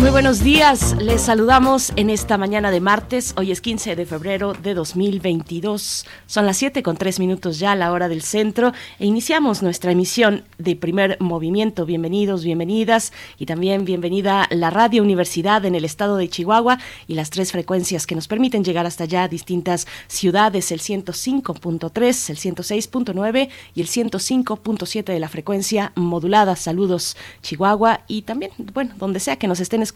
Muy buenos días, les saludamos en esta mañana de martes, hoy es 15 de febrero de 2022, son las 7 con 3 minutos ya a la hora del centro e iniciamos nuestra emisión de primer movimiento, bienvenidos, bienvenidas y también bienvenida la Radio Universidad en el estado de Chihuahua y las tres frecuencias que nos permiten llegar hasta allá a distintas ciudades, el 105.3, el 106.9 y el 105.7 de la frecuencia modulada, saludos Chihuahua y también, bueno, donde sea que nos estén escuchando,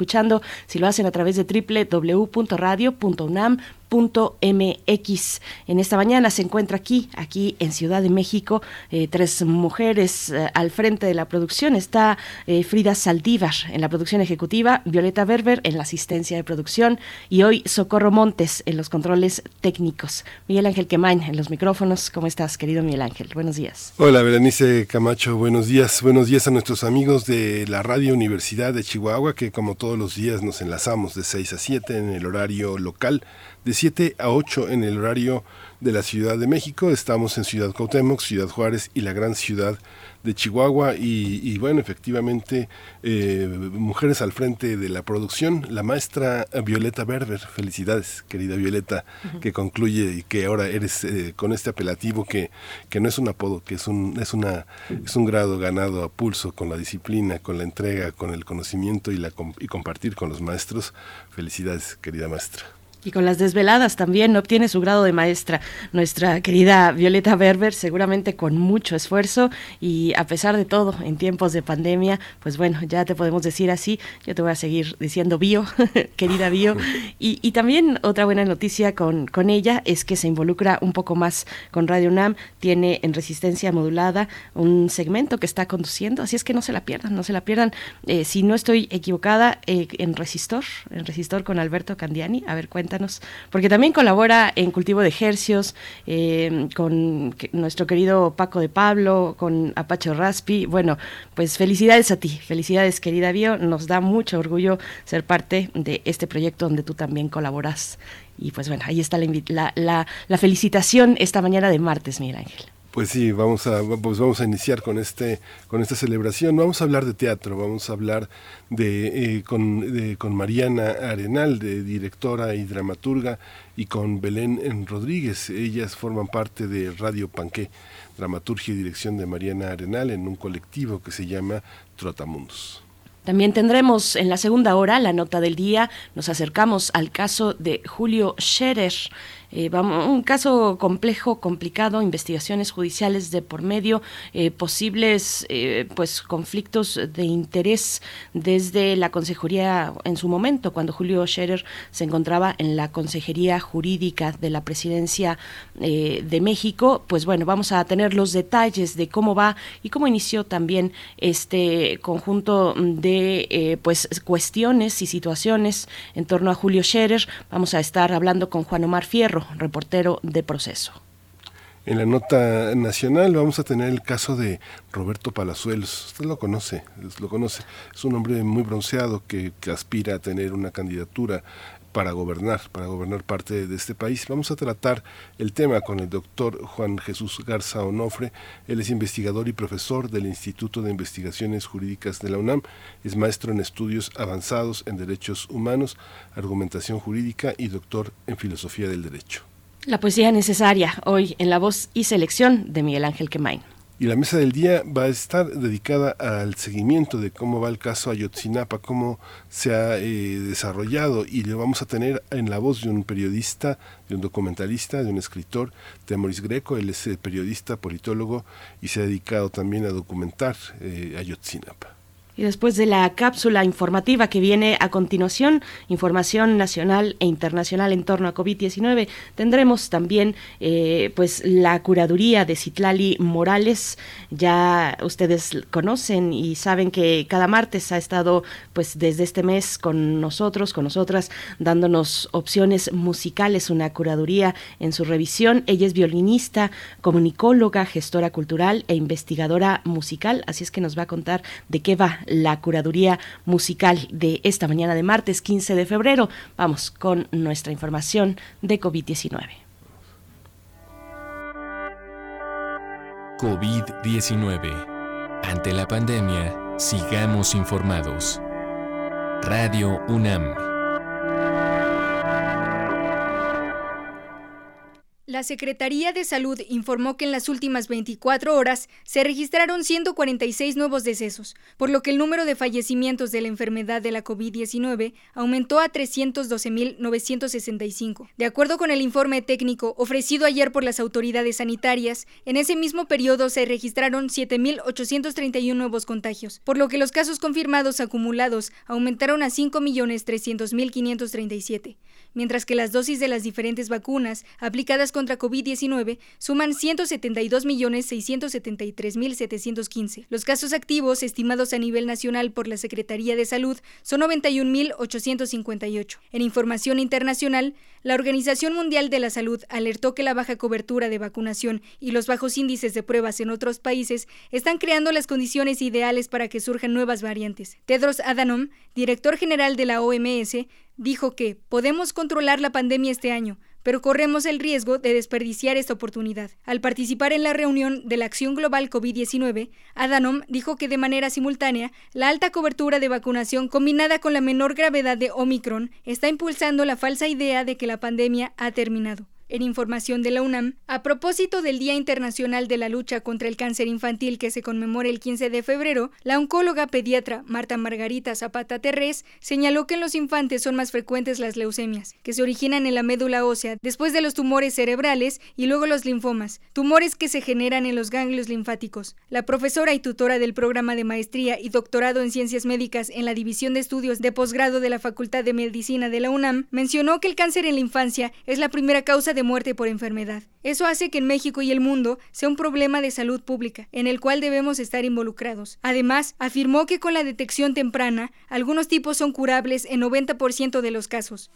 si lo hacen a través de www.radio.unam MX. En esta mañana se encuentra aquí, aquí en Ciudad de México, eh, tres mujeres eh, al frente de la producción. Está eh, Frida Saldívar en la producción ejecutiva, Violeta Berber en la asistencia de producción y hoy Socorro Montes en los controles técnicos. Miguel Ángel Quemain en los micrófonos. ¿Cómo estás, querido Miguel Ángel? Buenos días. Hola, Berenice Camacho. Buenos días. Buenos días a nuestros amigos de la Radio Universidad de Chihuahua, que como todos los días nos enlazamos de 6 a 7 en el horario local de 7 a 8 en el horario de la Ciudad de México. Estamos en Ciudad Cuauhtémoc, Ciudad Juárez y la gran ciudad de Chihuahua y, bueno, efectivamente, eh, mujeres al frente de la producción. La maestra Violeta Berber, felicidades, querida Violeta, que concluye y que ahora eres eh, con este apelativo que, que no es un apodo, que es un, es, una, es un grado ganado a pulso con la disciplina, con la entrega, con el conocimiento y, la, y compartir con los maestros. Felicidades, querida maestra. Y con las desveladas también obtiene su grado de maestra nuestra querida Violeta Berber, seguramente con mucho esfuerzo y a pesar de todo, en tiempos de pandemia, pues bueno, ya te podemos decir así, yo te voy a seguir diciendo bio, querida bio. Y, y, también otra buena noticia con, con ella es que se involucra un poco más con Radio UNAM, tiene en resistencia modulada un segmento que está conduciendo, así es que no se la pierdan, no se la pierdan. Eh, si no estoy equivocada, eh, en Resistor, en Resistor con Alberto Candiani, a ver, cuenta porque también colabora en cultivo de ejercios eh, con nuestro querido Paco de Pablo, con Apache Raspi. Bueno, pues felicidades a ti, felicidades querida Bio, nos da mucho orgullo ser parte de este proyecto donde tú también colaboras. Y pues bueno, ahí está la, la, la felicitación esta mañana de martes, Miguel Ángel. Pues sí, vamos a, pues vamos a iniciar con, este, con esta celebración. Vamos a hablar de teatro, vamos a hablar de, eh, con, con Mariana Arenal, de directora y dramaturga, y con Belén Rodríguez. Ellas forman parte de Radio Panqué, dramaturgia y dirección de Mariana Arenal, en un colectivo que se llama Trotamundos. También tendremos en la segunda hora la nota del día. Nos acercamos al caso de Julio Scherer eh, vamos, un caso complejo, complicado, investigaciones judiciales de por medio, eh, posibles eh, pues conflictos de interés desde la consejería en su momento, cuando Julio Scherer se encontraba en la consejería jurídica de la presidencia de México. Pues bueno, vamos a tener los detalles de cómo va y cómo inició también este conjunto de pues cuestiones y situaciones en torno a Julio Scherer. Vamos a estar hablando con Juan Omar Fierro, reportero de proceso. En la nota nacional vamos a tener el caso de Roberto Palazuelos. Usted lo conoce, lo conoce. Es un hombre muy bronceado que, aspira a tener una candidatura para gobernar, para gobernar parte de este país. Vamos a tratar el tema con el doctor Juan Jesús Garza Onofre. Él es investigador y profesor del Instituto de Investigaciones Jurídicas de la UNAM. Es maestro en estudios avanzados en derechos humanos, argumentación jurídica y doctor en filosofía del derecho. La poesía necesaria hoy en la voz y selección de Miguel Ángel Quemain. Y la mesa del día va a estar dedicada al seguimiento de cómo va el caso Ayotzinapa, cómo se ha eh, desarrollado y lo vamos a tener en la voz de un periodista, de un documentalista, de un escritor, Temoris Greco. Él es periodista, politólogo y se ha dedicado también a documentar eh, Ayotzinapa. Y después de la cápsula informativa que viene a continuación, información nacional e internacional en torno a COVID-19, tendremos también eh, pues la curaduría de Citlali Morales. Ya ustedes conocen y saben que cada martes ha estado pues desde este mes con nosotros, con nosotras, dándonos opciones musicales, una curaduría en su revisión. Ella es violinista, comunicóloga, gestora cultural e investigadora musical, así es que nos va a contar de qué va la curaduría musical de esta mañana de martes 15 de febrero. Vamos con nuestra información de COVID-19. COVID-19. Ante la pandemia, sigamos informados. Radio UNAM. La Secretaría de Salud informó que en las últimas 24 horas se registraron 146 nuevos decesos, por lo que el número de fallecimientos de la enfermedad de la COVID-19 aumentó a 312.965. De acuerdo con el informe técnico ofrecido ayer por las autoridades sanitarias, en ese mismo periodo se registraron 7.831 nuevos contagios, por lo que los casos confirmados acumulados aumentaron a 5.300.537 mientras que las dosis de las diferentes vacunas aplicadas contra COVID-19 suman 172.673.715. Los casos activos estimados a nivel nacional por la Secretaría de Salud son 91.858. En información internacional, la Organización Mundial de la Salud alertó que la baja cobertura de vacunación y los bajos índices de pruebas en otros países están creando las condiciones ideales para que surjan nuevas variantes. Tedros Adhanom, director general de la OMS, dijo que podemos controlar la pandemia este año, pero corremos el riesgo de desperdiciar esta oportunidad. Al participar en la reunión de la Acción Global COVID-19, Adhanom dijo que de manera simultánea, la alta cobertura de vacunación combinada con la menor gravedad de Omicron está impulsando la falsa idea de que la pandemia ha terminado. En información de la UNAM, a propósito del Día Internacional de la Lucha contra el Cáncer Infantil que se conmemora el 15 de febrero, la oncóloga pediatra Marta Margarita Zapata Terrés señaló que en los infantes son más frecuentes las leucemias, que se originan en la médula ósea después de los tumores cerebrales y luego los linfomas, tumores que se generan en los ganglios linfáticos. La profesora y tutora del programa de maestría y doctorado en ciencias médicas en la División de Estudios de Posgrado de la Facultad de Medicina de la UNAM mencionó que el cáncer en la infancia es la primera causa de muerte por enfermedad. Eso hace que en México y el mundo sea un problema de salud pública, en el cual debemos estar involucrados. Además, afirmó que con la detección temprana, algunos tipos son curables en 90% de los casos.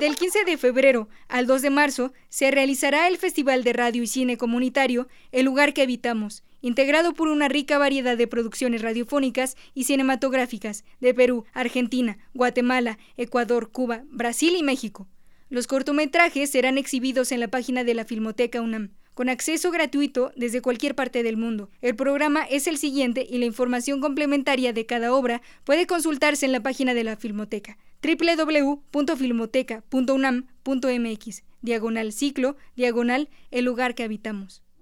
Del 15 de febrero al 2 de marzo se realizará el Festival de Radio y Cine Comunitario El lugar que habitamos, integrado por una rica variedad de producciones radiofónicas y cinematográficas de Perú, Argentina, Guatemala, Ecuador, Cuba, Brasil y México. Los cortometrajes serán exhibidos en la página de la Filmoteca UNAM, con acceso gratuito desde cualquier parte del mundo. El programa es el siguiente y la información complementaria de cada obra puede consultarse en la página de la Filmoteca www.filmoteca.unam.mx, diagonal ciclo, diagonal el lugar que habitamos.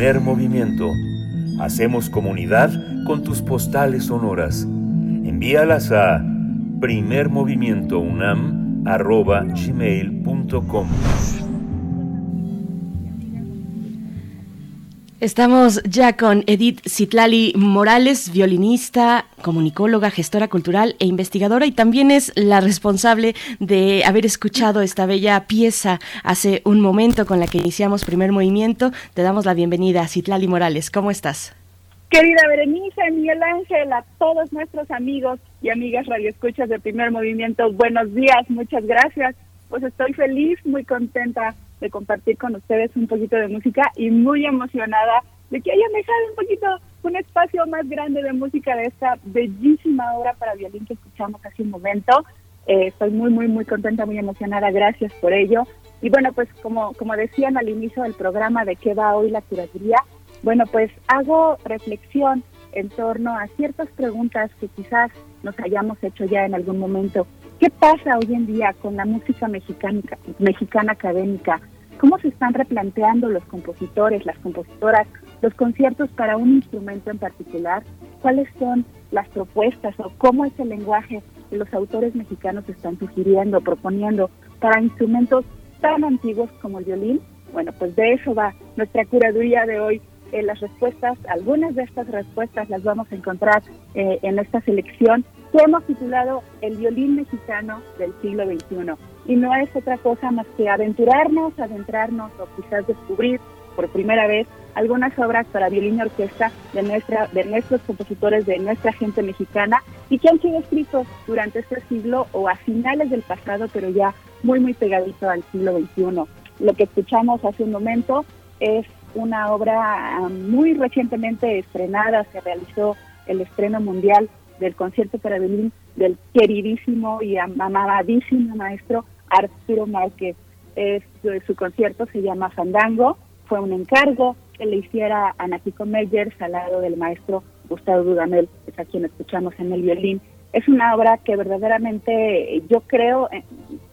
Primer movimiento. Hacemos comunidad con tus postales sonoras. Envíalas a primermovimientounam.gmail.com Estamos ya con Edith Citlali Morales, violinista, comunicóloga, gestora cultural e investigadora y también es la responsable de haber escuchado esta bella pieza hace un momento con la que iniciamos primer movimiento. Te damos la bienvenida, Citlali Morales. ¿Cómo estás? Querida Berenice, Miguel Ángel, a todos nuestros amigos y amigas radioescuchas de primer movimiento, buenos días, muchas gracias. Pues estoy feliz, muy contenta de compartir con ustedes un poquito de música y muy emocionada de que hayan dejado un poquito un espacio más grande de música de esta bellísima obra para violín que escuchamos hace un momento. Eh, estoy muy, muy, muy contenta, muy emocionada. Gracias por ello. Y bueno, pues como, como decían al inicio del programa de qué va hoy la curaduría, bueno, pues hago reflexión en torno a ciertas preguntas que quizás nos hayamos hecho ya en algún momento ¿Qué pasa hoy en día con la música mexicana, mexicana académica? ¿Cómo se están replanteando los compositores, las compositoras, los conciertos para un instrumento en particular? ¿Cuáles son las propuestas o cómo es el lenguaje que los autores mexicanos están sugiriendo, proponiendo para instrumentos tan antiguos como el violín? Bueno, pues de eso va nuestra curaduría de hoy. Eh, las respuestas, algunas de estas respuestas las vamos a encontrar eh, en esta selección que hemos titulado El violín mexicano del siglo XXI. Y no es otra cosa más que aventurarnos, adentrarnos o quizás descubrir por primera vez algunas obras para violín y orquesta de, nuestra, de nuestros compositores, de nuestra gente mexicana, y que han sido escritos durante este siglo o a finales del pasado, pero ya muy, muy pegadito al siglo XXI. Lo que escuchamos hace un momento es una obra ah, muy recientemente estrenada, se realizó el estreno mundial del concierto para violín del queridísimo y amadísimo maestro Arturo Márquez. su concierto se llama Fandango, fue un encargo que le hiciera a Natiko Meyer al lado del maestro Gustavo Dudamel, que es a quien escuchamos en el violín. Es una obra que verdaderamente yo creo eh,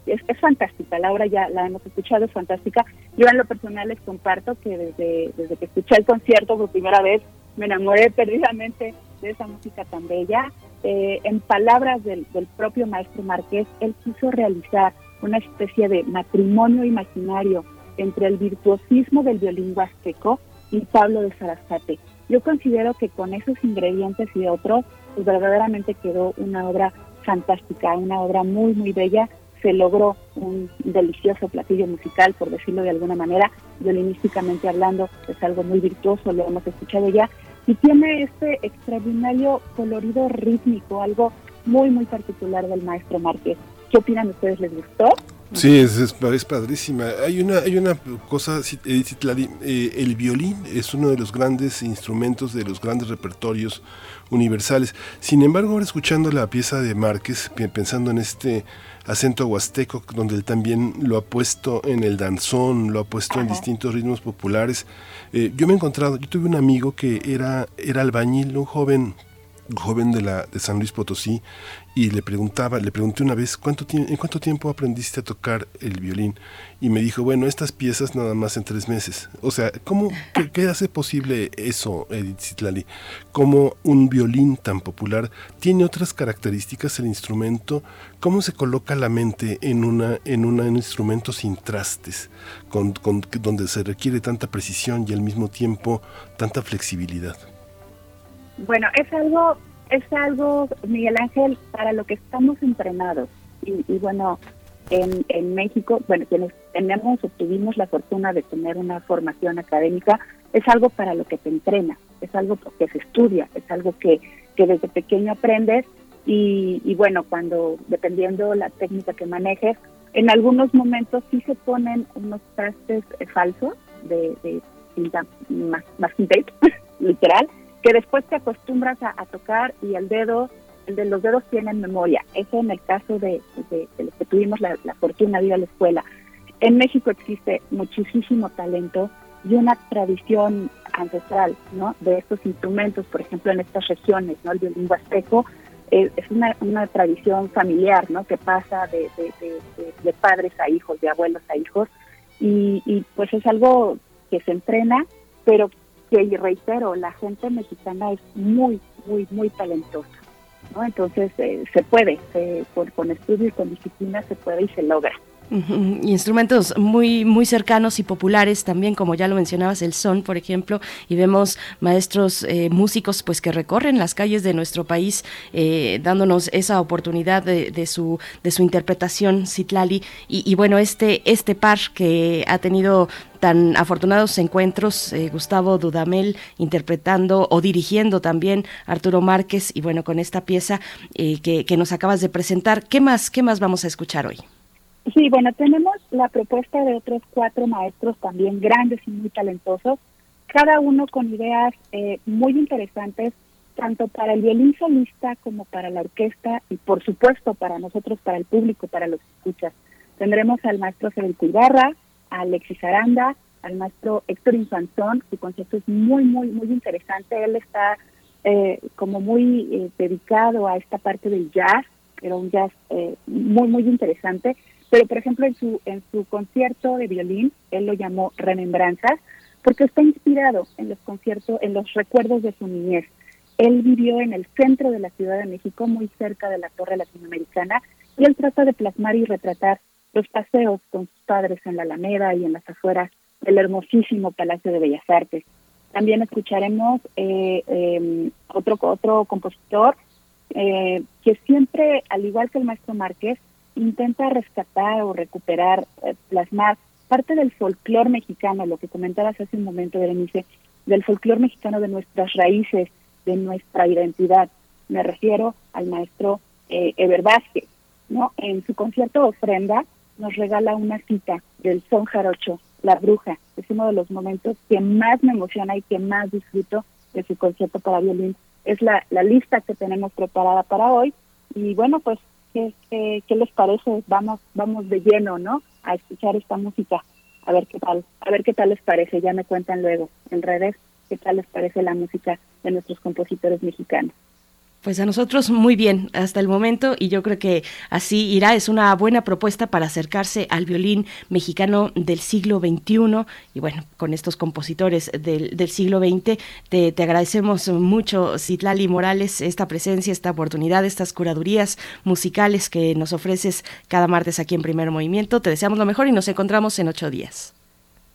es, es, fantástica, la obra ya la hemos escuchado, es fantástica. Yo en lo personal les comparto que desde, desde que escuché el concierto por primera vez me enamoré perdidamente de esa música tan bella. Eh, en palabras del, propio maestro Márquez, él quiso realizar una especie de matrimonio imaginario entre el virtuosismo del violín huasteco y Pablo de Sarasate. Yo considero que con esos ingredientes y otros, pues verdaderamente quedó una obra fantástica, una obra muy, muy bella. Se logró un delicioso platillo musical, por decirlo de alguna manera, violinísticamente hablando, es algo muy virtuoso, lo hemos escuchado ya, y tiene este extraordinario colorido rítmico, algo muy, muy particular del maestro Márquez. ¿Qué opinan ustedes? ¿Les gustó? Sí, es, es, padrísima. Hay una, hay una cosa, eh, el violín es uno de los grandes instrumentos de los grandes repertorios universales. Sin embargo, ahora escuchando la pieza de Márquez, pensando en este acento huasteco, donde él también lo ha puesto en el danzón, lo ha puesto en distintos ritmos populares. Eh, yo me he encontrado, yo tuve un amigo que era, era albañil, un joven joven de, la, de San Luis Potosí y le preguntaba, le pregunté una vez, ¿cuánto ¿en cuánto tiempo aprendiste a tocar el violín? Y me dijo, bueno, estas piezas nada más en tres meses. O sea, ¿cómo, qué, hace posible eso, Edith Zitlali? ¿Cómo un violín tan popular tiene otras características el instrumento? ¿Cómo se coloca la mente en, una, en, un instrumento sin trastes, con, con, donde se requiere tanta precisión y al mismo tiempo tanta flexibilidad? Bueno, es algo, es algo, Miguel Ángel, para lo que estamos entrenados. Y, bueno, en, en México, bueno, quienes tenemos o tuvimos la fortuna de tener una formación académica, es algo para lo que te entrena, es algo que se estudia, es algo que, que desde pequeño aprendes y, y bueno, cuando, dependiendo la técnica que manejes, en algunos momentos sí se ponen unos trastes eh, falsos de, de cinta masking tape, literal, que después te acostumbras a, tocar y el dedo, el de los dedos tienen memoria. Eso en el caso de, de, los que tuvimos la, fortuna de ir a la escuela. En México existe muchísimo talento y una tradición ancestral, ¿no? De estos instrumentos, por ejemplo, en estas regiones, ¿no? El violín huasteco eh, es una, una tradición familiar, ¿no? Que pasa de, de, padres a hijos, de abuelos a hijos, y, y pues es algo que se entrena, pero que, y reitero, la gente mexicana es muy, muy, muy talentosa. ¿no? Entonces, eh, se puede, con, con estudio y con disciplina se puede y se logra. Instrumentos muy muy cercanos y populares también, como ya lo mencionabas, el son, por ejemplo, y vemos maestros eh, músicos pues que recorren las calles de nuestro país eh, dándonos esa oportunidad de, su de su interpretación, Citlali, y, bueno este este par que ha tenido tan afortunados encuentros, eh, Gustavo Dudamel interpretando o dirigiendo también Arturo Márquez y bueno con esta pieza que, que nos acabas de presentar, ¿qué más qué más vamos a escuchar hoy? Sí, bueno, tenemos la propuesta de otros cuatro maestros también grandes y muy talentosos, cada uno con ideas eh, muy interesantes, tanto para el violín solista como para la orquesta y por supuesto para nosotros, para el público, para los escuchas. Tendremos al maestro Federico Ibarra, a Alexis Aranda, al maestro Héctor Infantón, su concepto es muy, muy, muy interesante. Él está eh, como muy eh, dedicado a esta parte del jazz, pero un jazz muy, muy interesante. Pero, por ejemplo, en su, en su concierto de violín, él lo llamó Remembranzas, porque está inspirado en los conciertos, en los recuerdos de su niñez. Él vivió en el centro de la Ciudad de México, muy cerca de la Torre Latinoamericana, y él trata de plasmar y retratar los paseos con sus padres en la Alameda y en las afueras del hermosísimo Palacio de Bellas Artes. También escucharemos eh, em, otro, otro compositor eh, que siempre, al igual que el maestro Márquez, intenta rescatar o recuperar, eh, plasmar parte del folclore mexicano, lo que comentabas hace un momento, Berenice, del folclore mexicano, de nuestras raíces, de nuestra identidad. Me refiero al maestro eh, Eber Vázquez, ¿no? En su concierto Ofrenda nos regala una cita del son jarocho, La Bruja. Es uno de los momentos que más me emociona y que más disfruto de su concierto para violín. Es la, la lista que tenemos preparada para hoy. Y bueno, pues qué, les parece, vamos, vamos de lleno, ¿no? A escuchar esta música, a ver qué tal, a ver qué tal les parece, ya me cuentan luego en redes qué tal les parece la música de nuestros compositores mexicanos. Pues a nosotros muy bien hasta el momento y yo creo que así irá. Es una buena propuesta para acercarse al violín mexicano del siglo XXI y bueno, con estos compositores del, del siglo XX. Te, te, agradecemos mucho, Citlali Morales, esta presencia, esta oportunidad, estas curadurías musicales que nos ofreces cada martes aquí en Primer Movimiento. Te deseamos lo mejor y nos encontramos en ocho días.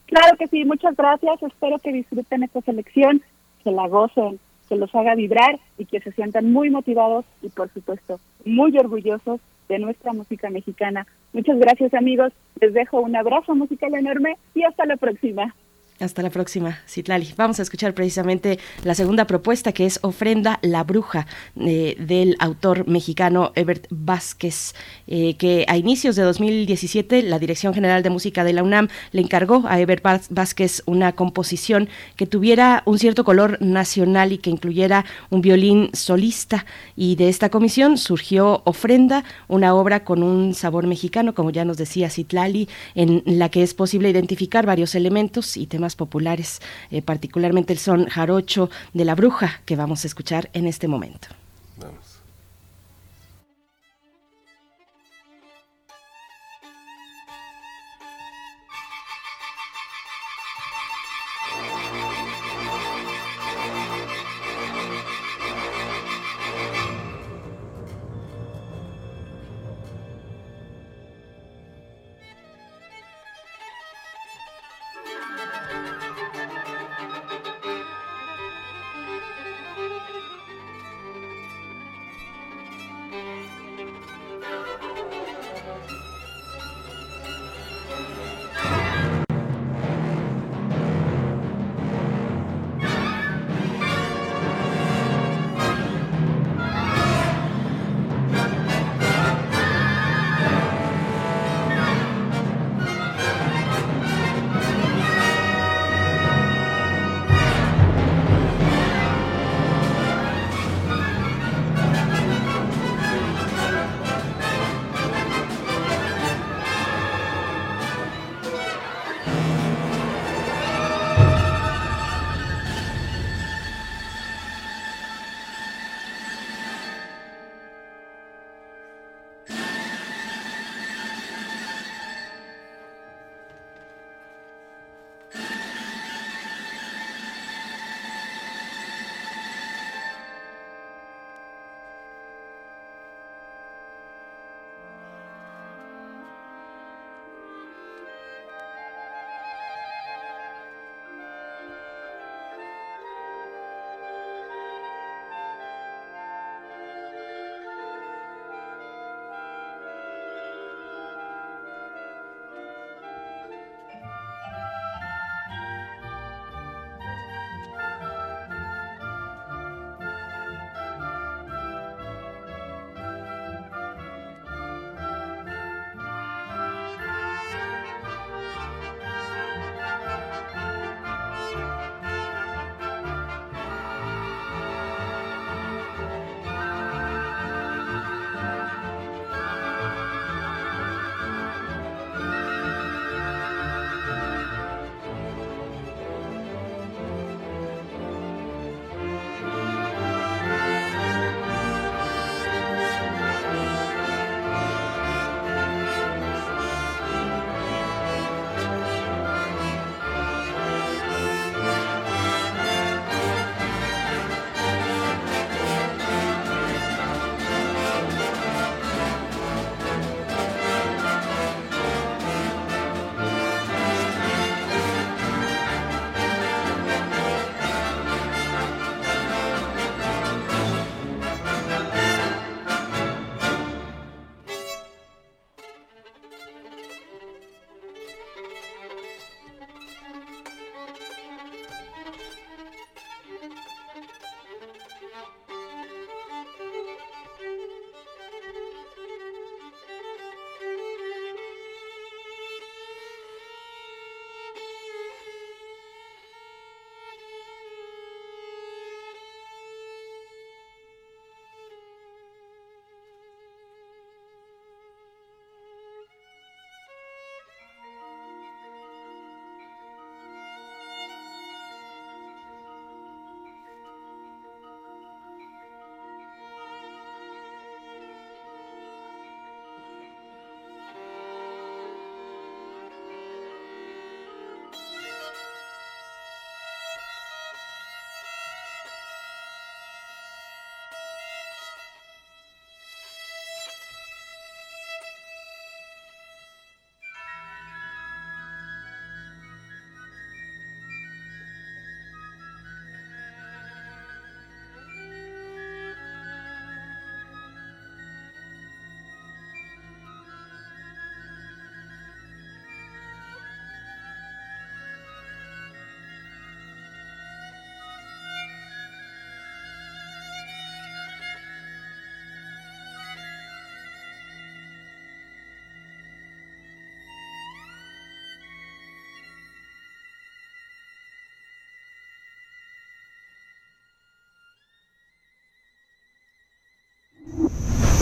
Claro que sí, muchas gracias. Espero que disfruten esta selección, que la gocen que los haga vibrar y que se sientan muy motivados y por supuesto muy orgullosos de nuestra música mexicana. Muchas gracias amigos, les dejo un abrazo musical enorme y hasta la próxima. Hasta la próxima, Citlali. Vamos a escuchar precisamente la segunda propuesta que es Ofrenda la Bruja eh, del autor mexicano Ebert Vázquez, eh, que a inicios de 2017 la Dirección General de Música de la UNAM le encargó a Ebert Vázquez una composición que tuviera un cierto color nacional y que incluyera un violín solista. Y de esta comisión surgió Ofrenda, una obra con un sabor mexicano, como ya nos decía Citlali, en la que es posible identificar varios elementos y temas más populares, eh, particularmente el son jarocho de la bruja que vamos a escuchar en este momento.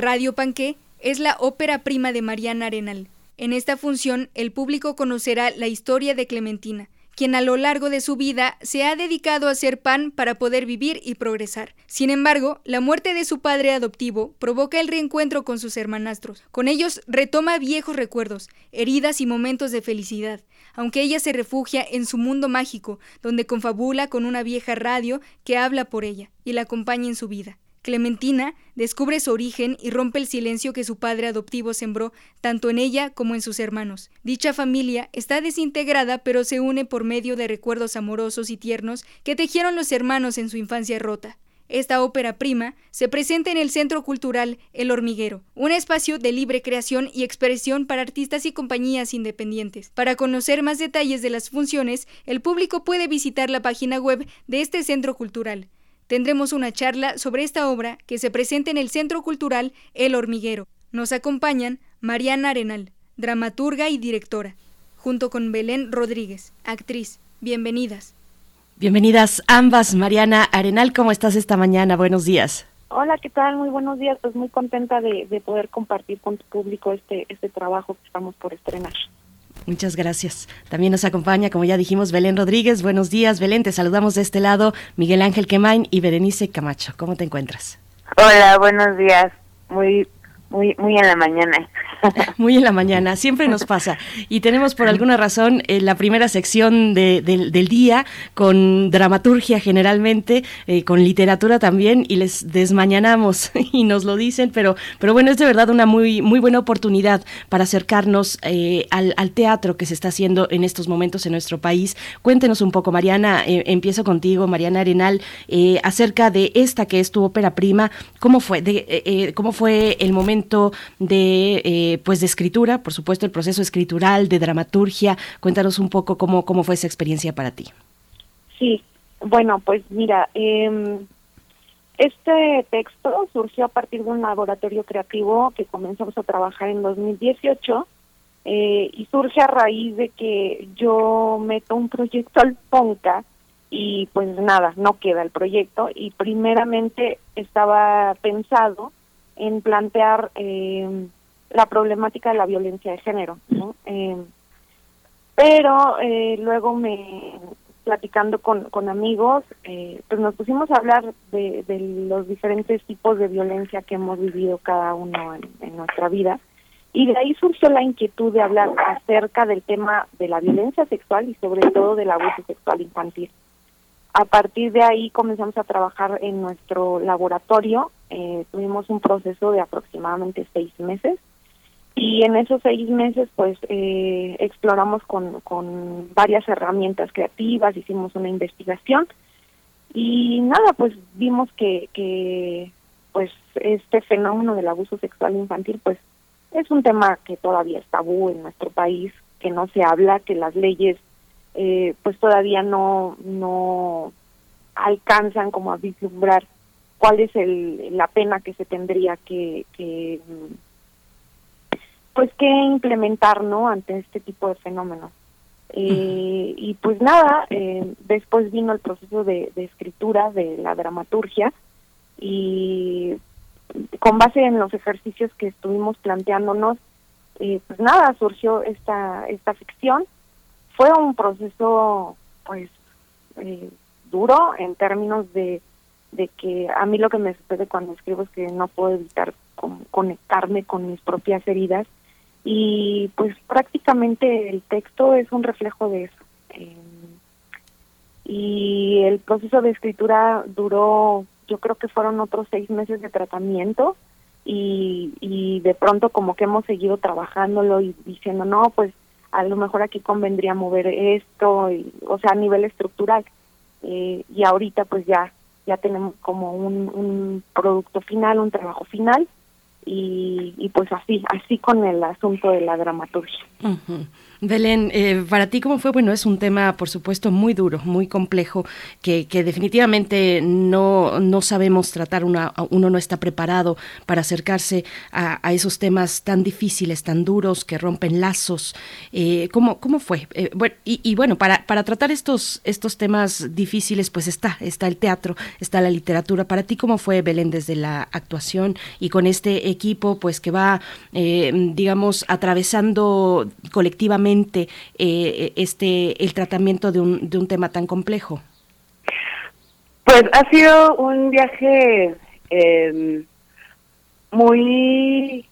Radio Panqué es la ópera prima de Mariana Arenal. En esta función, el público conocerá la historia de Clementina, quien a lo largo de su vida se ha dedicado a hacer pan para poder vivir y progresar. Sin embargo, la muerte de su padre adoptivo provoca el reencuentro con sus hermanastros. Con ellos retoma viejos recuerdos, heridas y momentos de felicidad, aunque ella se refugia en su mundo mágico, donde confabula con una vieja radio que habla por ella y la acompaña en su vida. Clementina descubre su origen y rompe el silencio que su padre adoptivo sembró tanto en ella como en sus hermanos. Dicha familia está desintegrada pero se une por medio de recuerdos amorosos y tiernos que tejieron los hermanos en su infancia rota. Esta ópera prima se presenta en el Centro Cultural El Hormiguero, un espacio de libre creación y expresión para artistas y compañías independientes. Para conocer más detalles de las funciones, el público puede visitar la página web de este centro cultural tendremos una charla sobre esta obra que se presenta en el Centro Cultural El Hormiguero. Nos acompañan Mariana Arenal, dramaturga y directora, junto con Belén Rodríguez, actriz. Bienvenidas. Bienvenidas ambas. Mariana Arenal, ¿cómo estás esta mañana? Buenos días. Hola, ¿qué tal? Muy buenos días. Pues muy contenta de, de poder compartir con tu público este, este trabajo que estamos por estrenar. Muchas gracias. También nos acompaña, como ya dijimos, Belén Rodríguez. Buenos días, Belén. Te saludamos de este lado, Miguel Ángel Quemain y Berenice Camacho. ¿Cómo te encuentras? Hola, buenos días. Muy, muy, muy en la mañana. Muy en la mañana, siempre nos pasa. Y tenemos por alguna razón eh, la primera sección de, del día con dramaturgia generalmente, eh, con literatura también, y les desmañanamos y nos lo dicen, pero, pero bueno, es de verdad una muy, muy buena oportunidad para acercarnos eh, al, al, teatro que se está haciendo en estos momentos en nuestro país. Cuéntenos un poco, Mariana, empiezo contigo, Mariana Arenal, acerca de esta que es tu ópera prima, ¿cómo fue, cómo fue el momento de pues de escritura, por supuesto el proceso escritural, de dramaturgia. Cuéntanos un poco cómo, cómo fue esa experiencia para ti. Sí, bueno, pues mira, eh, este texto surgió a partir de un laboratorio creativo que comenzamos a trabajar en 2018 eh, y surge a raíz de que yo meto un proyecto al PONCA y pues nada, no queda el proyecto y primeramente estaba pensado en plantear eh, la problemática de la violencia de género. Eh, pero eh, luego me platicando con, con amigos, eh, pues nos pusimos a hablar de, de, los diferentes tipos de violencia que hemos vivido cada uno en, en, nuestra vida. Y de ahí surgió la inquietud de hablar acerca del tema de la violencia sexual y sobre todo del abuso sexual infantil. A partir de ahí comenzamos a trabajar en nuestro laboratorio. Eh, tuvimos un proceso de aproximadamente seis meses y en esos seis meses pues eh, exploramos con, con varias herramientas creativas, hicimos una investigación y nada, pues vimos que, que pues este fenómeno del abuso sexual infantil pues es un tema que todavía es tabú en nuestro país, que no se habla, que las leyes eh, pues todavía no, no alcanzan como a vislumbrar cuál es el, la pena que se tendría que, que pues qué implementar no ante este tipo de fenómenos. Eh, y pues nada eh, después vino el proceso de, de, escritura de la dramaturgia y con base en los ejercicios que estuvimos planteándonos eh, pues nada surgió esta esta ficción fue un proceso pues eh, duro en términos de de que a mí lo que me sucede cuando escribo es que no puedo evitar con, conectarme con mis propias heridas y pues prácticamente el texto es un reflejo de eso. Eh, y el proceso de escritura duró, yo creo que fueron otros seis meses de tratamiento y, y de pronto como que hemos seguido trabajándolo y diciendo, no, pues a lo mejor aquí convendría mover esto, y, o sea, a nivel estructural. Eh, y ahorita pues ya ya tenemos como un, un producto final, un trabajo final y, y pues así, así con el asunto de la dramaturgia. Belén, eh, para ti, ¿cómo fue? Bueno, es un tema, por supuesto, muy duro, muy complejo, que, definitivamente no, no sabemos tratar, una, uno no está preparado para acercarse a, esos temas tan difíciles, tan duros, que rompen lazos. Eh, ¿cómo, ¿Cómo fue? Eh, bueno, y, bueno, para, para tratar estos, estos temas difíciles, pues está, está el teatro, está la literatura. Para ti, ¿cómo fue, Belén, desde la actuación y con este equipo, pues que va, digamos, atravesando colectivamente eh, este el tratamiento de un, de un tema tan complejo? Pues ha sido un viaje em, muy,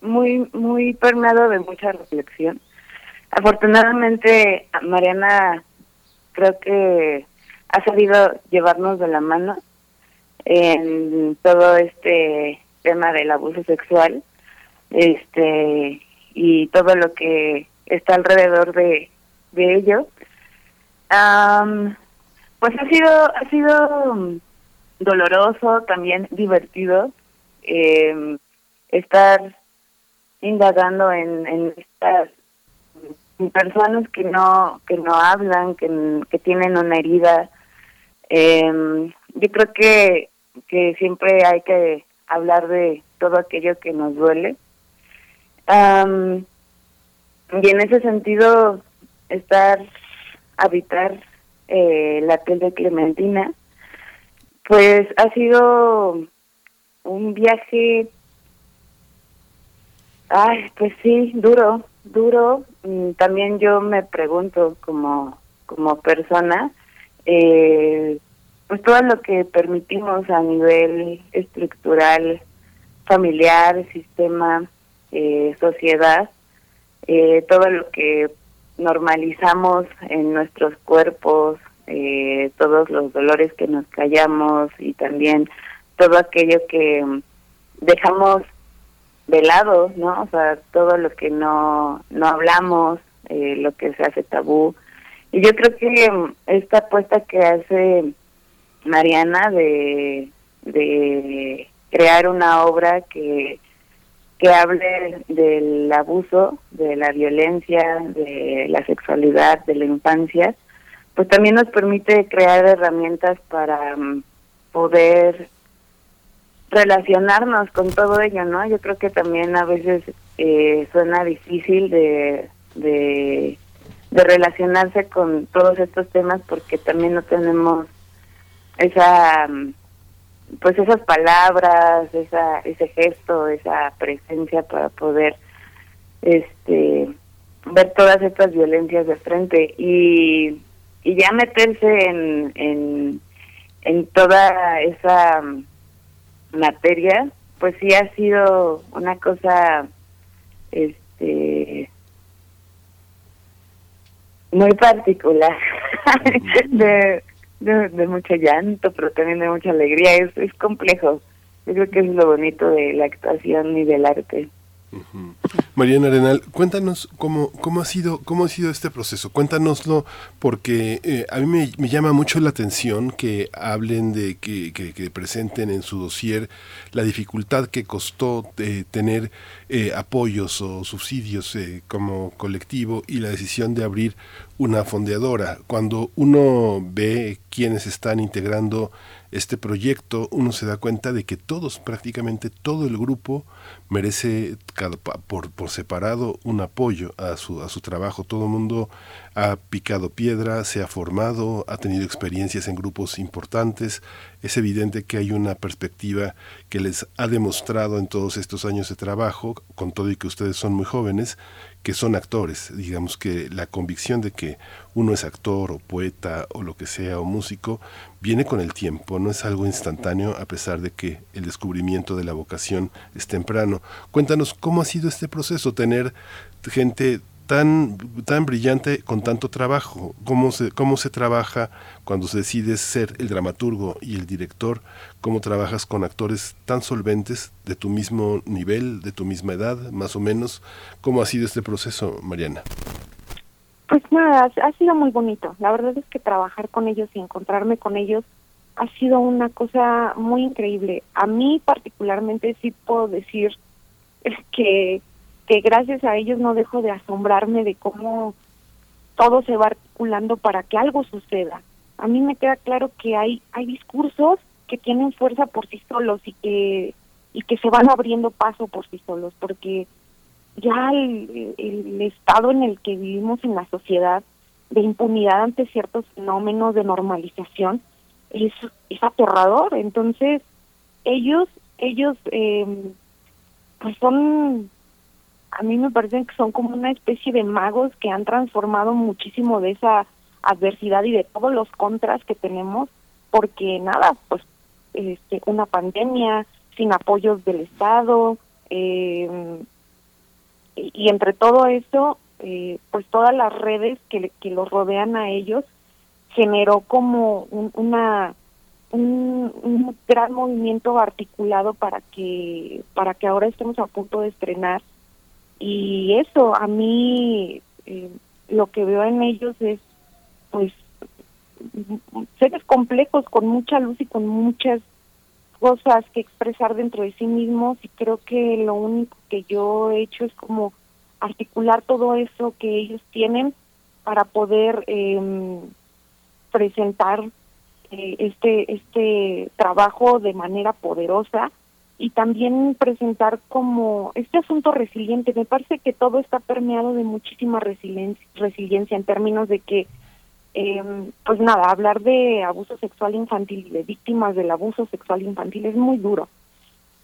muy, muy permeado de mucha reflexión. Afortunadamente, Mariana creo que ha sabido llevarnos de la mano en todo este tema del abuso sexual este y todo lo que está alrededor de, de ello. pues ha sido, ha sido doloroso, también divertido em, estar indagando en, en estas personas que no que no hablan, que, que tienen una herida. Eh, yo creo que, que siempre hay que hablar de todo aquello que nos duele. Y en ese sentido, estar, habitar eh, la piel de Clementina, pues ha sido un viaje, ay, pues sí, duro, duro. Mm, también yo me pregunto como, como persona, eh, pues todo lo que permitimos a nivel estructural, familiar, sistema, eh, sociedad, eh, todo lo que normalizamos en nuestros cuerpos, eh, todos los dolores que nos callamos y también todo aquello que dejamos de lado, ¿no? O sea, todo lo que no, no hablamos, eh, lo que se hace tabú. Y yo creo que esta apuesta que hace Mariana de, de crear una obra que que hable del abuso, de la violencia, de la sexualidad, de la infancia, pues también nos permite crear herramientas para mm, poder relacionarnos con todo ello, ¿no? Yo creo que también a veces eh, suena difícil de, de, de relacionarse con todos estos temas porque también no tenemos esa mm, pues esas palabras, esa, ese gesto, esa presencia para poder este ver todas estas violencias de frente y, y ya meterse en, en, en toda esa materia, pues sí ha sido una cosa este muy particular de de, mucho llanto, pero también de mucha alegría. Es, es complejo. Yo creo que es lo bonito de la actuación y del arte. Mariana Arenal, cuéntanos cómo, cómo, ha sido, cómo ha sido este proceso. Cuéntanoslo porque eh, a mí me, llama mucho la atención que hablen de que, presenten en su dossier la dificultad que costó eh, tener eh, apoyos o subsidios como colectivo y la decisión de abrir una fondeadora. Cuando uno ve quienes están integrando este proyecto, uno se da cuenta de que todos, prácticamente todo el grupo, merece por, por separado un apoyo a su, a su trabajo. Todo el mundo ha picado piedra, se ha formado, ha tenido experiencias en grupos importantes. Es evidente que hay una perspectiva que les ha demostrado en todos estos años de trabajo, con todo y que ustedes son muy jóvenes, que son actores. Digamos que la convicción de que uno es actor o poeta o lo que sea o músico viene con el tiempo, no es algo instantáneo a pesar de que el descubrimiento de la vocación es temprano. Cuéntanos cómo ha sido este proceso, tener gente tan, tan brillante con tanto trabajo? ¿Cómo se, ¿Cómo se trabaja cuando se decide ser el dramaturgo y el director? ¿Cómo trabajas con actores tan solventes de tu mismo nivel, de tu misma edad, más o menos? ¿Cómo ha sido este proceso, Mariana? Pues nada, ha sido muy bonito. La verdad es que trabajar con ellos y encontrarme con ellos ha sido una cosa muy increíble. A mí particularmente sí puedo decir que, que gracias a ellos no dejo de asombrarme de cómo todo se va articulando para que algo suceda. A mí me queda claro que hay, hay discursos que tienen fuerza por sí solos y que, y que se van abriendo paso por sí solos, porque ya el, el estado en el que vivimos en la sociedad de impunidad ante ciertos fenómenos de normalización es, es aterrador. Entonces, ellos, ellos, eh, pues son, a mí me parece que son como una especie de magos que han transformado muchísimo de esa adversidad y de todos los contras que tenemos, porque nada, pues este, una pandemia sin apoyos del Estado, eh, y, entre todo eso, eh, pues todas las redes que, que los rodean a ellos generó como un, una un, gran movimiento articulado para que para que ahora estemos a punto de estrenar y eso a mí eh, lo que veo en ellos es pues seres complejos con mucha luz y con muchas cosas que expresar dentro de sí mismos y creo que lo único que yo he hecho es como articular todo eso que ellos tienen para poder eh, presentar eh, este este trabajo de manera poderosa y también presentar como este asunto resiliente. Me parece que todo está permeado de muchísima resiliencia, resiliencia en términos de que, eh, pues nada, hablar de abuso sexual infantil y de víctimas del abuso sexual infantil es muy duro.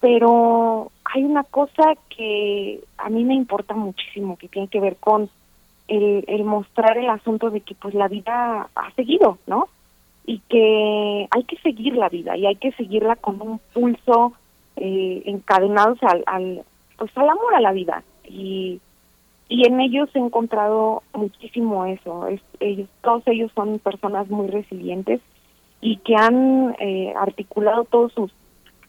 Pero hay una cosa que a mí me importa muchísimo, que tiene que ver con el, mostrar el asunto de que pues la vida ha seguido, ¿no? Y que hay que seguir la vida y hay que seguirla con un pulso eh, encadenados al, al, pues al amor a la vida. Y y en ellos he encontrado muchísimo eso. Es, ellos todos ellos son personas muy resilientes y que han eh, articulado todos sus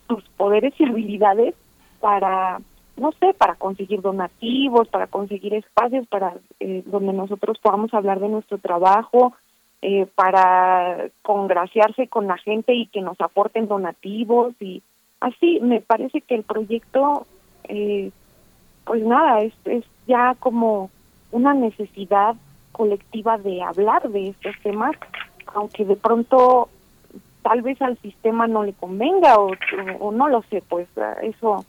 sus poderes y habilidades para no sé, para conseguir donativos, para conseguir espacios para eh, donde nosotros podamos hablar de nuestro trabajo, eh, para congraciarse con la gente y que nos aporten donativos y así me parece que el proyecto eh, pues nada es, es ya como una necesidad colectiva de hablar de estos temas aunque de pronto tal vez al sistema no le convenga o, o no lo sé pues eso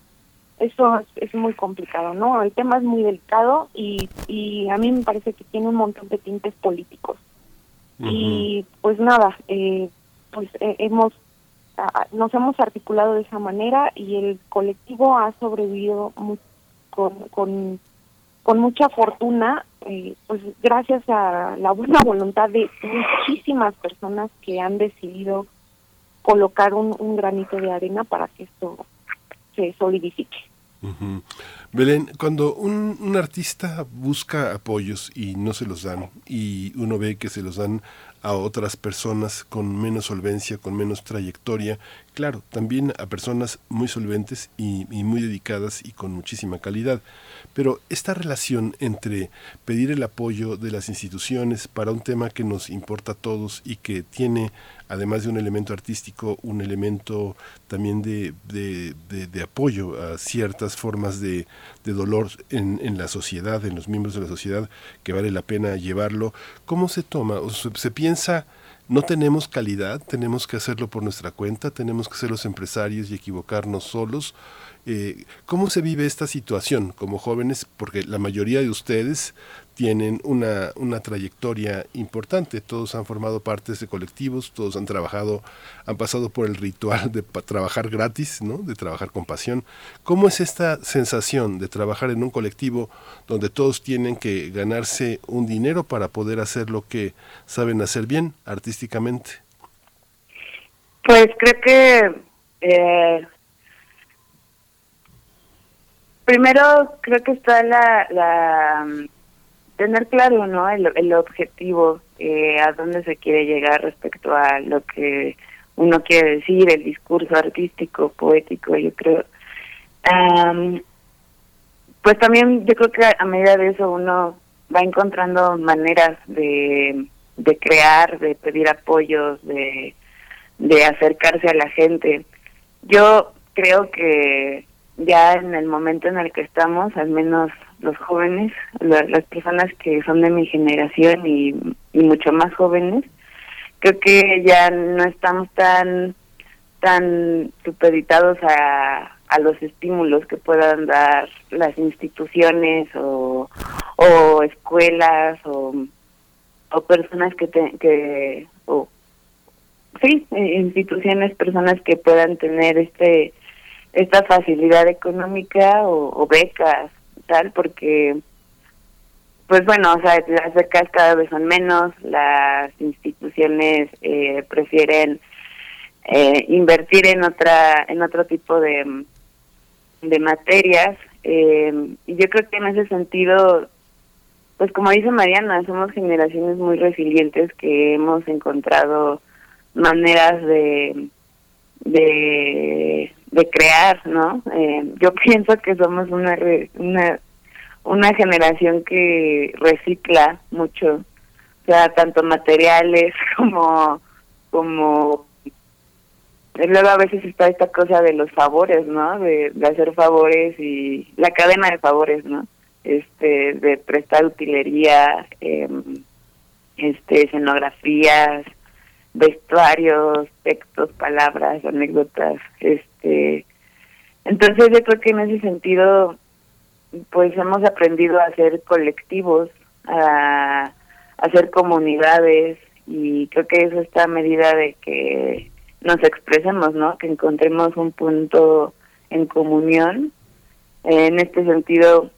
eso es, muy complicado, ¿no? El tema es muy delicado y, y a mí me parece que tiene un montón de tintes políticos. Y pues nada, eh, pues eh, hemos nos hemos articulado de esa manera y el colectivo ha sobrevivido con, con, con mucha fortuna, eh, pues gracias a la buena voluntad de muchísimas personas que han decidido colocar un, un granito de arena para que esto se solidifique. Belén, cuando un, un, artista busca apoyos y no se los dan, y uno ve que se los dan a otras personas con menos solvencia, con menos trayectoria, claro, también a personas muy solventes y, muy dedicadas y con muchísima calidad. Pero esta relación entre pedir el apoyo de las instituciones para un tema que nos importa a todos y que tiene, además de un elemento artístico, un elemento también de, apoyo a ciertas formas de, dolor en, la sociedad, en los miembros de la sociedad, que vale la pena llevarlo, ¿cómo se toma? ¿O se piensa no tenemos calidad, tenemos que hacerlo por nuestra cuenta, tenemos que ser los empresarios y equivocarnos solos, eh, ¿Cómo se vive esta situación como jóvenes? Porque la mayoría de ustedes tienen una, una trayectoria importante, todos han formado partes de colectivos, todos han trabajado, han pasado por el ritual de trabajar gratis, ¿no? de trabajar con pasión. ¿Cómo es esta sensación de trabajar en un colectivo donde todos tienen que ganarse un dinero para poder hacer lo que saben hacer bien artísticamente? Pues creo que eh, Primero, creo que está la, la tener claro, ¿no? El, el objetivo, eh, a dónde se quiere llegar respecto a lo que uno quiere decir, el discurso artístico, poético, yo creo. pues también yo creo que a medida de eso uno va encontrando maneras de, de crear, de pedir apoyos, de, de acercarse a la gente. Yo creo que ya en el momento en el que estamos, al menos los jóvenes, las personas que son de mi generación y, mucho más jóvenes, creo que ya no estamos tan tan supeditados a, a los estímulos que puedan dar las instituciones o, o escuelas o, o personas que, que o, sí, instituciones, personas que puedan tener este esta facilidad económica o, becas, porque, pues bueno, o sea, las becas cada vez son menos, las instituciones eh, prefieren eh, invertir en otra, en otro tipo de, de materias, eh, y yo creo que en ese sentido, pues como dice Mariana, somos generaciones muy resilientes que hemos encontrado maneras de de, de crear, ¿no? Eh, yo pienso que somos una, una una generación que recicla mucho, o sea, tanto materiales como como luego a veces está esta cosa de los favores, ¿no? De, de hacer favores y la cadena de favores, ¿no? Este, de prestar utilería, eh, este, escenografías, vestuarios, textos, palabras, anécdotas, este entonces yo creo que en ese sentido pues hemos aprendido a ser colectivos, a, hacer comunidades y creo que eso está a medida de que nos expresemos, ¿no? Que encontremos un punto en comunión. En este sentido,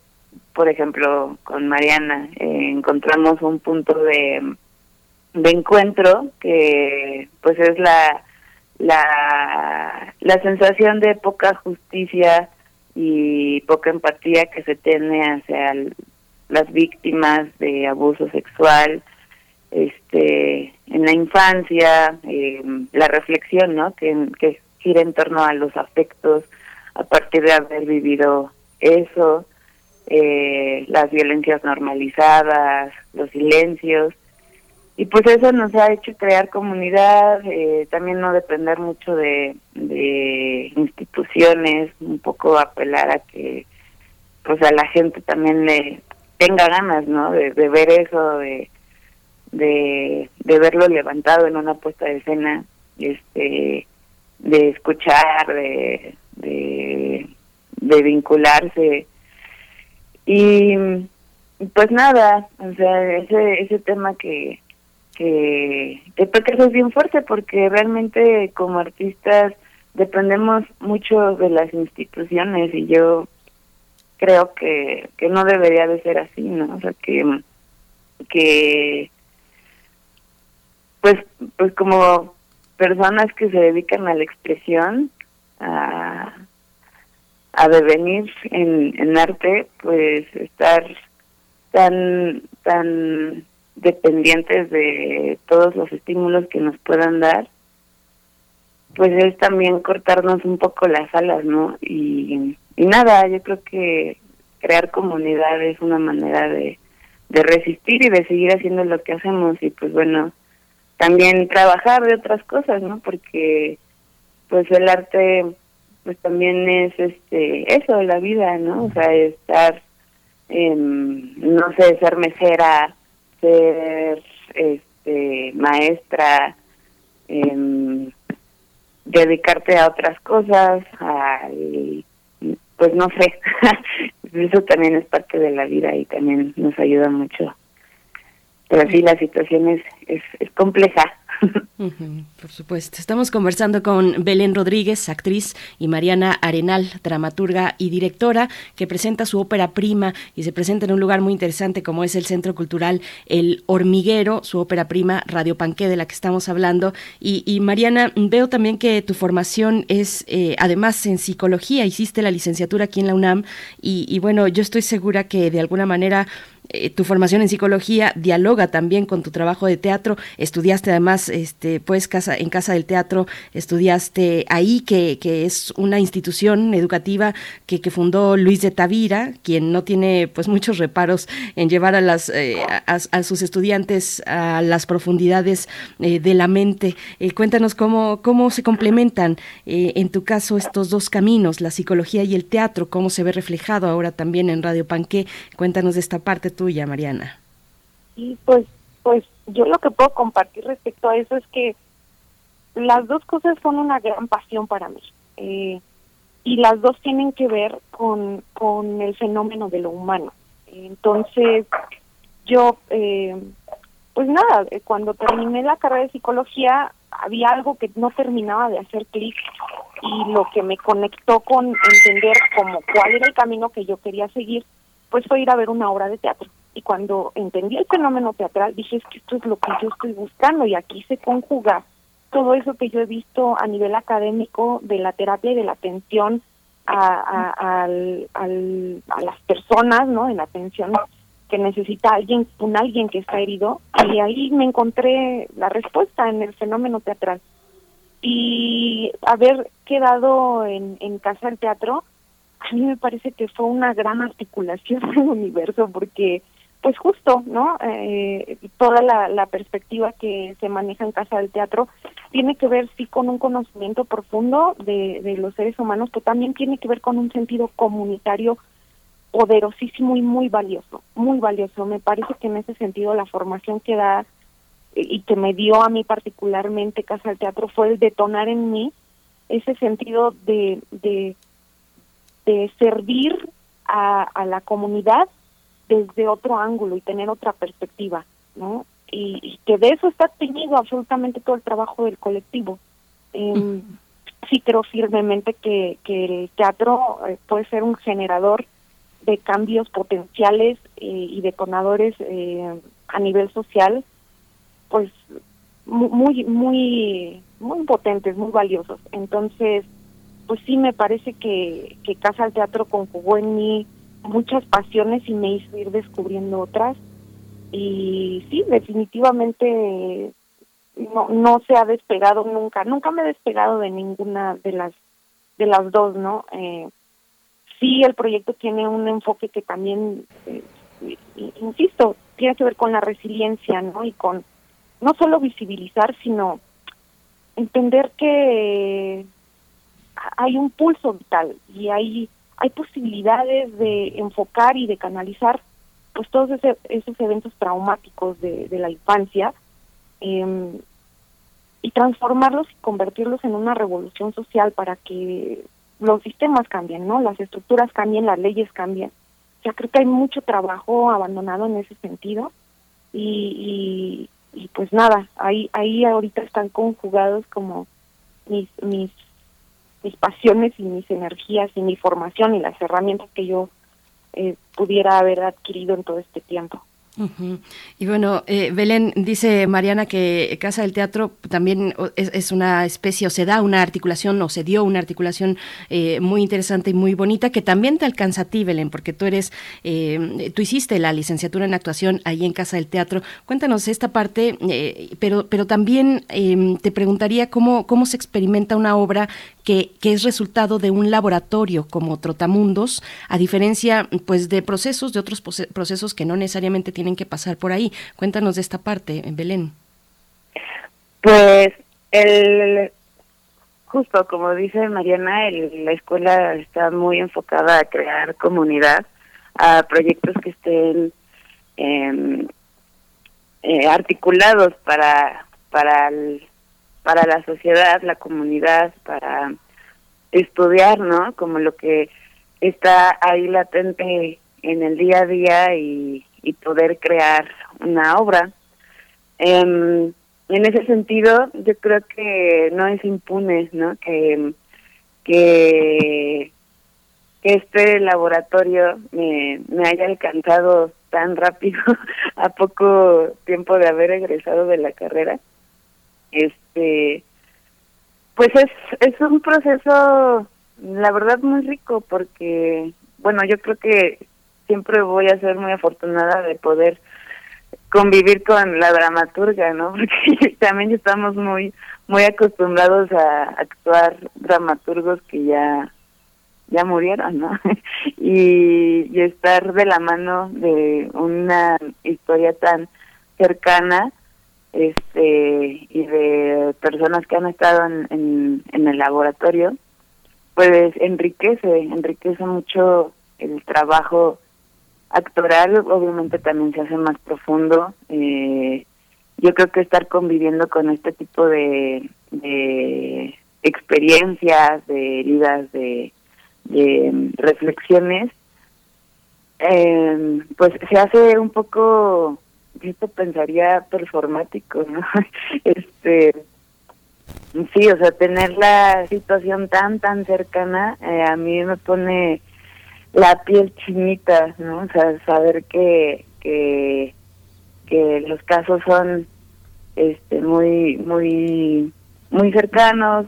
por ejemplo, con Mariana, eh, encontramos un punto de de encuentro que pues es la la la sensación de poca justicia y poca empatía que se tiene hacia las víctimas de abuso sexual este en la infancia eh, la reflexión no que, que gira en torno a los afectos a partir de haber vivido eso eh, las violencias normalizadas los silencios y pues eso nos ha hecho crear comunidad, eh, también no depender mucho de, de instituciones, un poco apelar a que pues a la gente también le tenga ganas, ¿no? De, ver eso, de, de, verlo levantado en una puesta de escena, este, de escuchar, de, de, de vincularse. Y pues nada, o sea, ese, ese tema que, que, que eso es bien fuerte porque realmente como artistas dependemos mucho de las instituciones y yo creo que, que no debería de ser así, ¿no? O sea, que, que pues, pues como personas que se dedican a la expresión, a, a devenir en, en arte, pues estar tan, tan dependientes de todos los estímulos que nos puedan dar, pues es también cortarnos un poco las alas, ¿no? Y, nada, yo creo que crear comunidad es una manera de, de resistir y de seguir haciendo lo que hacemos y pues bueno, también trabajar de otras cosas, ¿no? Porque pues el arte pues también es este eso, la vida, ¿no? O sea, estar, no sé, ser mesera, ser este, maestra, em, dedicarte a otras cosas, pues no sé, eso también es parte de la vida y también nos ayuda mucho. Pero sí, la situación es, es, es compleja por supuesto. Estamos conversando con Belén Rodríguez, actriz, y Mariana Arenal, dramaturga y directora, que presenta su ópera prima y se presenta en un lugar muy interesante como es el Centro Cultural El Hormiguero, su ópera prima Radio Panqué, de la que estamos hablando. Y, Mariana, veo también que tu formación es eh, además en psicología, hiciste la licenciatura aquí en la UNAM y, y bueno, yo estoy segura que de alguna manera eh, tu formación en psicología dialoga también con tu trabajo de teatro. Estudiaste además, este, pues, casa, en Casa del Teatro, estudiaste ahí, que, que es una institución educativa que, fundó Luis de Tavira, quien no tiene pues muchos reparos en llevar a, las, eh, a, sus estudiantes a las profundidades eh, de la mente. cuéntanos cómo, cómo se complementan en tu caso estos dos caminos, la psicología y el teatro, cómo se ve reflejado ahora también en Radio Panqué. Cuéntanos de esta parte Mariana. Y pues, pues yo lo que puedo compartir respecto a eso es que las dos cosas son una gran pasión para mí. Eh, y las dos tienen que ver con, con el fenómeno de lo humano. Entonces, yo, eh, pues nada, eh, cuando terminé la carrera de psicología, había algo que no terminaba de hacer clic y lo que me conectó con entender como cuál era el camino que yo quería seguir pues fue ir a ver una obra de teatro. Y cuando entendí el fenómeno teatral, dije, es que esto es lo que yo estoy buscando y aquí se conjuga todo eso que yo he visto a nivel académico de la terapia y de la atención a, a, las personas, ¿no? En la atención que necesita alguien, un alguien que está herido. Y ahí me encontré la respuesta en el fenómeno teatral. Y haber quedado en Casa del Teatro, a mí me parece que fue una gran articulación del universo porque pues justo, ¿no? Eh, toda la, perspectiva que se maneja en Casa del Teatro tiene que ver sí con un conocimiento profundo de, de los seres humanos, pero también tiene que ver con un sentido comunitario poderosísimo y muy valioso, muy valioso. Me parece que en ese sentido la formación que da y que me dio a mí particularmente Casa del Teatro fue el detonar en mí ese sentido de, de de servir a, la comunidad desde otro ángulo y tener otra perspectiva, ¿no? Y, que de eso está teñido absolutamente todo el trabajo del colectivo. Em, sí creo firmemente que, que el teatro eh, puede ser un generador de cambios potenciales eh, y detonadores eh, a nivel social, pues muy, muy, muy potentes, muy valiosos. Entonces, pues sí me parece que, que Casa al Teatro conjugó en mí muchas pasiones y me hizo ir descubriendo otras. Y sí, definitivamente no, no se ha despegado nunca, nunca me he despegado de ninguna de las de las dos, ¿no? Eh, sí, el proyecto tiene un enfoque que también, eh, insisto, tiene que ver con la resiliencia, ¿no? Y con no solo visibilizar, sino entender que hay un pulso vital y hay, hay posibilidades de enfocar y de canalizar pues todos esos eventos traumáticos de, la infancia em, y transformarlos y convertirlos en una revolución social para que los sistemas cambien, ¿no? Las estructuras cambien, las leyes cambien. Sea, creo que hay mucho trabajo abandonado en ese sentido y, y, y pues nada, ahí ahí ahorita están conjugados como mis mis mis pasiones y mis energías y mi formación y las herramientas que yo eh, pudiera haber adquirido en todo este tiempo. Y bueno, eh, Belén dice Mariana que Casa del Teatro también es, una especie o se da una articulación o se dio una articulación eh, muy interesante y muy bonita que también te alcanza a ti, Belén, porque tú eres, eh, tú hiciste la licenciatura en actuación ahí en Casa del Teatro. Cuéntanos esta parte, pero, pero también em, te preguntaría cómo, cómo se experimenta una obra que, que es resultado de un laboratorio como Trotamundos, a diferencia pues de procesos, de otros procesos que no necesariamente tienen tienen que pasar por ahí. Cuéntanos de esta parte, Belén. Pues el justo como dice Mariana, la escuela está muy enfocada a crear comunidad, a proyectos que estén em, eh, articulados para para para la sociedad, la comunidad, para estudiar, ¿no? Como lo que está ahí latente en el día a día y, y poder crear una obra. Em, en ese sentido, yo creo que no es impune, ¿no? Que, que, este laboratorio me, me haya alcanzado tan rápido a poco tiempo de haber egresado de la carrera. Este, pues es, es un proceso, la verdad, muy rico porque, bueno, yo creo que siempre voy a ser muy afortunada de poder convivir con la dramaturga, ¿no? Porque también estamos muy muy acostumbrados a actuar dramaturgos que ya ya murieron, ¿no? y, estar de la mano de una historia tan cercana este y de personas que han estado en, en, el laboratorio pues enriquece enriquece mucho el trabajo actoral obviamente también se hace más profundo eh, yo creo que estar conviviendo con este tipo de, de experiencias de heridas de, de reflexiones eh, pues se hace un poco esto pensaría performático, ¿no? Este, sí, o sea, tener la situación tan, tan cercana, eh, a mí me pone la piel chinita, ¿no? O sea, saber que, que, que los casos son este muy, muy, muy cercanos,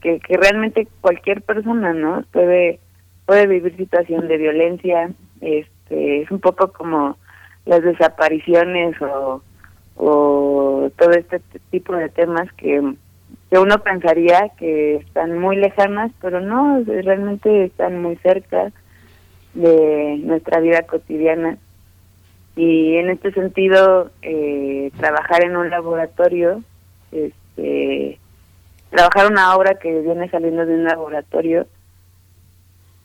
que, que realmente cualquier persona, ¿no? Puede, puede vivir situación de violencia, este, es un poco como las desapariciones o, o todo este tipo de temas que, que uno pensaría que están muy lejanas, pero no, realmente están muy cerca de nuestra vida cotidiana. Y en este sentido, eh, trabajar en un laboratorio, este, trabajar una obra que viene saliendo de un laboratorio,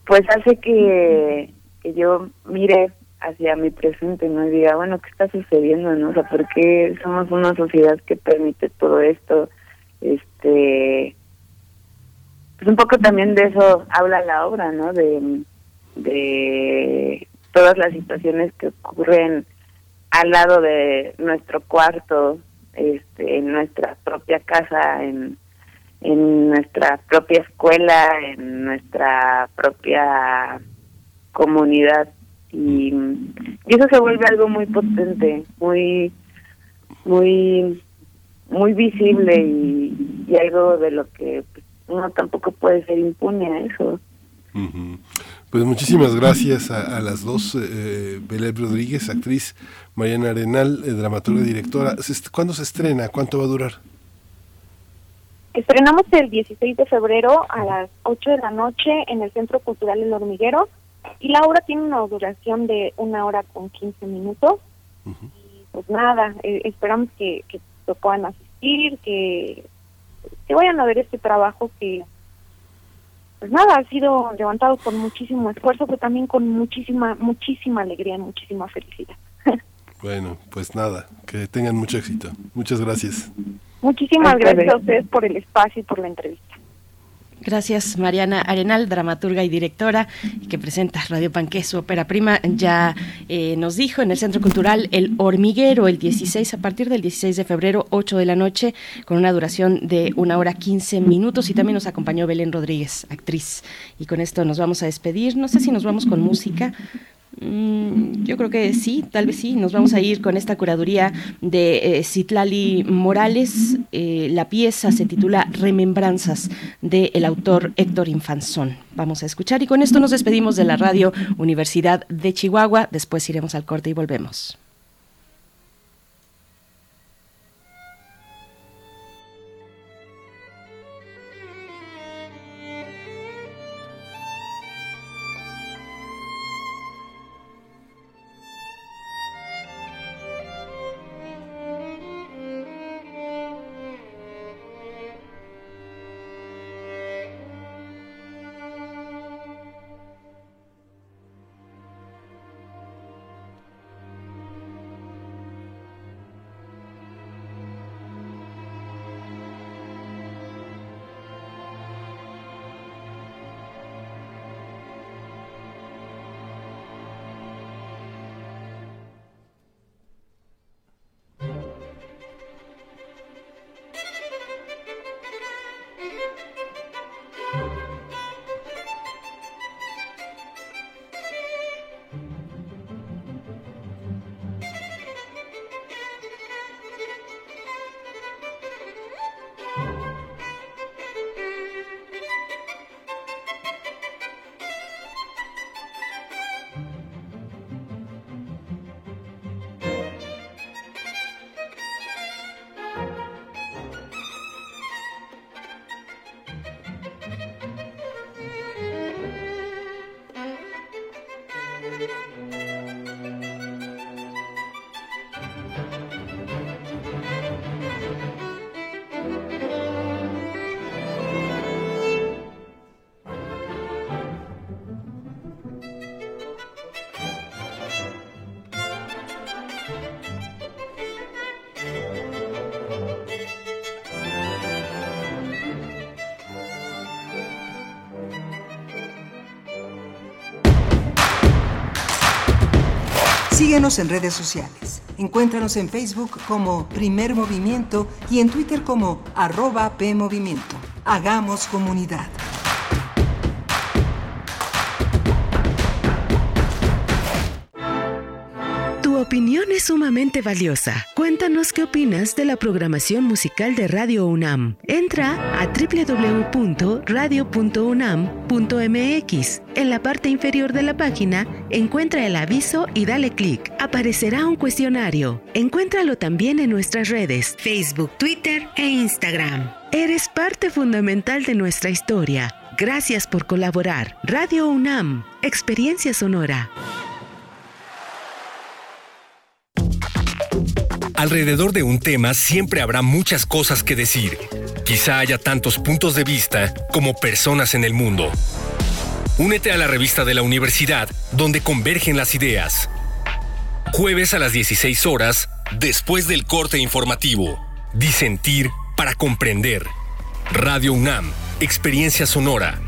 pues hace que, que yo mire hacia mi presente, ¿no? Y diga, bueno, ¿qué está sucediendo, no? O sea, ¿por qué somos una sociedad que permite todo esto? Este, pues un poco también de eso habla la obra, ¿no? De, de todas las situaciones que ocurren al lado de nuestro cuarto, este, en nuestra propia casa, en, en nuestra propia escuela, en nuestra propia comunidad y, eso se vuelve algo muy potente, muy, muy, muy visible y, algo de lo que pues, uno tampoco puede ser impune a eso. Pues muchísimas gracias a, las dos, eh, Belén Rodríguez, actriz, Mariana Arenal, eh, dramaturga y directora. ¿Cuándo se estrena? ¿Cuánto va a durar? Estrenamos el 16 de febrero a las 8 de la noche en el Centro Cultural El Hormiguero. Y la obra tiene una duración de una hora con 15 minutos. Y pues nada, eh, esperamos que, que puedan asistir, que, que vayan a ver este trabajo que, pues nada, ha sido levantado con muchísimo esfuerzo, pero también con muchísima, muchísima alegría, muchísima felicidad. Bueno, pues nada, que tengan mucho éxito. Muchas gracias. Muchísimas gracias a ustedes por el espacio y por la entrevista. Gracias, Mariana Arenal, dramaturga y directora, que presenta Radio Panqué, su ópera prima. Ya eh, nos dijo en el Centro Cultural El Hormiguero, el 16, a partir del 16 de febrero, 8 de la noche, con una duración de una hora 15 minutos. Y también nos acompañó Belén Rodríguez, actriz. Y con esto nos vamos a despedir. No sé si nos vamos con música. Mm, yo creo que sí, tal vez sí. Nos vamos a ir con esta curaduría de eh, Citlali Morales. Eh, la pieza se titula Remembranzas del autor Héctor Infanzón. Vamos a escuchar y con esto nos despedimos de la radio Universidad de Chihuahua. Después iremos al corte y volvemos. En redes sociales. Encuéntranos en Facebook como Primer Movimiento y en Twitter como arroba PMovimiento. Hagamos comunidad. Tu opinión es sumamente valiosa. Cuéntanos qué opinas de la programación musical de Radio UNAM. Entra a www.radio.unam.mx. En la parte inferior de la página, encuentra el aviso y dale clic. Aparecerá un cuestionario. Encuéntralo también en nuestras redes, Facebook, Twitter e Instagram. Eres parte fundamental de nuestra historia. Gracias por colaborar. Radio UNAM, Experiencia Sonora. Alrededor de un tema siempre habrá muchas cosas que decir. Quizá haya tantos puntos de vista como personas en el mundo. Únete a la revista de la universidad donde convergen las ideas. Jueves a las 16 horas, después del corte informativo. Disentir para comprender. Radio UNAM, Experiencia Sonora.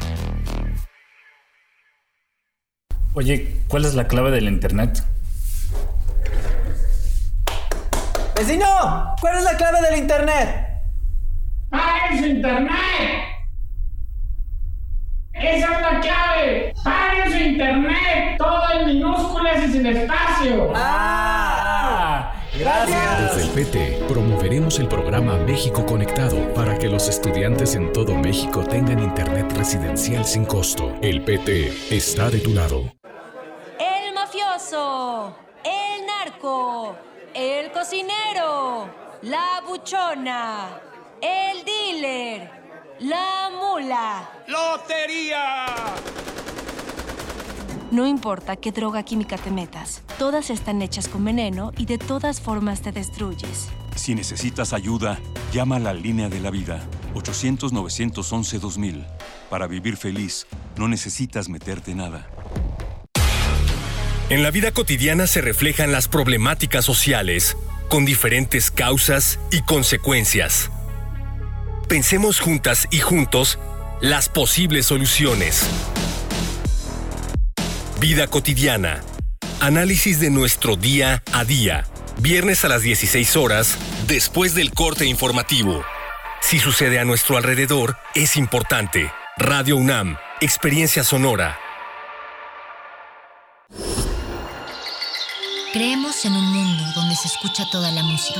Oye, ¿cuál es la clave del Internet? ¡Vecino! ¿Cuál es la clave del internet? ¡Paguen su internet! ¡Esa es la clave! ¡Paguen su internet! Todo en minúsculas y sin espacio. ¡Ah! Gracias. Desde el PT promoveremos el programa México Conectado para que los estudiantes en todo México tengan internet residencial sin costo. El PT está de tu lado. El mafioso, el narco el cocinero, la buchona, el dealer, la mula. ¡Lotería! No importa qué droga química te metas, todas están hechas con veneno y de todas formas te destruyes. Si necesitas ayuda, llama a la línea de la vida, 800-911-2000. Para vivir feliz, no necesitas meterte nada. En la vida cotidiana se reflejan las problemáticas sociales, con diferentes causas y consecuencias. Pensemos juntas y juntos las posibles soluciones. Vida cotidiana. Análisis de nuestro día a día. Viernes a las 16 horas, después del corte informativo. Si sucede a nuestro alrededor, es importante. Radio UNAM, Experiencia Sonora. Creemos en un mundo donde se escucha toda la música,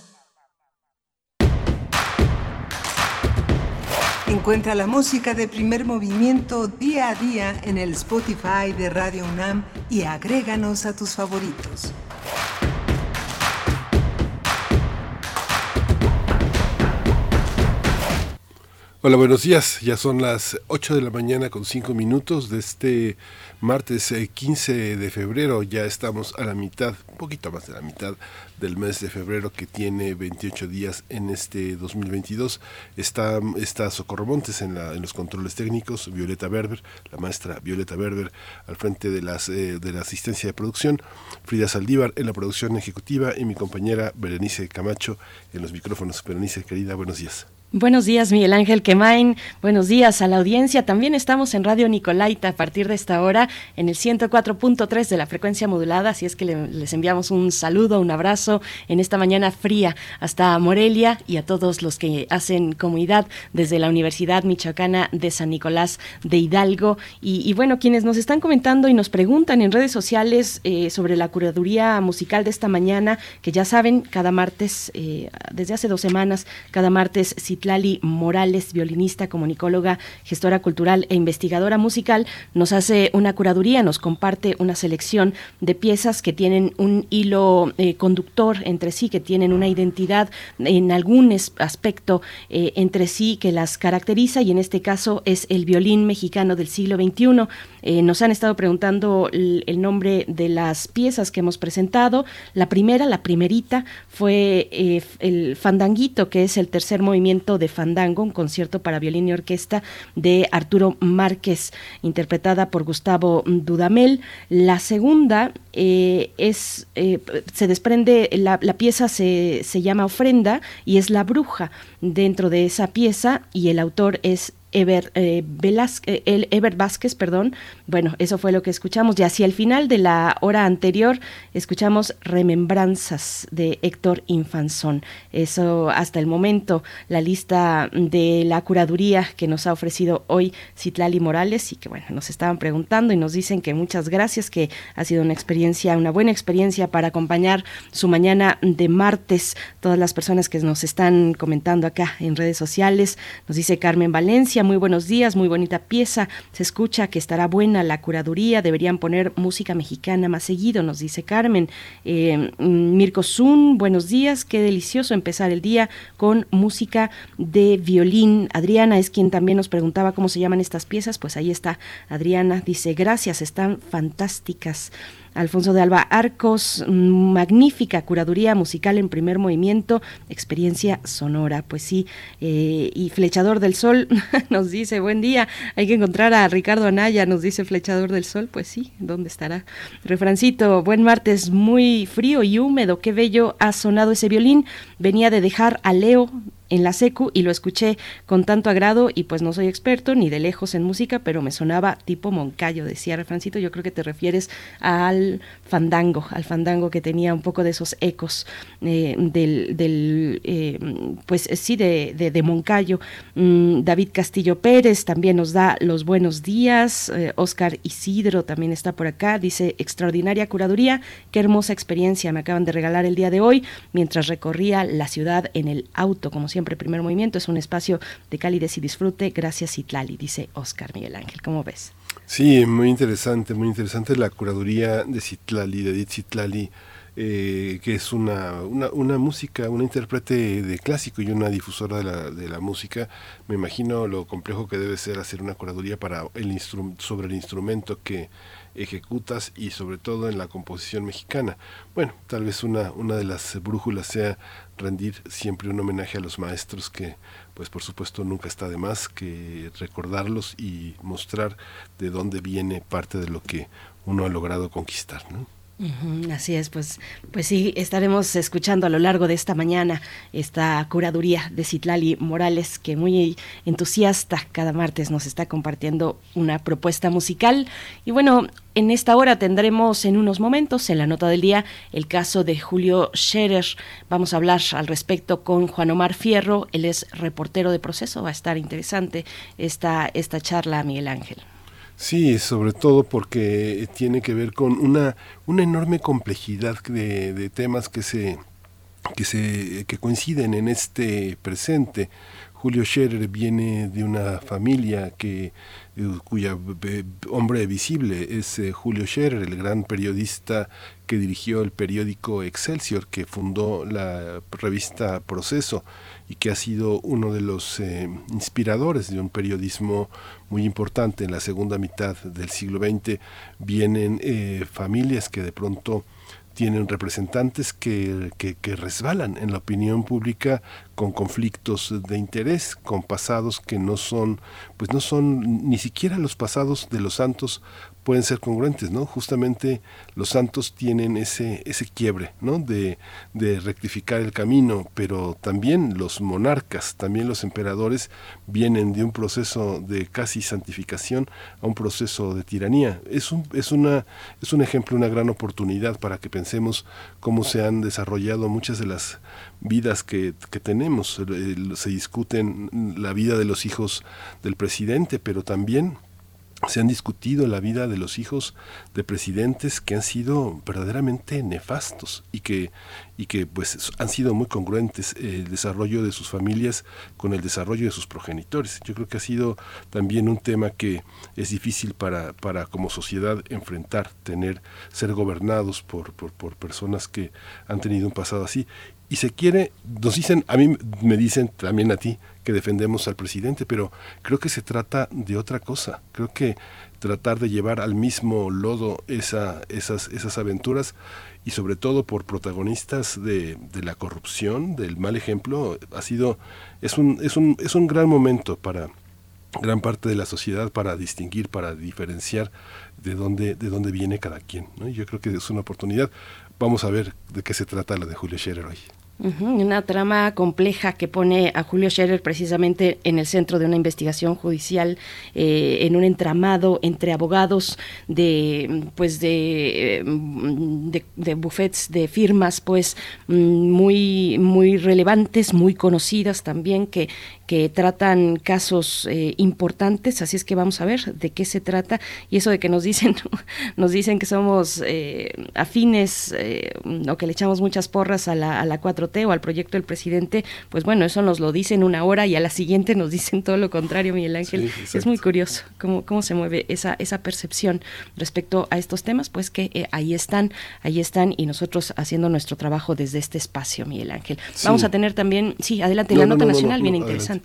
Encuentra la música de primer movimiento día a día en el Spotify de Radio UNAM y agréganos a tus favoritos. Hola, buenos días. Ya son las 8 de la mañana con 5 minutos de este martes 15 eh, de febrero. Ya estamos a la mitad, un poquito más de la mitad del mes de febrero que tiene 28 días en este 2022. Está, está Socorro Montes en, la, en los controles técnicos, Violeta Berber, la maestra Violeta Berber al frente de, las, eh, de la asistencia de producción, Frida Saldívar en la producción ejecutiva y mi compañera Berenice Camacho en los micrófonos. Berenice, querida, buenos días. Buenos días, Miguel Ángel Quemain. Buenos días a la audiencia. También estamos en Radio Nicolaita a partir de esta hora en el 104.3 de la frecuencia modulada. Así es que les enviamos un saludo, un abrazo en esta mañana fría hasta Morelia y a todos los que hacen comunidad desde la Universidad Michoacana de San Nicolás de Hidalgo. Y, bueno, quienes nos están comentando y nos preguntan en redes sociales eh, sobre la curaduría musical de esta mañana, que ya saben, cada martes, eh, desde hace dos semanas, cada martes, si Citlali Morales, violinista, comunicóloga, gestora cultural e investigadora musical, nos hace una curaduría, nos comparte una selección de piezas que tienen un hilo eh, conductor entre sí, que tienen una identidad en algún aspecto eh, entre sí que las caracteriza y en este caso es el violín mexicano del siglo XXI. Eh, nos han estado preguntando el, nombre de las piezas que hemos presentado. La primera, la primerita, fue el Fandanguito, que es el tercer movimiento de Fandango, un concierto para violín y orquesta de Arturo Márquez, interpretada por Gustavo Dudamel. La segunda eh, es, se desprende, la, pieza se, se llama Ofrenda y es La Bruja dentro de esa pieza y el autor es Ever, eh, eh, Ever Vázquez, perdón. Bueno, eso fue lo que escuchamos. Y hacia el final de la hora anterior escuchamos Remembranzas de Héctor Infanzón. Eso hasta el momento, la lista de la curaduría que nos ha ofrecido hoy Citlali Morales y que bueno, nos estaban preguntando y nos dicen que muchas gracias, que ha sido una experiencia, una buena experiencia para acompañar su mañana de martes. Todas las personas que nos están comentando acá en redes sociales, nos dice Carmen Valencia, muy buenos días, muy bonita pieza. Se escucha que estará buena la curaduría, deberían poner música mexicana más seguido, nos dice Carmen. Eh, Mirko Zun, buenos días, qué delicioso empezar el día con música de violín. Adriana es quien también nos preguntaba cómo se llaman estas piezas, pues ahí está Adriana, dice gracias, están fantásticas. Alfonso de Alba Arcos, magnífica curaduría musical en primer movimiento, experiencia sonora, pues sí, eh, y Flechador del Sol nos dice, buen día, hay que encontrar a Ricardo Anaya, nos dice Flechador del Sol, pues sí, ¿dónde estará? Refrancito, buen martes, muy frío y húmedo, qué bello ha sonado ese violín, venía de dejar a Leo en la secu y lo escuché con tanto agrado y pues no soy experto ni de lejos en música, pero me sonaba tipo Moncayo, decía Refrancito, yo creo que te refieres al fandango, al fandango que tenía un poco de esos ecos eh, del, del eh, pues sí, de, de, Moncayo. Mm, David Castillo Pérez también nos da los buenos días, Oscar eh, Isidro también está por acá, dice extraordinaria curaduría, qué hermosa experiencia me acaban de regalar el día de hoy mientras recorría la ciudad en el auto, como siempre siempre Primer Movimiento es un espacio de calidez y disfrute. Gracias, Itlali, dice Oscar Miguel Ángel. ¿Cómo ves? Sí, muy interesante, muy interesante la curaduría de Citlali, de Edith Citlali, eh, que es una, una, música, una intérprete de clásico y una difusora de la, música. Me imagino lo complejo que debe ser hacer una curaduría para el sobre el instrumento que ejecutas y sobre todo en la composición mexicana. Bueno, tal vez una, una de las brújulas sea rendir siempre un homenaje a los maestros que pues por supuesto nunca está de más que recordarlos y mostrar de dónde viene parte de lo que uno ha logrado conquistar. Así es, pues, pues sí, estaremos escuchando a lo largo de esta mañana esta curaduría de Citlali Morales, que muy entusiasta cada martes nos está compartiendo una propuesta musical. Y bueno, en esta hora tendremos en unos momentos, en la nota del día, el caso de Julio Scherer. Vamos a hablar al respecto con Juan Omar Fierro, él es reportero de proceso. Va a estar interesante esta, esta charla, Miguel Ángel. Sí, sobre todo porque tiene que ver con una, una enorme complejidad de, de temas que se, que se que coinciden en este presente. Julio Scherer viene de una familia que eh, cuya hombre visible es eh, Julio Scherer, el gran periodista que dirigió el periódico Excelsior, que fundó la revista Proceso y que ha sido uno de los eh, inspiradores de un periodismo muy importante en la segunda mitad del siglo XX. Vienen eh, familias que de pronto tienen representantes que, que, que, resbalan en la opinión pública con conflictos de interés, con pasados que no son, pues no son ni siquiera los pasados de los santos pueden ser congruentes, ¿no? Justamente los santos tienen ese, ese quiebre, ¿no? De, de rectificar el camino, pero también los monarcas, también los emperadores vienen de un proceso de casi santificación a un proceso de tiranía. Es un, es una, es un ejemplo, una gran oportunidad para que pensemos cómo se han desarrollado muchas de las vidas que, que tenemos. Se discuten la vida de los hijos del presidente, pero también se han discutido la vida de los hijos de presidentes que han sido verdaderamente nefastos y que y que pues han sido muy congruentes el desarrollo de sus familias con el desarrollo de sus progenitores. Yo creo que ha sido también un tema que es difícil para, para como sociedad enfrentar, tener, ser gobernados por, por, por personas que han tenido un pasado así y se quiere, nos dicen, a mí me dicen también a ti que defendemos al presidente, pero creo que se trata de otra cosa. Creo que tratar de llevar al mismo lodo esa, esas, esas aventuras y sobre todo por protagonistas de, de, la corrupción, del mal ejemplo, ha sido, es un, es un, es un gran momento para gran parte de la sociedad para distinguir, para diferenciar de dónde, de dónde viene cada quien. ¿no? Yo creo que es una oportunidad. Vamos a ver de qué se trata la de Julio Scherer hoy. Una trama compleja que pone a Julio Scherer precisamente en el centro de una investigación judicial, eh, en un entramado entre abogados de, pues de, de, de buffets, de firmas, pues muy, muy relevantes, muy conocidas también, que, que tratan casos eh, importantes, así es que vamos a ver de qué se trata y eso de que nos dicen nos dicen que somos eh, afines eh, o que le echamos muchas porras a la, a la 4T o al proyecto del presidente, pues bueno, eso nos lo dicen una hora y a la siguiente nos dicen todo lo contrario, Miguel Ángel. Sí, es muy curioso cómo, cómo se mueve esa, esa percepción respecto a estos temas, pues que ahí están, ahí están y nosotros haciendo nuestro trabajo desde este espacio, Miguel Ángel. Sí. Vamos a tener también, sí, adelante, no, la nota no, nacional, bien interesante.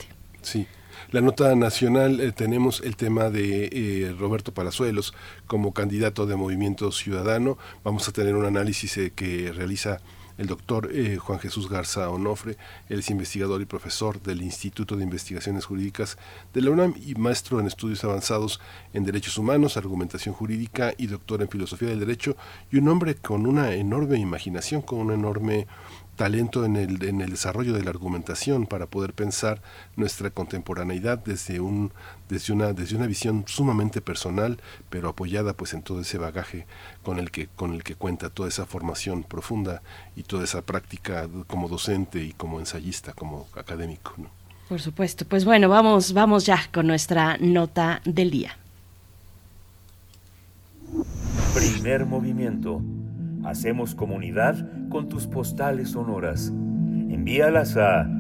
Sí. La nota nacional eh, tenemos el tema de eh, Roberto Palazuelos como candidato de Movimiento Ciudadano. Vamos a tener un análisis eh, que realiza el doctor eh, Juan Jesús Garza Onofre. Él es investigador y profesor del Instituto de Investigaciones Jurídicas de la UNAM y maestro en estudios avanzados en derechos humanos, argumentación jurídica y doctor en filosofía del derecho. Y un hombre con una enorme imaginación, con una enorme talento en el, en el desarrollo de la argumentación para poder pensar nuestra contemporaneidad desde un desde una desde una visión sumamente personal pero apoyada pues en todo ese bagaje con el que con el que cuenta toda esa formación profunda y toda esa práctica como docente y como ensayista como académico ¿no? por supuesto. Pues bueno vamos vamos ya con nuestra nota del día. Primer movimiento Hacemos comunidad con tus postales sonoras. Envíalas a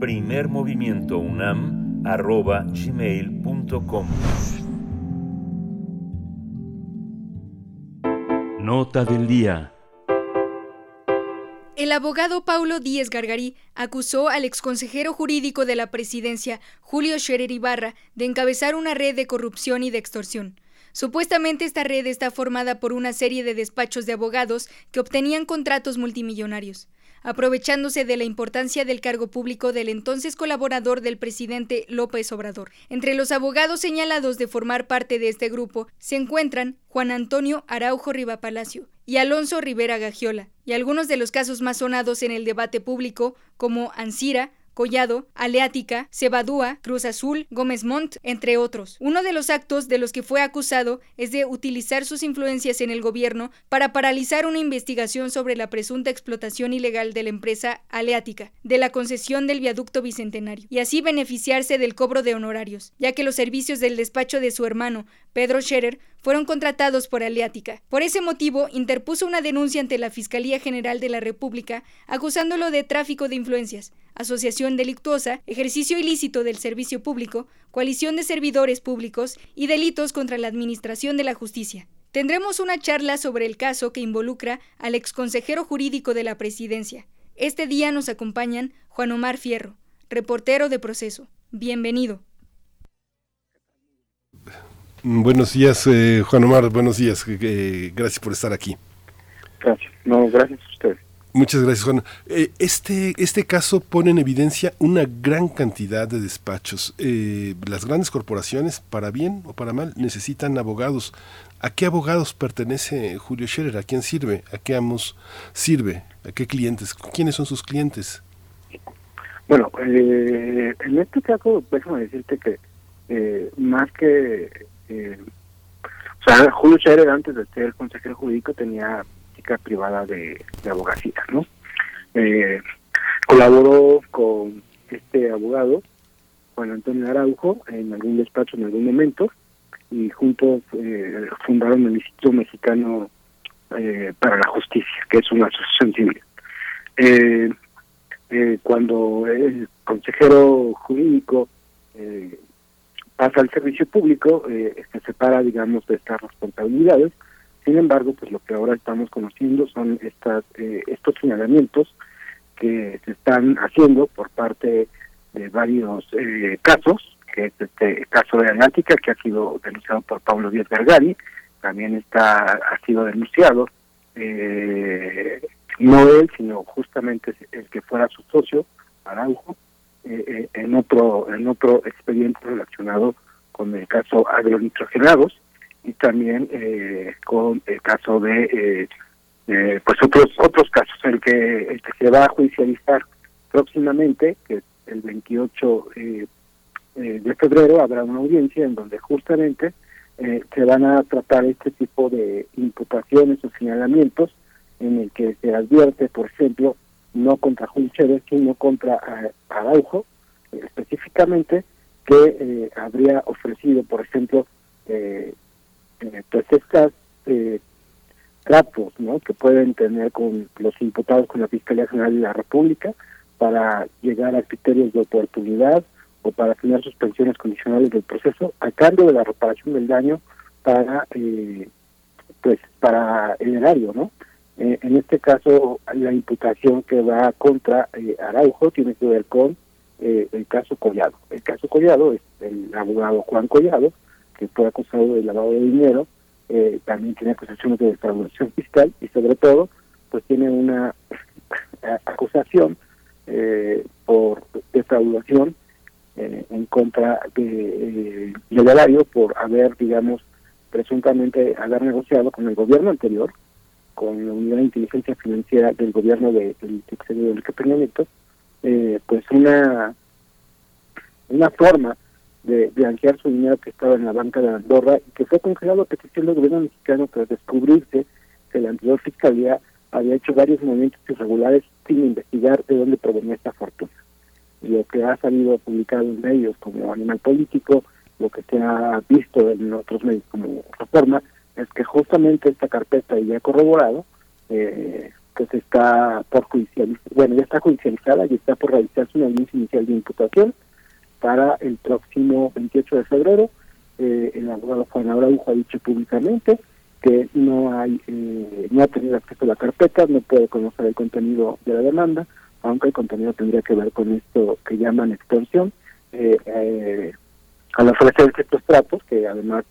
primermovimientounam.gmail.com Nota del día. El abogado Paulo Díez Gargarí acusó al exconsejero jurídico de la presidencia, Julio Scherer Ibarra, de encabezar una red de corrupción y de extorsión. Supuestamente esta red está formada por una serie de despachos de abogados que obtenían contratos multimillonarios. Aprovechándose de la importancia del cargo público del entonces colaborador del presidente López Obrador. Entre los abogados señalados de formar parte de este grupo se encuentran Juan Antonio Araujo Rivapalacio y Alonso Rivera Gagiola, y algunos de los casos más sonados en el debate público, como Ansira, Collado, Aleática, Cebadúa, Cruz Azul, Gómez Montt, entre otros. Uno de los actos de los que fue acusado es de utilizar sus influencias en el gobierno para paralizar una investigación sobre la presunta explotación ilegal de la empresa Aleática, de la concesión del viaducto bicentenario, y así beneficiarse del cobro de honorarios, ya que los servicios del despacho de su hermano, Pedro Scherer, fueron contratados por Aleática. Por ese motivo, interpuso una denuncia ante la Fiscalía General de la República, acusándolo de tráfico de influencias, asociación delictuosa, ejercicio ilícito del servicio público, coalición de servidores públicos y delitos contra la administración de la justicia. Tendremos una charla sobre el caso que involucra al exconsejero jurídico de la presidencia. Este día nos acompañan Juan Omar Fierro, reportero de proceso. Bienvenido. Buenos días, eh, Juan Omar. Buenos días. Eh, gracias por estar aquí. Gracias. No, gracias. Muchas gracias, Juan. Eh, este, este caso pone en evidencia una gran cantidad de despachos. Eh, las grandes corporaciones, para bien o para mal, necesitan abogados. ¿A qué abogados pertenece Julio Scherer? ¿A quién sirve? ¿A qué amos sirve? ¿A qué clientes? ¿Quiénes son sus clientes? Bueno, eh, en este caso, déjame decirte que eh, más que... Eh, o sea, Julio Scherer antes de ser consejero jurídico tenía privada de, de abogacía, ¿no? Eh, colaboró con este abogado, Juan Antonio Araujo, en algún despacho en algún momento, y juntos eh, fundaron el Instituto Mexicano eh, para la Justicia, que es una asociación civil. Eh, cuando el consejero jurídico pasa al servicio público, se separa, digamos, de estas responsabilidades. Sin embargo, pues lo que ahora estamos conociendo son estas estos señalamientos que se están haciendo por parte de varios casos que es este caso de Atlántica, que ha sido denunciado por Pablo Díaz Gargari, también está ha sido denunciado, eh, no él, sino justamente el que fuera su socio, Araujo, eh, eh, en otro en otro expediente relacionado con el caso agronitrogenados y también con el caso de pues otros otros casos el que el que se va a judicializar próximamente que es el 28 eh, de febrero habrá una audiencia en donde justamente eh, se van a tratar este tipo de imputaciones o señalamientos en el que se advierte, por ejemplo, no contra Julio Chávez, sino contra eh, Araujo, específicamente, que habría ofrecido, por ejemplo, pues estas tratos ¿no? que pueden tener con los imputados con la Fiscalía General de la República para llegar a criterios de oportunidad, o para tener suspensiones condicionales del proceso a cambio de la reparación del daño para eh, pues para el erario, ¿no? Eh, en este caso, la imputación que va contra eh, Araujo tiene que ver con el caso Collado. El caso Collado es el abogado Juan Collado, que fue acusado de lavado de dinero, también tiene acusaciones de defraudación fiscal y sobre todo, pues tiene una acusación por defraudación eh, en contra de, eh, del erario por haber, digamos, presuntamente haber negociado con el gobierno anterior, con la unidad de inteligencia financiera del gobierno de, del sexenio de Peña Nieto, eh, pues una una forma de blanquear su dinero que estaba en la banca de Andorra y que fue congelado a petición del gobierno mexicano tras descubrirse que la anterior fiscalía había hecho varios movimientos irregulares sin investigar de dónde provenía esta fortuna. Lo que ha salido publicado en medios como Animal Político, lo que se ha visto en otros medios como Reforma, es que justamente esta carpeta ya corroborado, eh, que se está por judicializar, bueno, ya está judicializada y está por realizarse una audiencia inicial de imputación para el próximo 28 de febrero. Eh, el abogado Juan Araujo ha dicho públicamente que no hay eh, no ha tenido acceso a la carpeta, no puede conocer el contenido de la demanda, aunque el contenido tendría que ver con esto que llaman extorsión, eh, eh, al ofrecer ciertos tratos, que además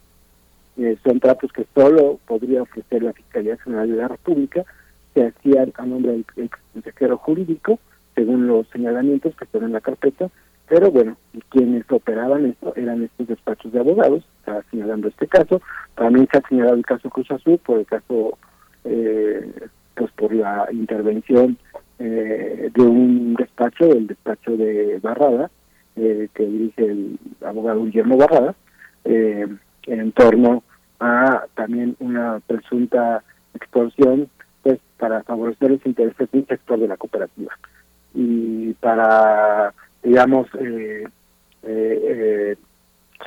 eh, son tratos que solo podría ofrecer la Fiscalía General de la República, se hacían a nombre del ex consejero jurídico, según los señalamientos que están en la carpeta, pero bueno, quienes operaban esto eran estos despachos de abogados, está señalando este caso, también se ha señalado el caso Cruz Azul por el caso, pues por la intervención eh, de un despacho, el despacho de Barrada, eh, que dirige el abogado Guillermo Barrada, eh, en torno a también una presunta extorsión pues para favorecer los intereses de sector de la cooperativa. Y para digamos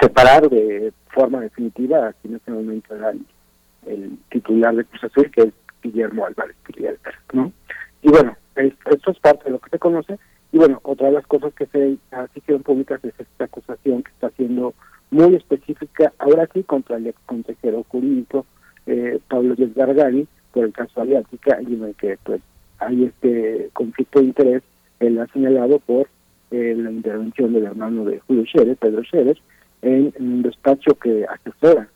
separar de forma definitiva aquí en este momento era el, titular de Cruz Azul que es Guillermo Álvarez ¿no? y bueno esto es parte de lo que se conoce. Y bueno, otra de las cosas que se hicieron públicas es esta acusación que está siendo muy específica, ahora sí, contra el ex consejero jurídico eh, Pablo Díaz Gargani por el caso Aliática, y en el que pues hay este conflicto de interés, él ha señalado por eh, la intervención del hermano de Julio Chérez, Pedro Chérez, en, un despacho que asesora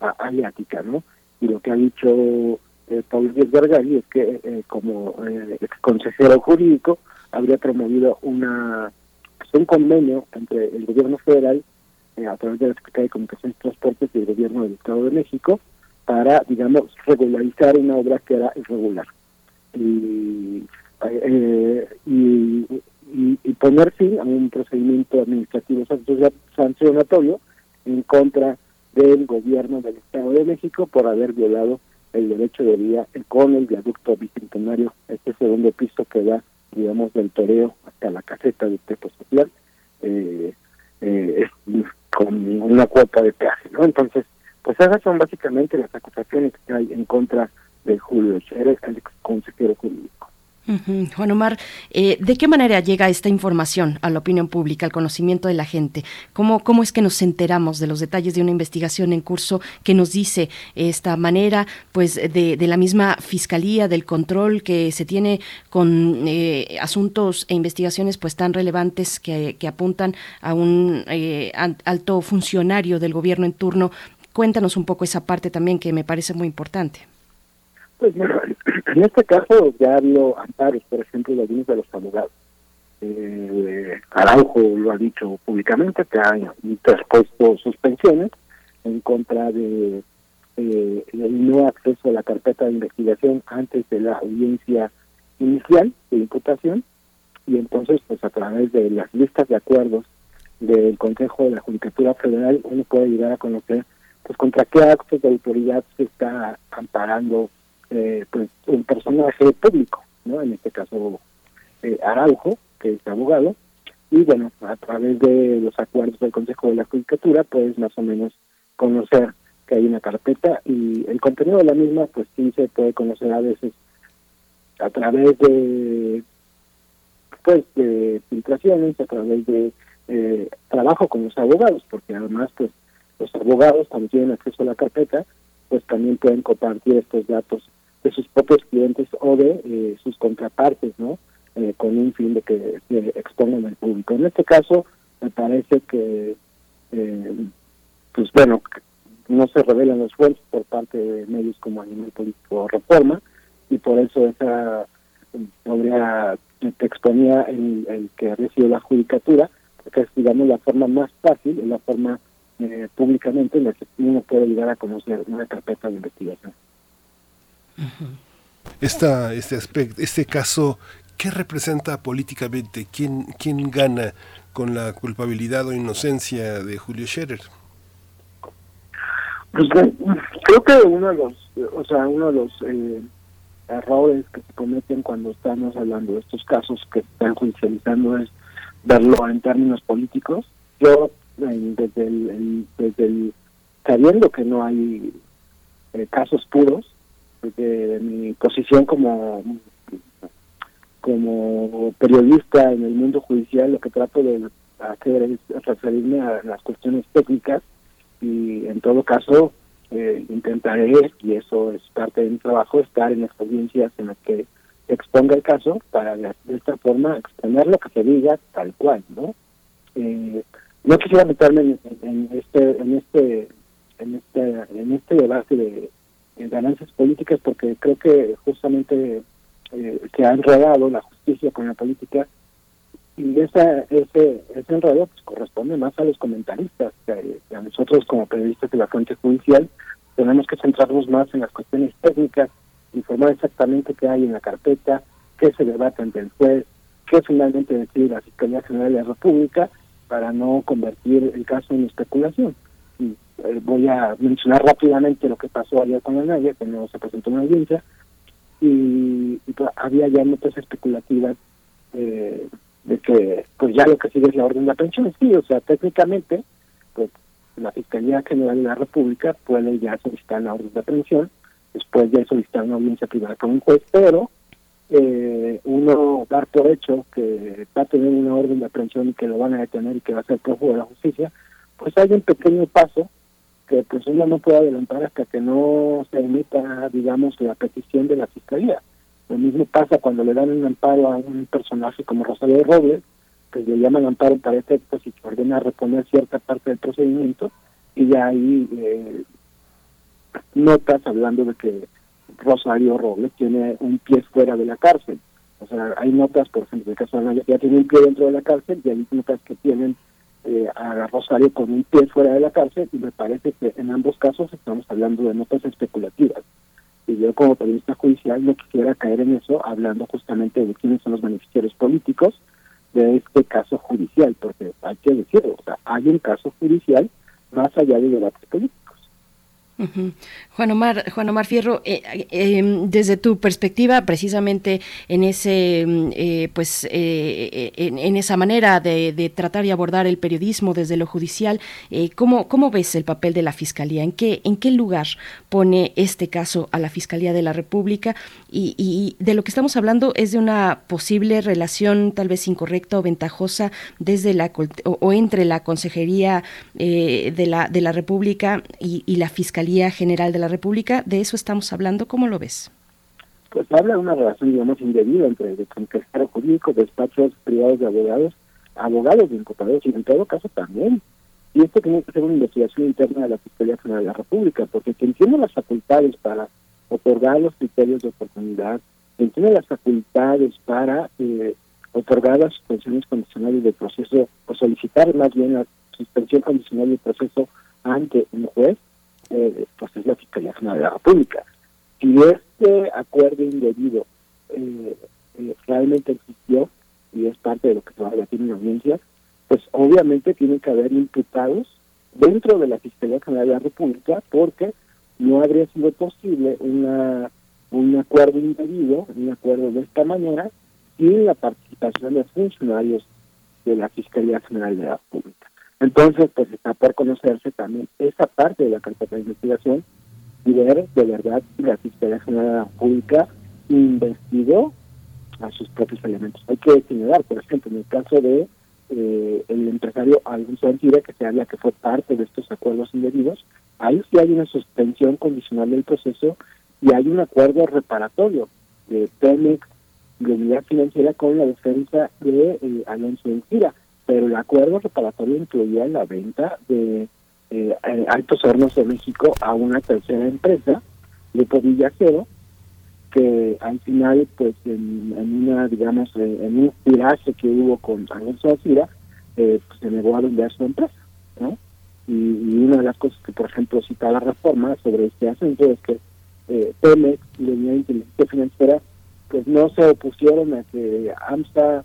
a Aliática, ¿no? Y lo que ha dicho eh, Paul Díaz Gargari es que eh, como eh, ex consejero jurídico habría promovido una pues, un convenio entre el gobierno federal eh, a través de la Secretaría de Comunicaciones y Transportes y el gobierno del Estado de México para, digamos, regularizar una obra que era irregular y, y, y, poner fin a un procedimiento administrativo sancionatorio en contra del gobierno del Estado de México por haber violado el derecho de vía con el viaducto bicentenario, este segundo piso que va, digamos, del toreo hasta la caseta de Tepo Social, eh, eh, con una cuota de peaje, ¿no? Entonces, pues esas son básicamente las acusaciones que hay en contra de Julio Scherer, el ex consejero Juan Omar, eh, ¿de qué manera llega esta información a la opinión pública, al conocimiento de la gente? ¿Cómo, ¿Cómo es que nos enteramos de los detalles de una investigación en curso que nos dice esta manera, pues, de, la misma fiscalía, del control que se tiene con eh, asuntos e investigaciones, pues, tan relevantes que, apuntan a un eh, alto funcionario del gobierno en turno? Cuéntanos un poco esa parte también que me parece muy importante. Pues en este caso ya ha habido amparos, por ejemplo, de algunos de los abogados. Eh, Araujo lo ha dicho públicamente, que ha interpuesto suspensiones en contra de eh, el no acceso a la carpeta de investigación antes de la audiencia inicial de imputación y entonces pues a través de las listas de acuerdos del Consejo de la Judicatura Federal uno puede llegar a conocer pues contra qué actos de autoridad se está amparando eh, pues un personaje público, ¿no? En este caso eh, Araujo, que es abogado, y bueno, a través de los acuerdos del Consejo de la Judicatura, puedes más o menos conocer que hay una carpeta y el contenido de la misma, pues sí se puede conocer a veces a través de pues de filtraciones, a través de eh, trabajo con los abogados, porque además pues los abogados cuando tienen acceso a la carpeta, pues también pueden compartir estos datos de sus propios clientes o de eh, sus contrapartes, ¿no? Eh, con un fin de que se expongan al público. En este caso, me parece que, eh, pues bueno, no se revelan los fuentes por parte de medios como Animal Político Reforma, y por eso esa podría, te exponía el, el que recibió la judicatura, porque es, digamos, la forma más fácil, la forma públicamente en la que uno puede llegar a conocer una carpeta de investigación. Esta, este aspecto, este caso, ¿qué representa políticamente? ¿Quién, quién gana con la culpabilidad o inocencia de Julio Scherer? Pues creo que uno de los, o sea, uno de los eh, errores que se cometen cuando estamos hablando de estos casos que están judicializando es verlo en términos políticos. Yo desde el, desde el sabiendo que no hay eh, casos puros, de mi posición como como periodista en el mundo judicial lo que trato de hacer es referirme a las cuestiones técnicas y en todo caso eh, intentaré y eso es parte de mi trabajo estar en experiencias en las que exponga el caso para de, esta forma exponer lo que se diga tal cual no eh, no quisiera meterme en, este en este en este en este debate de ganancias políticas porque creo que justamente eh, se ha enredado la justicia con la política y esa, ese, ese enredo pues, corresponde más a los comentaristas, a nosotros como periodistas de la fuente judicial tenemos que centrarnos más en las cuestiones técnicas, informar exactamente qué hay en la carpeta, qué se debate ante el juez, qué finalmente decide la Fiscalía General de la República para no convertir el caso en especulación. Eh, voy a mencionar rápidamente lo que pasó ayer con la Naya, que no se presentó una audiencia, y, pues, había ya notas especulativas eh, de que pues ya lo que sigue es la orden de aprehensión. Sí, o sea, técnicamente, pues la Fiscalía General de la República puede ya solicitar la orden de aprehensión, después ya solicitar una audiencia privada con un juez, pero eh, uno dar por hecho que va a tener una orden de aprehensión y que lo van a detener y que va a ser prófugo de la justicia, pues hay un pequeño paso pues uno no puede adelantar hasta que no se emita, digamos, la petición de la fiscalía. Lo mismo pasa cuando le dan un amparo a un personaje como Rosario Robles, que le llaman amparo para efectos y que ordena reponer cierta parte del procedimiento, y ya hay eh, notas hablando de que Rosario Robles tiene un pie fuera de la cárcel. O sea, hay notas, por ejemplo, el caso de Anaya, ya tiene un pie dentro de la cárcel, y hay notas que tienen eh, a Rosario con un pie fuera de la cárcel y me parece que en ambos casos estamos hablando de notas especulativas. Y yo como periodista judicial no quisiera caer en eso hablando justamente de quiénes son los beneficiarios políticos de este caso judicial, porque hay que decirlo, o sea, hay un caso judicial más allá de debates políticos. Juan Omar, Juan Omar Fierro, eh, em, desde tu perspectiva, precisamente en ese, mm, eh, pues, eh, en, esa manera de, tratar y abordar el periodismo desde lo judicial, ¿cómo, ¿cómo, ves el papel de la fiscalía? ¿En qué, en qué lugar pone este caso a la fiscalía de la República? Y, de lo que estamos hablando es de una posible relación, tal vez incorrecta o ventajosa, desde la o, entre la consejería de la de la República y, y la fiscalía General de la República. ¿De eso estamos hablando? ¿Cómo lo ves? Pues habla de una relación, digamos, indebida entre el consejero jurídico, despachos privados de abogados, abogados de incorporados y en todo caso también. Y esto tiene que ser una investigación interna de la Fiscalía General de la República, porque quien tiene las facultades para otorgar los criterios de oportunidad, quien tiene las facultades para eh, otorgar las suspensiones condicionales del proceso, o solicitar más bien la suspensión condicional del proceso ante un juez, eh, pues es la Fiscalía General de la República. Si este acuerdo indebido eh, eh, realmente existió y es parte de lo que se va a debatir en la audiencia, pues obviamente tienen que haber imputados dentro de la Fiscalía General de la República porque no habría sido posible una un acuerdo indebido, un acuerdo de esta manera, sin la participación de funcionarios de la Fiscalía General de la República. Entonces, pues está por conocerse también esa parte de la carpeta de investigación y ver de verdad si la Fiscalía General República investigó a sus propios elementos. Hay que señalar, por ejemplo, en el caso de eh, el empresario Alonso Antira, que se habla que fue parte de estos acuerdos indebidos, ahí sí hay una suspensión condicional del proceso y hay un acuerdo reparatorio de Pemex de unidad financiera con la defensa de eh, Alonso Antira pero el acuerdo reparatorio incluía la venta de eh, eh, Altos Hornos de México a una tercera empresa, Grupo Villacero, que al final, pues en, una, digamos, eh, en un tiraje que hubo con Alonso Azira, pues, se negó a vender su empresa, ¿no? Y, una de las cosas que, por ejemplo, cita la reforma sobre este asunto es que eh, Pemex y la Unidad de Inteligencia Financiera pues no se opusieron a que AMSA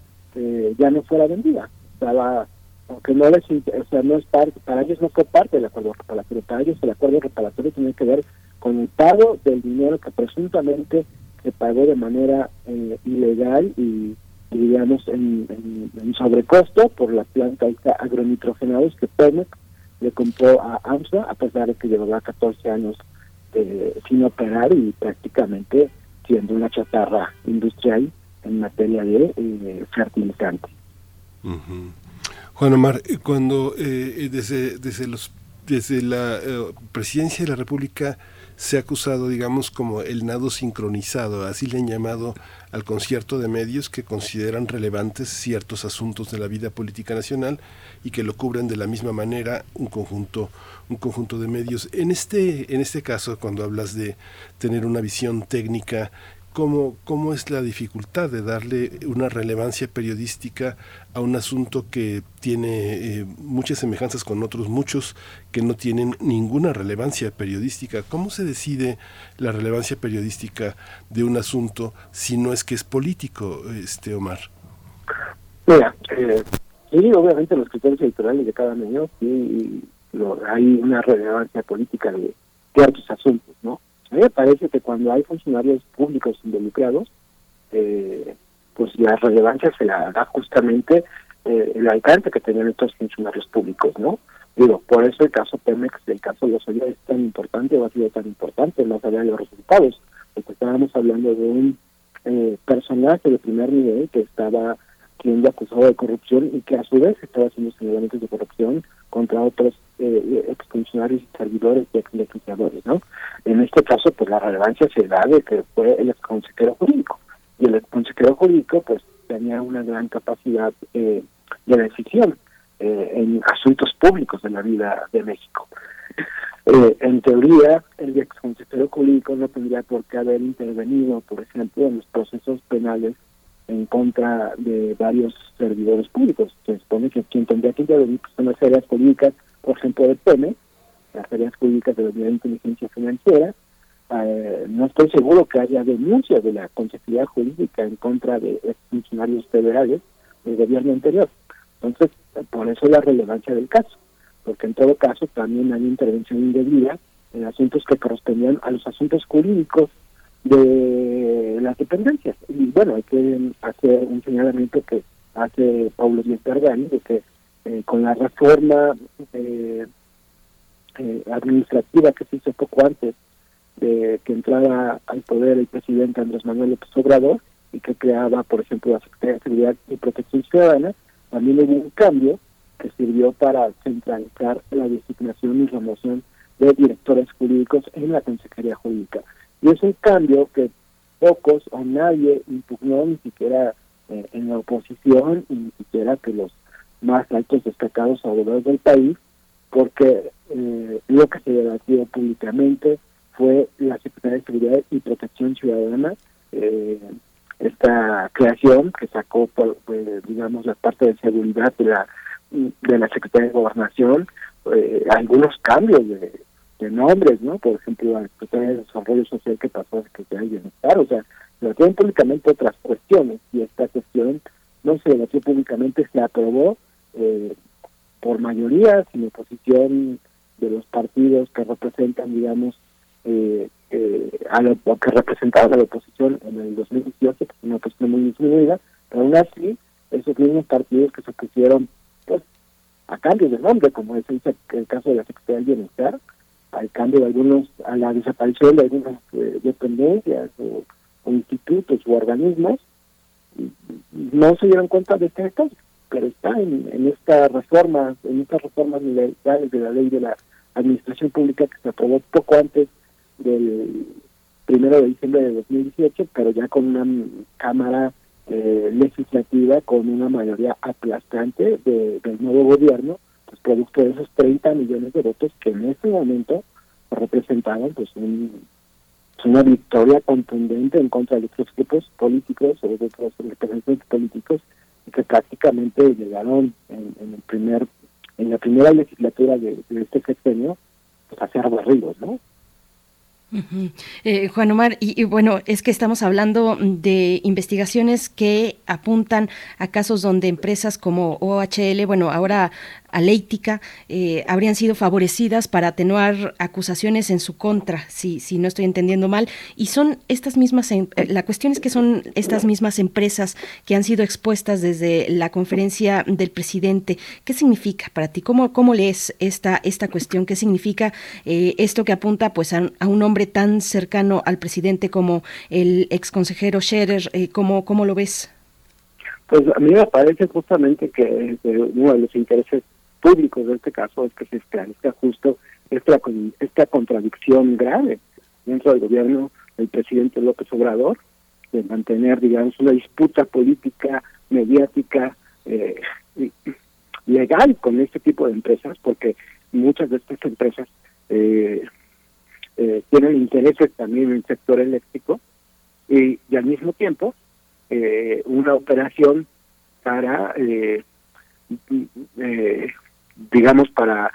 ya no fuera vendida estaba, aunque no les, o sea, no es parte, para ellos no fue parte del acuerdo reparatorio, para ellos el acuerdo reparatorio tiene que ver con el pago del dinero que presuntamente se pagó de manera eh, ilegal y, digamos en, sobrecosto por las plantas agronitrogenados que Pemex le compró a AMSA a pesar de que llevaba 14 años eh, sin operar y prácticamente siendo una chatarra industrial en materia de eh, fertilizantes. Juan Omar, eh, cuando eh, eh, desde, desde, los, desde la presidencia de la República se ha acusado, digamos, como el nado sincronizado, así le han llamado al concierto de medios que consideran relevantes ciertos asuntos de la vida política nacional y que lo cubren de la misma manera un conjunto un conjunto de medios. En este en este caso, cuando hablas de tener una visión técnica cómo, cómo es la dificultad de darle una relevancia periodística a un asunto que tiene eh, muchas semejanzas con otros, muchos que no tienen ninguna relevancia periodística. ¿Cómo se decide la relevancia periodística de un asunto si no es que es político, este Omar? Mira, eh, sí, obviamente los criterios editoriales de cada medio, sí, hay una relevancia política de ciertos asuntos, ¿no? A mí me parece que cuando hay funcionarios públicos involucrados, eh, pues la relevancia se la da justamente eh, el alcance que tenían estos funcionarios públicos, ¿no? Digo, por eso el caso Pemex, el caso de los es tan importante o ha sido tan importante más allá de los resultados, porque estábamos hablando de un eh, personaje de primer nivel que estaba siendo acusado de corrupción y que a su vez estaba haciendo señalamientos de corrupción contra otros eh, y servidores y ex ¿no? En este caso, pues la relevancia se da de que fue el consejero jurídico. Y el consejero jurídico, pues, tenía una gran capacidad eh, de decisión eh, en asuntos públicos de la vida de México. Eh, en teoría, el ex consejero jurídico no tendría por qué haber intervenido, por ejemplo, en los procesos penales en contra de varios servidores públicos. Se supone que quien tendría que intervenir pues, son las áreas jurídicas, por ejemplo, del PEME, las áreas jurídicas de la Unidad de Inteligencia Financiera. Eh, no estoy seguro que haya denuncias de la Consejería Jurídica en contra de funcionarios federales del gobierno anterior. Entonces, por eso la relevancia del caso, porque en todo caso también hay intervención indebida asuntos que correspondían a los asuntos jurídicos de las dependencias. Y bueno, hay que hacer un señalamiento que hace Pablo Díaz de que eh, con la reforma eh, eh, administrativa que se hizo poco antes de que entrara al poder el presidente Andrés Manuel López Obrador y que creaba, por ejemplo, la Secretaría de Seguridad y Protección Ciudadana, también hubo un cambio que sirvió para centralizar la designación y remoción de directores jurídicos en la Consejería Jurídica. Y es un cambio que pocos o nadie impugnó, ni siquiera eh, en la oposición y ni siquiera que los más altos destacados abogados del país, porque eh, lo que se debatió públicamente fue la Secretaría de Seguridad y Protección Ciudadana, eh, esta creación que sacó, por, pues, digamos, la parte de seguridad de la de la Secretaría de Gobernación, algunos cambios de, de nombres, ¿no? Por ejemplo, la Secretaría de Desarrollo Social que pasó a Secretaría de Bienestar, o sea, se debatieron públicamente otras cuestiones y esta cuestión no se debatió públicamente, se aprobó eh, por mayoría, sin oposición de los partidos que representan, digamos, eh, eh, a lo que representaban a la oposición en el 2018, que es una cuestión muy disminuida, pero aún así, esos mismos partidos que se pusieron pues, a cambio de nombre, como es el caso de la Secretaría de Bienestar, al cambio de algunos, a la desaparición de algunas eh, dependencias o, institutos u organismos, no se dieron cuenta de este caso, pero está en, en esta reforma, en estas reformas legales de la ley de la administración pública que se aprobó poco antes del primero de diciembre de 2018, pero ya con una cámara eh, legislativa con una mayoría aplastante de, del nuevo gobierno pues producto de esos 30 millones de votos que en ese momento representaban pues una victoria contundente en contra de otros grupos políticos o de otros representantes políticos que prácticamente llegaron en, el primer en la primera legislatura de, este sexenio pues a ser barridos, ¿no? Eh, Juan Omar, y, bueno, es que estamos hablando de investigaciones que apuntan a casos donde empresas como OHL, bueno, ahora Aléitica, eh, habrían sido favorecidas para atenuar acusaciones en su contra, si, si no estoy entendiendo mal. Y son estas mismas, em, eh, la cuestión es que son estas mismas empresas que han sido expuestas desde la conferencia del presidente. ¿Qué significa para ti? ¿Cómo, cómo lees esta, esta cuestión? ¿Qué significa esto que apunta pues a, un hombre tan cercano al presidente como el ex consejero Scherer. Eh, ¿cómo, ¿Cómo lo ves? Pues a mí me parece justamente que uno de los intereses públicos de este caso es que se esclarezca justo esta, esta contradicción grave dentro del gobierno del presidente López Obrador, de mantener, digamos, una disputa política, mediática, eh, legal con este tipo de empresas, porque muchas de estas empresas eh, eh, tienen intereses también en el sector eléctrico y, al mismo tiempo eh, una operación para, eh, eh, digamos, para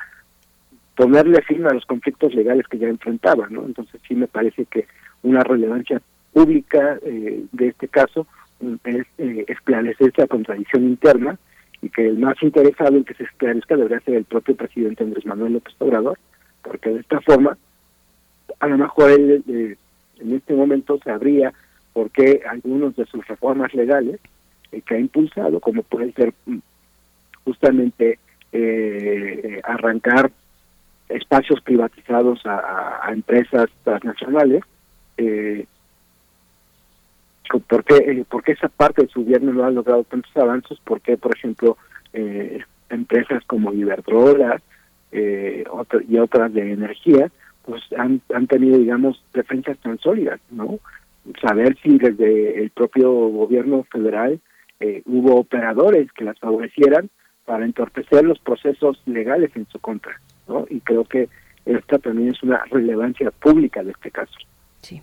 ponerle fin a los conflictos legales que ya enfrentaban, ¿no? Entonces sí me parece que una relevancia pública de este caso mm, es esclarecer esa contradicción interna y que el más interesado en que se esclarezca debería ser el propio presidente Andrés Manuel López Obrador, porque de esta forma a lo mejor él eh, en este momento sabría por qué algunos de sus reformas legales eh, que ha impulsado, como puede ser mm, justamente eh, arrancar espacios privatizados a, empresas transnacionales, eh, ¿por, qué, ¿por esa parte de su gobierno no ha logrado tantos avances? ¿Por qué, por ejemplo, empresas como Iberdrola y otras de energía pues han, han tenido, digamos, defensas tan sólidas, ¿no? Saber si desde el propio gobierno federal eh, hubo operadores que las favorecieran para entorpecer los procesos legales en su contra, ¿no? Y creo que esta también es una relevancia pública de este caso. Sí.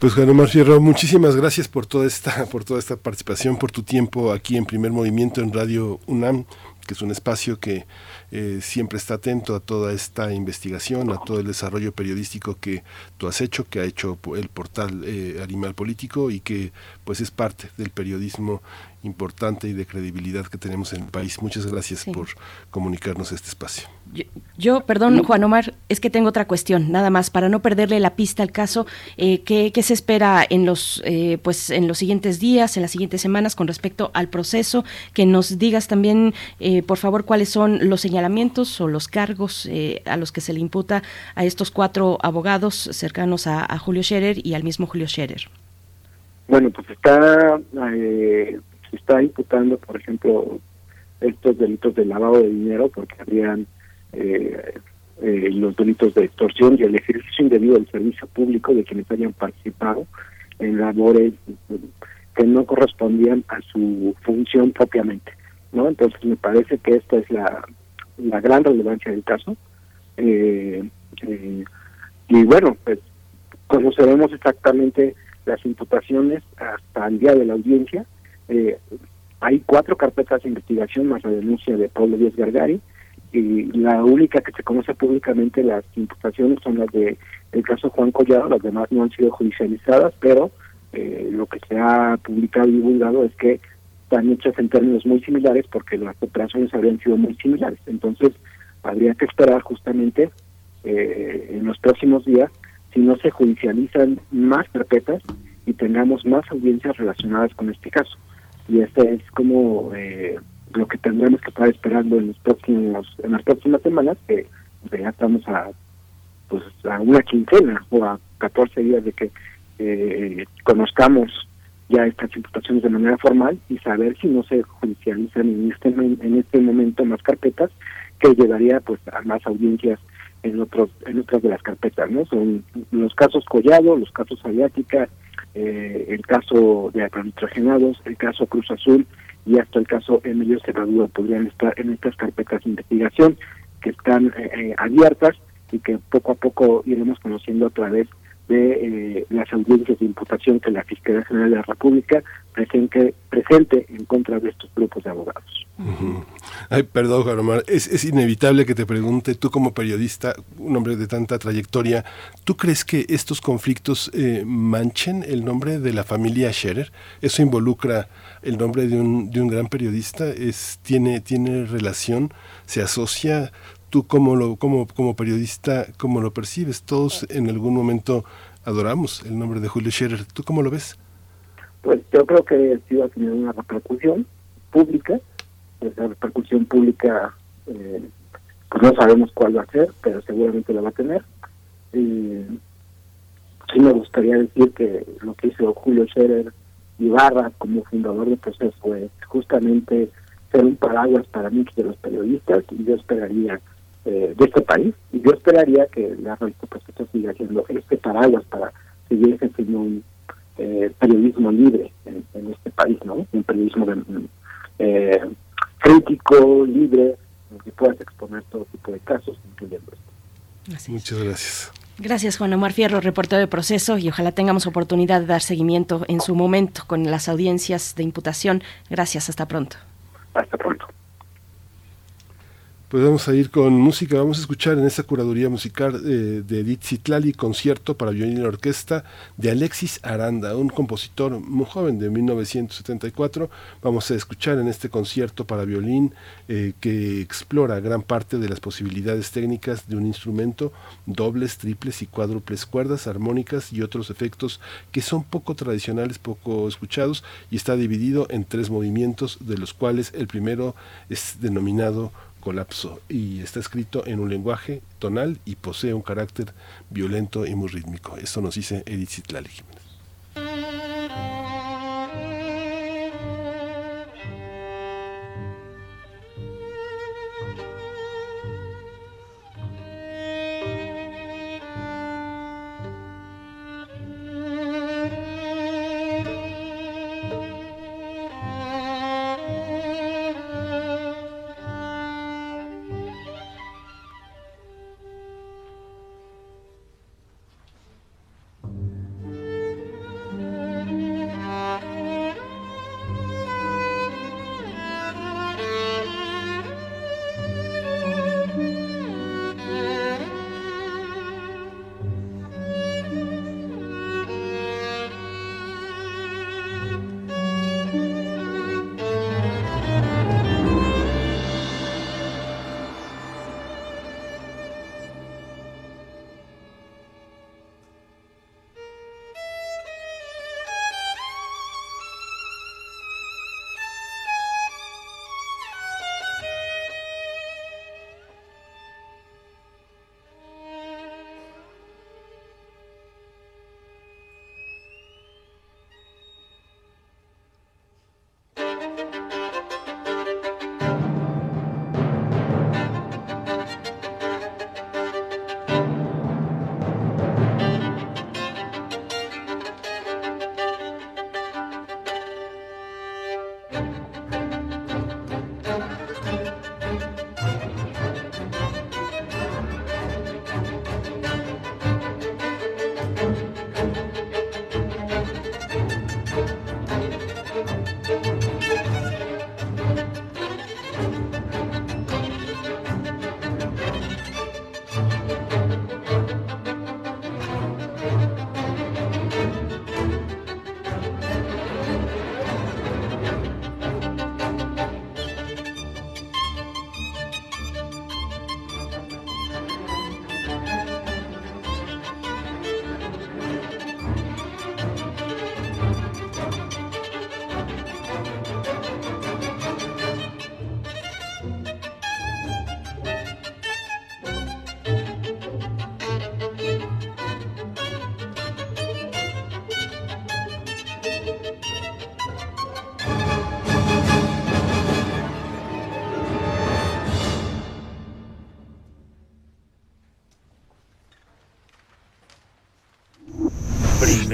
Pues Juan Omar Fierro, muchísimas gracias por toda esta, por toda esta participación, por tu tiempo aquí en Primer Movimiento en Radio UNAM, que es un espacio que eh, siempre está atento a toda esta investigación, a todo el desarrollo periodístico que tú has hecho, que ha hecho el portal eh, Animal Político y que pues es parte del periodismo importante y de credibilidad que tenemos en el país. Muchas gracias por comunicarnos este espacio. Yo, perdón, Juan Omar, es que tengo otra cuestión, nada más, para no perderle la pista al caso, eh, ¿qué, se espera en los, eh, pues, en los siguientes días, en las siguientes semanas con respecto al proceso? Que nos digas también, eh, por favor, cuáles son los señalamientos o los cargos a los que se le imputa a estos cuatro abogados cercanos a, a Julio Scherer y al mismo Julio Scherer. Bueno, pues está se está imputando, por ejemplo, estos delitos de lavado de dinero, porque habrían eh, eh, los delitos de extorsión y el ejercicio indebido del servicio público de quienes hayan participado en labores que no correspondían a su función propiamente. ¿no? Entonces me parece que esta es la, la gran relevancia del caso. Eh, y bueno, pues conoceremos exactamente las imputaciones hasta el día de la audiencia eh, hay cuatro carpetas de investigación más la denuncia de Pablo Díaz Gargari y la única que se conoce públicamente las imputaciones son las de el caso Juan Collado, las demás no han sido judicializadas, pero eh, lo que se ha publicado y divulgado es que están hechas en términos muy similares porque las operaciones habrían sido muy similares. Entonces, habría que esperar justamente eh, en los próximos días si no se judicializan más carpetas y tengamos más audiencias relacionadas con este caso y este es como eh, lo que tendremos que estar esperando en los próximos en las próximas semanas que ya estamos a pues a una quincena o a 14 días de que eh, conozcamos ya estas imputaciones de manera formal y saber si no se judicializan en este en este momento más carpetas que llevaría pues a más audiencias en otros en otras de las carpetas no son los casos Collado los casos Aviática eh, el caso de agronitrogenados, el caso Cruz Azul y hasta el caso Emilio Cerradura podrían estar en estas carpetas de investigación que están eh, eh, abiertas y que poco a poco iremos conociendo a través de las audiencias de imputación que la Fiscalía General de la República presente, presente en contra de estos grupos de abogados. Ay, perdón, Juan Omar, es, es, inevitable que te pregunte, tú como periodista, un hombre de tanta trayectoria, ¿tú crees que estos conflictos eh, manchen el nombre de la familia Scherer? ¿Eso involucra el nombre de un, de un gran periodista? Es, tiene, ¿Tiene relación? ¿Se asocia? ¿Tú como, lo, como, como periodista, cómo lo percibes? Todos en algún momento adoramos el nombre de Julio Scherer. ¿Tú cómo lo ves? Pues yo creo que sí va a tener una repercusión pública esa repercusión pública eh, pues no sabemos cuál va a ser, pero seguramente la va a tener. Y sí me gustaría decir que lo que hizo Julio Scherer Ibarra como fundador del proceso fue justamente ser un paraguas para muchos de los periodistas y yo esperaría eh, de este país y yo esperaría que la revista Proceso siga siendo este paraguas para seguir ejerciendo un eh, periodismo libre en, este país, ¿no? Un periodismo de, eh, crítico, libre, que puedas exponer todo tipo de casos, incluyendo esto. Muchas gracias. Gracias, Juan Omar Fierro, reportero de proceso, y ojalá tengamos oportunidad de dar seguimiento en su momento con las audiencias de imputación. Gracias, hasta pronto. Hasta pronto. Pues vamos a ir con música, vamos a escuchar en esta curaduría musical eh, de Edith Zitlali, concierto para violín y orquesta de Alexis Aranda, un compositor muy joven de 1974. Vamos a escuchar en este concierto para violín eh, que explora gran parte de las posibilidades técnicas de un instrumento, dobles, triples y cuádruples cuerdas, armónicas y otros efectos que son poco tradicionales, poco escuchados y está dividido en tres movimientos, de los cuales el primero es denominado colapso y está escrito en un lenguaje tonal y posee un carácter violento y muy rítmico. Esto nos dice Edith Zitlali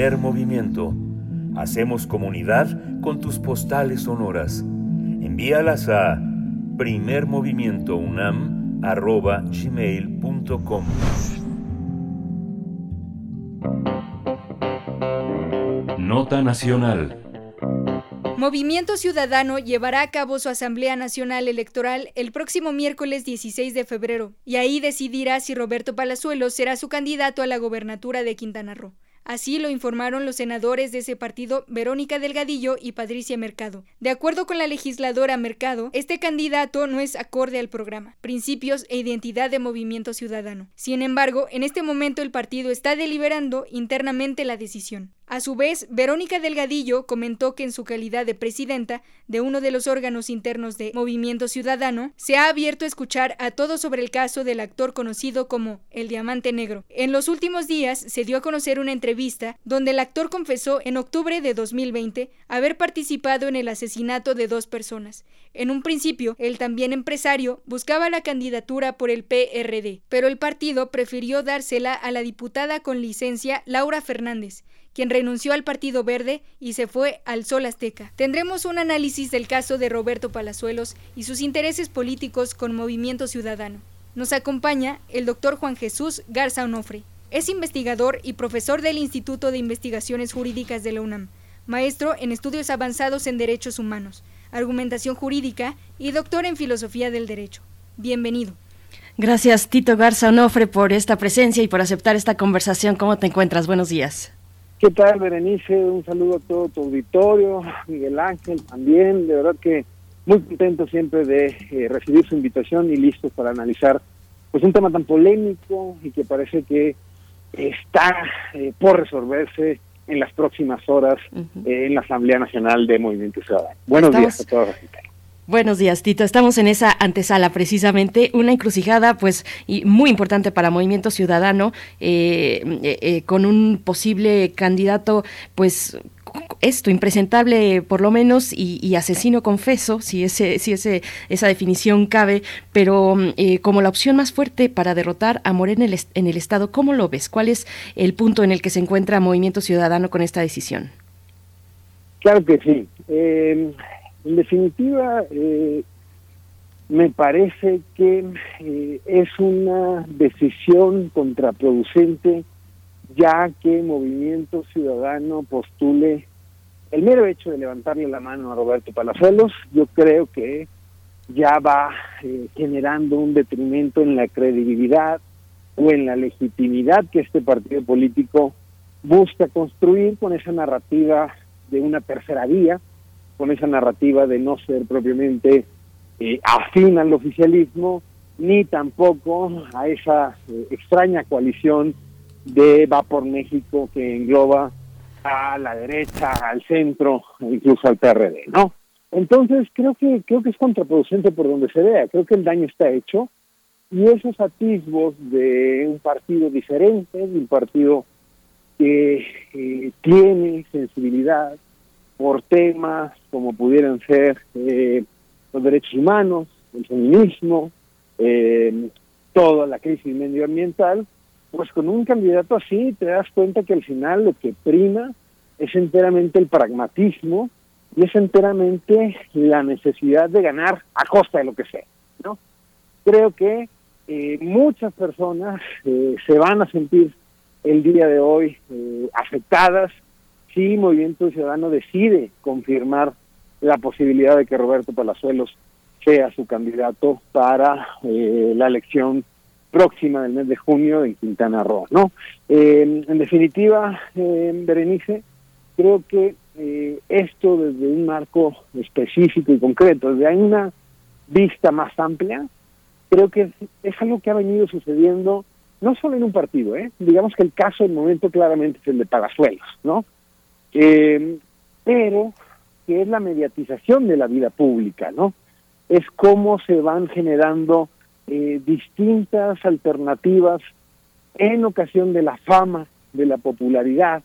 Primer movimiento. Hacemos comunidad con tus postales sonoras. Envíalas a primermovimientounam.gmail.com Nota Nacional. Movimiento Ciudadano llevará a cabo su Asamblea Nacional Electoral el próximo miércoles 16 de febrero, y ahí decidirá si Roberto Palazuelos será su candidato a la gobernatura de Quintana Roo. Así lo informaron los senadores de ese partido Verónica Delgadillo y Patricia Mercado. De acuerdo con la legisladora Mercado, este candidato no es acorde al programa, principios e identidad de Movimiento Ciudadano. Sin embargo, en este momento el partido está deliberando internamente la decisión. A su vez, Verónica Delgadillo comentó que en su calidad de presidenta de uno de los órganos internos de Movimiento Ciudadano, se ha abierto a escuchar a todos sobre el caso del actor conocido como el Diamante Negro. En los últimos días se dio a conocer una entrevista donde el actor confesó en octubre de 2020 haber participado en el asesinato de dos personas. En un principio, el también empresario buscaba la candidatura por el PRD, pero el partido prefirió dársela a la diputada con licencia Laura Fernández, quien renunció al Partido Verde y se fue al Sol Azteca. Tendremos un análisis del caso de Roberto Palazuelos y sus intereses políticos con Movimiento Ciudadano. Nos acompaña el doctor Juan Jesús Garza Onofre. Es investigador y profesor del Instituto de Investigaciones Jurídicas de la UNAM, maestro en estudios avanzados en derechos humanos, argumentación jurídica y doctor en filosofía del derecho. Bienvenido. Gracias, Tito Garza Onofre, por esta presencia y por aceptar esta conversación. ¿Cómo te encuentras? Buenos días. ¿Qué tal, Berenice? Un saludo a todo tu auditorio, Miguel Ángel también. De verdad que muy contento siempre de eh, recibir su invitación y listos para analizar pues un tema tan polémico y que parece que está eh, por resolverse en las próximas horas eh, en la Asamblea Nacional de Movimiento Ciudadano. Buenos días a todos. Buenos días, Tito. Estamos en esa antesala precisamente, una encrucijada pues y muy importante para Movimiento Ciudadano, eh, eh, eh, con un posible candidato pues esto, impresentable por lo menos y, asesino confeso, si, ese, si ese, esa definición cabe, pero como la opción más fuerte para derrotar a Morena en el, en el Estado, ¿cómo lo ves? ¿Cuál es el punto en el que se encuentra Movimiento Ciudadano con esta decisión? Claro que sí. En definitiva, eh, me parece que eh, es una decisión contraproducente ya que Movimiento Ciudadano postule el mero hecho de levantarle la mano a Roberto Palazuelos, yo creo que ya va eh, generando un detrimento en la credibilidad o en la legitimidad que este partido político busca construir con esa narrativa de una tercera vía, con esa narrativa de no ser propiamente eh, afín al oficialismo, ni tampoco a esa eh, extraña coalición de Va por México que engloba a la derecha, al centro, incluso al PRD, ¿no? Entonces creo que creo que es contraproducente por donde se vea, creo que el daño está hecho y esos atisbos de un partido diferente, de un partido que eh, tiene sensibilidad, por temas como pudieran ser eh, los derechos humanos, el feminismo, eh, toda la crisis medioambiental, pues con un candidato así te das cuenta que al final lo que prima es enteramente el pragmatismo y es enteramente la necesidad de ganar a costa de lo que sea, ¿no? Creo que eh, muchas personas se van a sentir el día de hoy afectadas si Movimiento Ciudadano decide confirmar la posibilidad de que Roberto Palazuelos sea su candidato para eh, la elección próxima del mes de junio en Quintana Roo, ¿no? Eh, en definitiva, eh, Berenice, creo que esto desde un marco específico y concreto, desde una vista más amplia, creo que es, algo que ha venido sucediendo no solo en un partido, ¿eh? digamos que el caso del momento claramente es el de Palazuelos, ¿no? Eh, pero que es la mediatización de la vida pública, ¿no? Es cómo se van generando eh, distintas alternativas en ocasión de la fama, de la popularidad,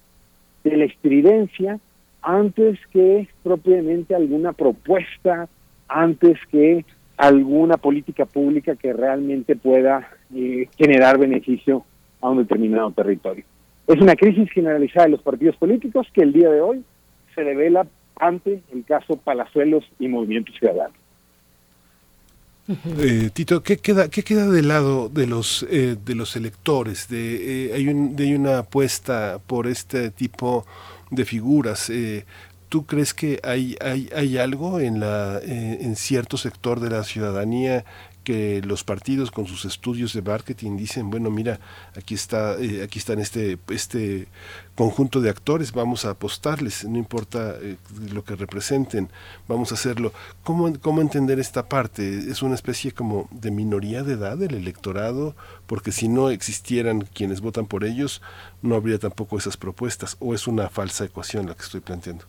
de la estridencia, antes que propiamente alguna propuesta, antes que alguna política pública que realmente pueda eh, generar beneficio a un determinado territorio. Es una crisis generalizada de los partidos políticos que el día de hoy se revela ante el caso Palazuelos y Movimiento Ciudadano. Eh, Tito, ¿qué queda, qué queda del lado de los eh, de los electores? De, eh, hay, un, de, una apuesta por este tipo de figuras. Eh, ¿Tú crees que hay, hay, hay algo en, la, en cierto sector de la ciudadanía que los partidos con sus estudios de marketing dicen, bueno, mira, aquí está, eh, aquí están este, este conjunto de actores, vamos a apostarles, no importa eh, lo que representen, vamos a hacerlo. ¿Cómo, ¿Cómo entender esta parte? ¿Es una especie como de minoría de edad del electorado? Porque si no existieran quienes votan por ellos, no habría tampoco esas propuestas, o es una falsa ecuación la que estoy planteando.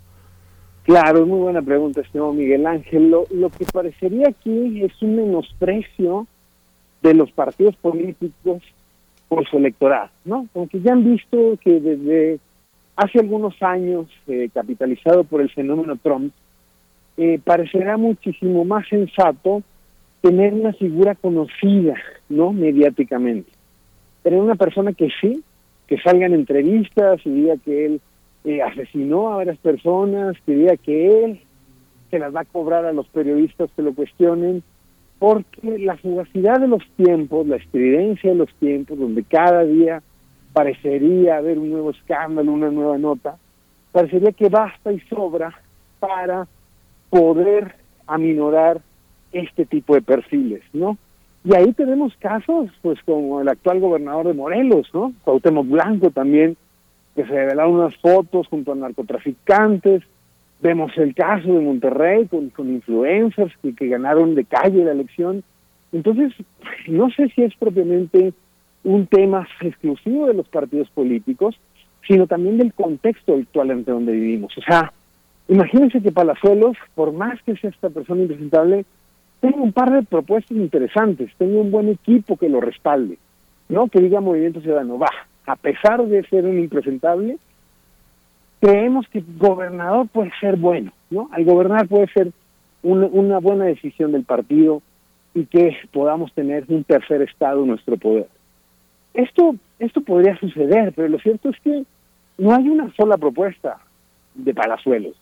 Claro, es muy buena pregunta, estimado Miguel Ángel. Lo, lo que parecería aquí es un menosprecio de los partidos políticos por su electorado, ¿no? Como que ya han visto que desde hace algunos años, eh, capitalizado por el fenómeno Trump, eh, parecerá muchísimo más sensato tener una figura conocida, ¿no? Mediáticamente. Tener una persona que sí, que salga en entrevistas y diga que él eh, asesinó a varias personas, que diga que él se las va a cobrar a los periodistas que lo cuestionen, porque la fugacidad de los tiempos, la estridencia de los tiempos, donde cada día parecería haber un nuevo escándalo, una nueva nota, parecería que basta y sobra para poder aminorar este tipo de perfiles, ¿no? Y ahí tenemos casos, pues como el actual gobernador de Morelos, ¿no? Cuauhtémoc Blanco también, que se revelaron unas fotos junto a narcotraficantes. Vemos el caso de Monterrey con, con influencers que, ganaron de calle la elección. Entonces, no sé si es propiamente un tema exclusivo de los partidos políticos, sino también del contexto actual ante donde vivimos. O sea, imagínense que Palazuelos, por más que sea esta persona impresentable, tenga un par de propuestas interesantes, tenga un buen equipo que lo respalde, ¿no? Que diga Movimiento Ciudadano, va, a pesar de ser un impresentable, creemos que gobernador puede ser bueno, ¿no? Al gobernar puede ser una buena decisión del partido y que podamos tener un tercer estado en nuestro poder. Esto, esto podría suceder, pero lo cierto es que no hay una sola propuesta de Palazuelos.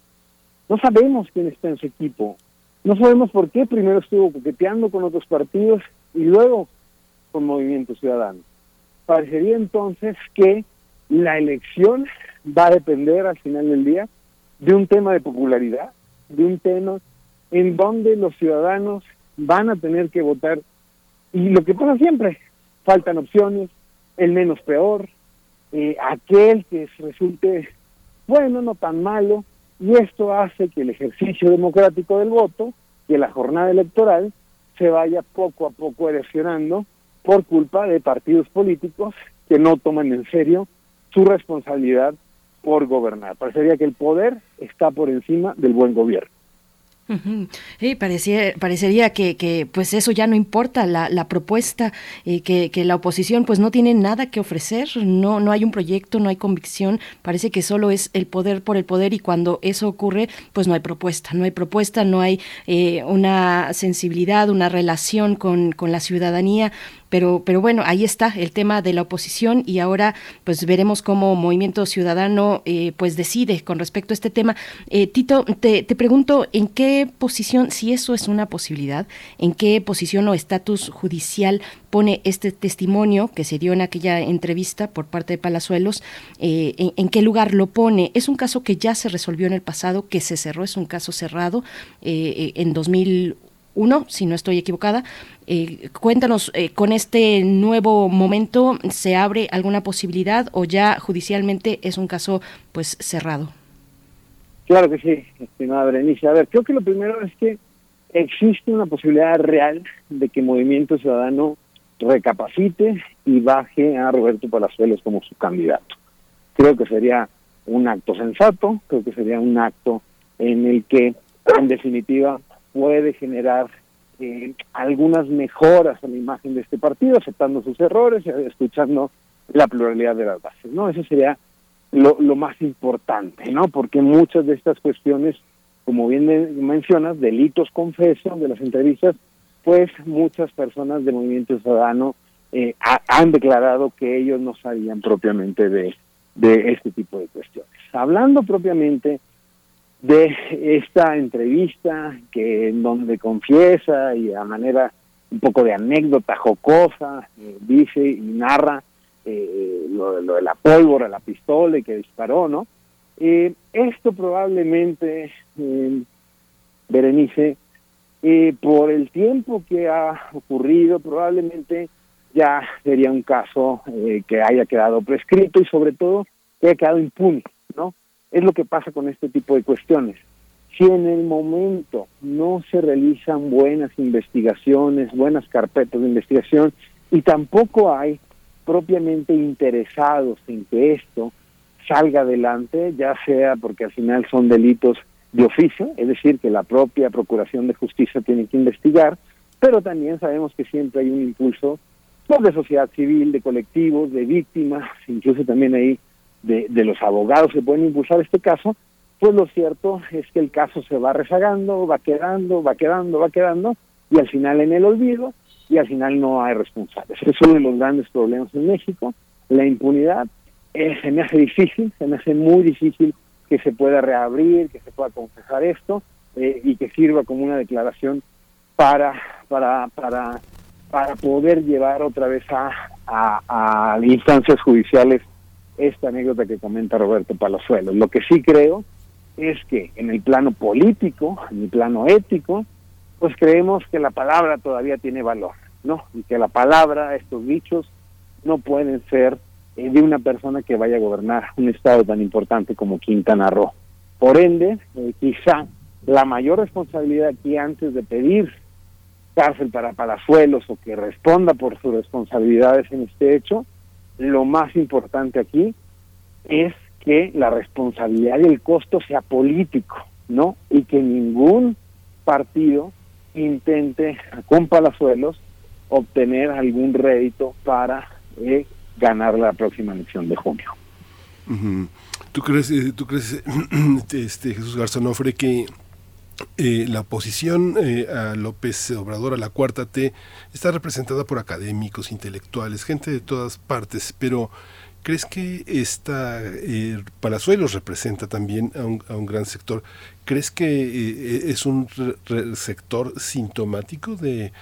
No sabemos quién está en su equipo. No sabemos por qué primero estuvo coqueteando con otros partidos y luego con Movimiento Ciudadano parecería entonces que la elección va a depender al final del día de un tema de popularidad, de un tema en donde los ciudadanos van a tener que votar. Y lo que pasa siempre, faltan opciones, el menos peor, eh, aquel que resulte bueno, no tan malo, y esto hace que el ejercicio democrático del voto, que la jornada electoral, se vaya poco a poco erosionando por culpa de partidos políticos que no toman en serio su responsabilidad por gobernar. Parecería que el poder está por encima del buen gobierno. Sí, parecía, parecería que, que, pues eso ya no importa, la, la propuesta, eh, que, que, la oposición pues no tiene nada que ofrecer, no, no hay un proyecto, no hay convicción, parece que solo es el poder por el poder y cuando eso ocurre pues no hay propuesta, no hay propuesta, no hay eh, una sensibilidad, una relación con, con la ciudadanía, pero, pero bueno, ahí está el tema de la oposición y ahora pues veremos cómo Movimiento Ciudadano eh, pues decide con respecto a este tema. Eh, Tito, te, te pregunto en qué posición, si eso es una posibilidad, en qué posición o estatus judicial pone este testimonio que se dio en aquella entrevista por parte de Palazuelos, eh, en, qué lugar lo pone. Es un caso que ya se resolvió en el pasado, que se cerró, es un caso cerrado eh, en 2001, si no estoy equivocada. Eh, cuéntanos, eh, con este nuevo momento, ¿se abre alguna posibilidad o ya judicialmente es un caso pues cerrado? Claro que sí, estimada Berenice. A ver, creo que lo primero es que existe una posibilidad real de que Movimiento Ciudadano recapacite y baje a Roberto Palazuelos como su candidato. Creo que sería un acto sensato, creo que sería un acto en el que, en definitiva, puede generar eh, algunas mejoras a la imagen de este partido, aceptando sus errores y escuchando la pluralidad de las bases, ¿no? Eso sería lo, más importante, ¿no? Porque muchas de estas cuestiones, como bien mencionas, delitos confesos de las entrevistas, pues muchas personas del movimiento ciudadano eh, ha, han declarado que ellos no sabían propiamente de, de este tipo de cuestiones. Hablando propiamente de esta entrevista que en donde confiesa y a manera un poco de anécdota jocosa eh, dice y narra eh, lo, de la pólvora, la pistola y que disparó, ¿no? Eh, esto probablemente, Berenice, por el tiempo que ha ocurrido, probablemente ya sería un caso que haya quedado prescrito y sobre todo que haya quedado impune, ¿no? Es lo que pasa con este tipo de cuestiones. Si en el momento no se realizan buenas investigaciones, buenas carpetas de investigación, y tampoco hay propiamente interesados en que esto salga adelante, ya sea porque al final son delitos de oficio, es decir, que la propia Procuración de Justicia tiene que investigar, pero también sabemos que siempre hay un impulso pues, de sociedad civil, de colectivos, de víctimas, incluso también hay de, de los abogados que pueden impulsar este caso, pues lo cierto es que el caso se va rezagando, va quedando, va quedando, va quedando, y al final en el olvido, y al final no hay responsables. Es uno de los grandes problemas en México, la impunidad. Eh, se me hace difícil, se me hace muy difícil que se pueda reabrir, que se pueda confesar esto, eh, y que sirva como una declaración para, para, para, para poder llevar otra vez a, a, a instancias judiciales esta anécdota que comenta Roberto Palazuelos. Lo que sí creo es que en el plano político, en el plano ético, pues creemos que la palabra todavía tiene valor, ¿no? Y que la palabra, estos dichos, no pueden ser eh, de una persona que vaya a gobernar un estado tan importante como Quintana Roo. Por ende, eh, quizá la mayor responsabilidad aquí antes de pedir cárcel para Palazuelos o que responda por sus responsabilidades en este hecho, lo más importante aquí es que la responsabilidad y el costo sea político, ¿no? Y que ningún partido intente con Palazuelos obtener algún rédito para eh, ganar la próxima elección de junio. ¿Tú crees, eh, tú crees este, Jesús Garzonofre, que eh, la oposición a López Obrador, a la cuarta T, está representada por académicos, intelectuales, gente de todas partes, pero ¿Crees que esta eh, representa también a un, a un, gran sector? ¿Crees que eh, es un sector sintomático de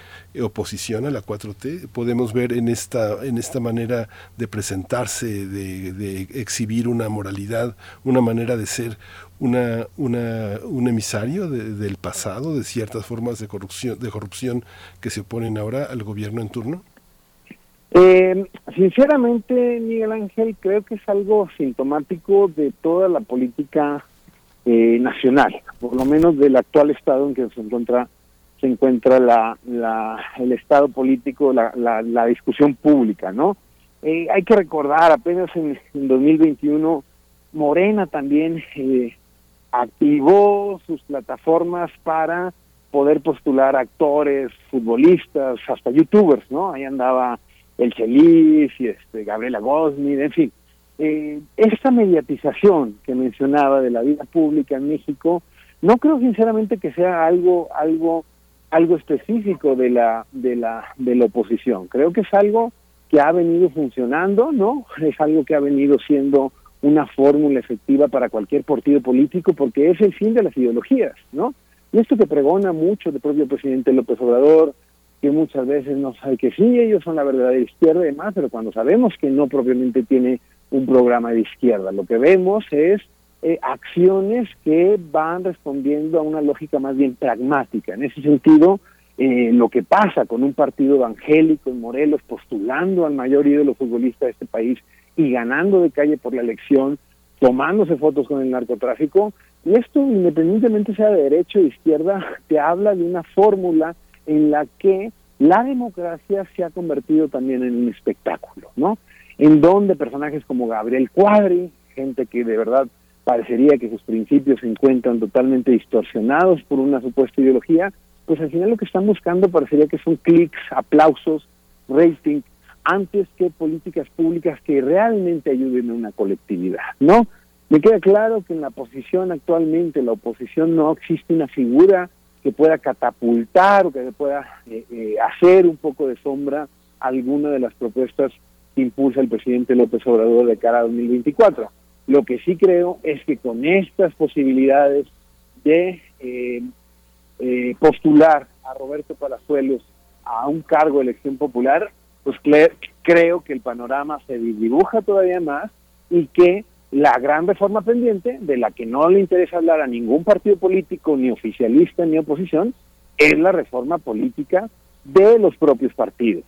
oposición a la 4T? Podemos ver en esta, en esta manera de presentarse, de exhibir una moralidad, una manera de ser, una, una, un emisario de, del pasado, de ciertas formas de corrupción, de corrupción que se oponen ahora al gobierno en turno? Eh, sinceramente, Miguel Ángel, creo que es algo sintomático de toda la política eh, nacional, por lo menos del actual estado en que se encuentra se encuentra la, el estado político, la, la, la discusión pública, ¿no? Eh, hay que recordar, apenas en, en 2021, Morena también eh, activó sus plataformas para poder postular actores, futbolistas, hasta youtubers, ¿no? Ahí andaba el Chelis y este, Gabriela Gosnid, en fin. Eh, esta mediatización que mencionaba de la vida pública en México, no creo sinceramente que sea algo, algo, algo específico de la, de la, de la oposición. Creo que es algo que ha venido funcionando, ¿no? Es algo que ha venido siendo una fórmula efectiva para cualquier partido político porque es el fin de las ideologías, ¿no? Y esto que pregona mucho el propio presidente López Obrador, que muchas veces no sabe que sí, ellos son la verdadera izquierda y demás, pero cuando sabemos que no propiamente tiene un programa de izquierda, lo que vemos es eh, acciones que van respondiendo a una lógica más bien pragmática. En ese sentido, eh, lo que pasa con un partido evangélico en Morelos postulando al mayor ídolo futbolista de este país y ganando de calle por la elección, tomándose fotos con el narcotráfico, y esto independientemente sea de derecha o de izquierda, te habla de una fórmula en la que la democracia se ha convertido también en un espectáculo, ¿no? En donde personajes como Gabriel Cuadri, gente que de verdad parecería que sus principios se encuentran totalmente distorsionados por una supuesta ideología, pues al final lo que están buscando parecería que son clics, aplausos, rating, antes que políticas públicas que realmente ayuden a una colectividad, ¿no? Me queda claro que en la posición actualmente, la oposición no existe una figura que pueda catapultar o que pueda eh, eh, hacer un poco de sombra alguna de las propuestas que impulsa el presidente López Obrador de cara a 2024. Lo que sí creo es que con estas posibilidades de eh, eh, postular a Roberto Palazuelos a un cargo de elección popular, pues creo que el panorama se dibuja todavía más y que la gran reforma pendiente, de la que no le interesa hablar a ningún partido político, ni oficialista, ni oposición, es la reforma política de los propios partidos.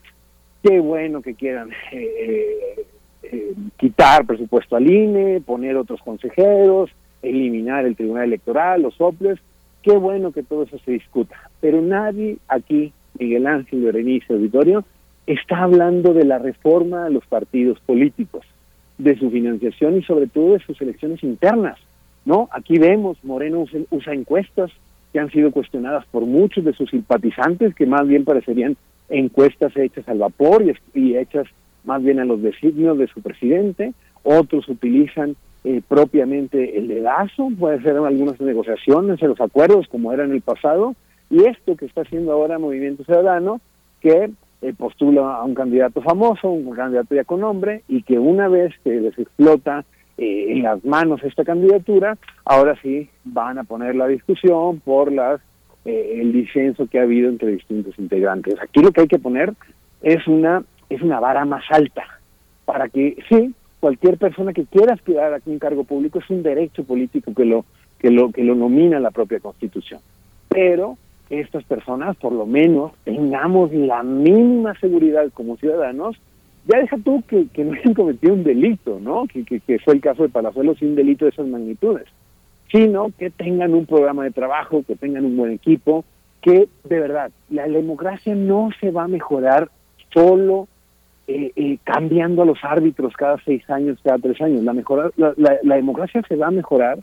Qué bueno que quieran eh, eh, quitar presupuesto al INE, poner otros consejeros, eliminar el Tribunal Electoral, los soples. Qué bueno que todo eso se discuta. Pero nadie aquí, Miguel Ángel, Berenice, Auditorio, está hablando de la reforma de los partidos políticos, de su financiación y sobre todo de sus elecciones internas. ¿no? Aquí vemos, Moreno usa encuestas que han sido cuestionadas por muchos de sus simpatizantes, que más bien parecerían encuestas hechas al vapor y, hechas más bien a los designios de su presidente, otros utilizan eh, propiamente el dedazo, puede ser algunas negociaciones, en los acuerdos como era en el pasado, y esto que está haciendo ahora Movimiento Ciudadano, que eh, postula a un candidato famoso, un candidato ya con nombre, y que una vez que les explota eh, en las manos esta candidatura, ahora sí van a poner la discusión por las eh, el disenso que ha habido entre distintos integrantes. Aquí lo que hay que poner es una es una vara más alta para que sí cualquier persona que quiera aspirar a un cargo público es un derecho político que lo que lo que lo nomina la propia Constitución. Pero estas personas, por lo menos, tengamos la mínima seguridad como ciudadanos ya deja tú que, no hayan cometido un delito, ¿no? Que, que, fue el caso de Palazuelos sin delito de esas magnitudes, sino que tengan un programa de trabajo, que tengan un buen equipo, que de verdad, la democracia no se va a mejorar solo eh, eh, cambiando a los árbitros cada seis años, cada tres años. La, mejorar, la, la democracia se va a mejorar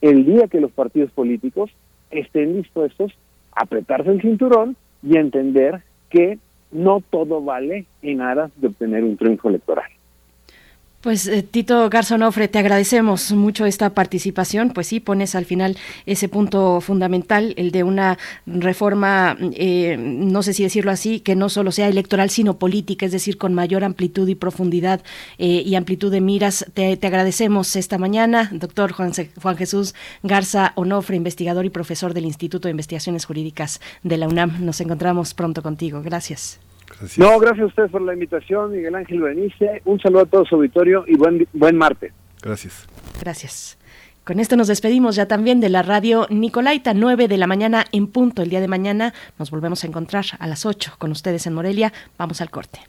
el día que los partidos políticos estén dispuestos apretarse el cinturón y entender que no todo vale en aras de obtener un triunfo electoral. Pues eh, Tito Garzonofre, te agradecemos mucho esta participación. Pues sí, pones al final ese punto fundamental, el de una reforma, eh, no sé si decirlo así, que no solo sea electoral, sino política, es decir, con mayor amplitud y profundidad eh, y amplitud de miras. Te, agradecemos esta mañana, doctor Juan, Juan Jesús Garza Onofre, investigador y profesor del Instituto de Investigaciones Jurídicas de la UNAM. Nos encontramos pronto contigo. Gracias. No, gracias a ustedes por la invitación, Miguel Ángel Benice. Un saludo a todo su auditorio y buen, buen martes. Gracias. Gracias. Con esto nos despedimos ya también de la radio Nicolaita, 9 de la mañana en punto. El día de mañana nos volvemos a encontrar a las 8 con ustedes en Morelia. Vamos al corte.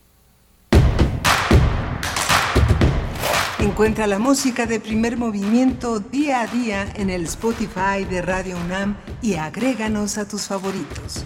Encuentra la música de primer movimiento día a día en el Spotify de Radio UNAM y agréganos a tus favoritos.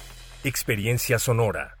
Experiencia Sonora.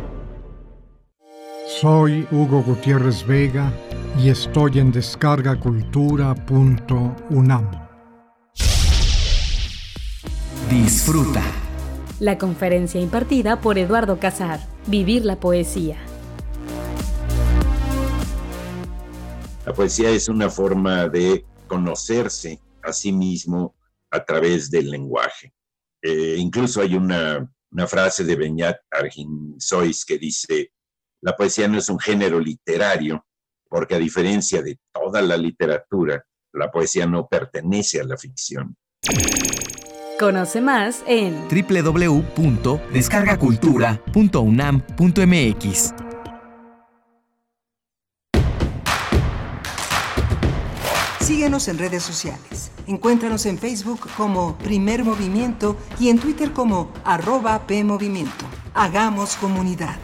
Soy Hugo Gutiérrez Vega y estoy en descargacultura.unam. Disfruta. La conferencia impartida por Eduardo Casar, Vivir la Poesía. La poesía es una forma de conocerse a sí mismo a través del lenguaje. Eh, incluso hay una, frase de Beñat Arginsois que dice, la poesía no es un género literario, porque a diferencia de toda la literatura, la poesía no pertenece a la ficción. Conoce más en www.descargacultura.unam.mx. Síguenos en redes sociales. Encuéntranos en Facebook como Primer Movimiento y en Twitter como arroba PMovimiento. Hagamos comunidad.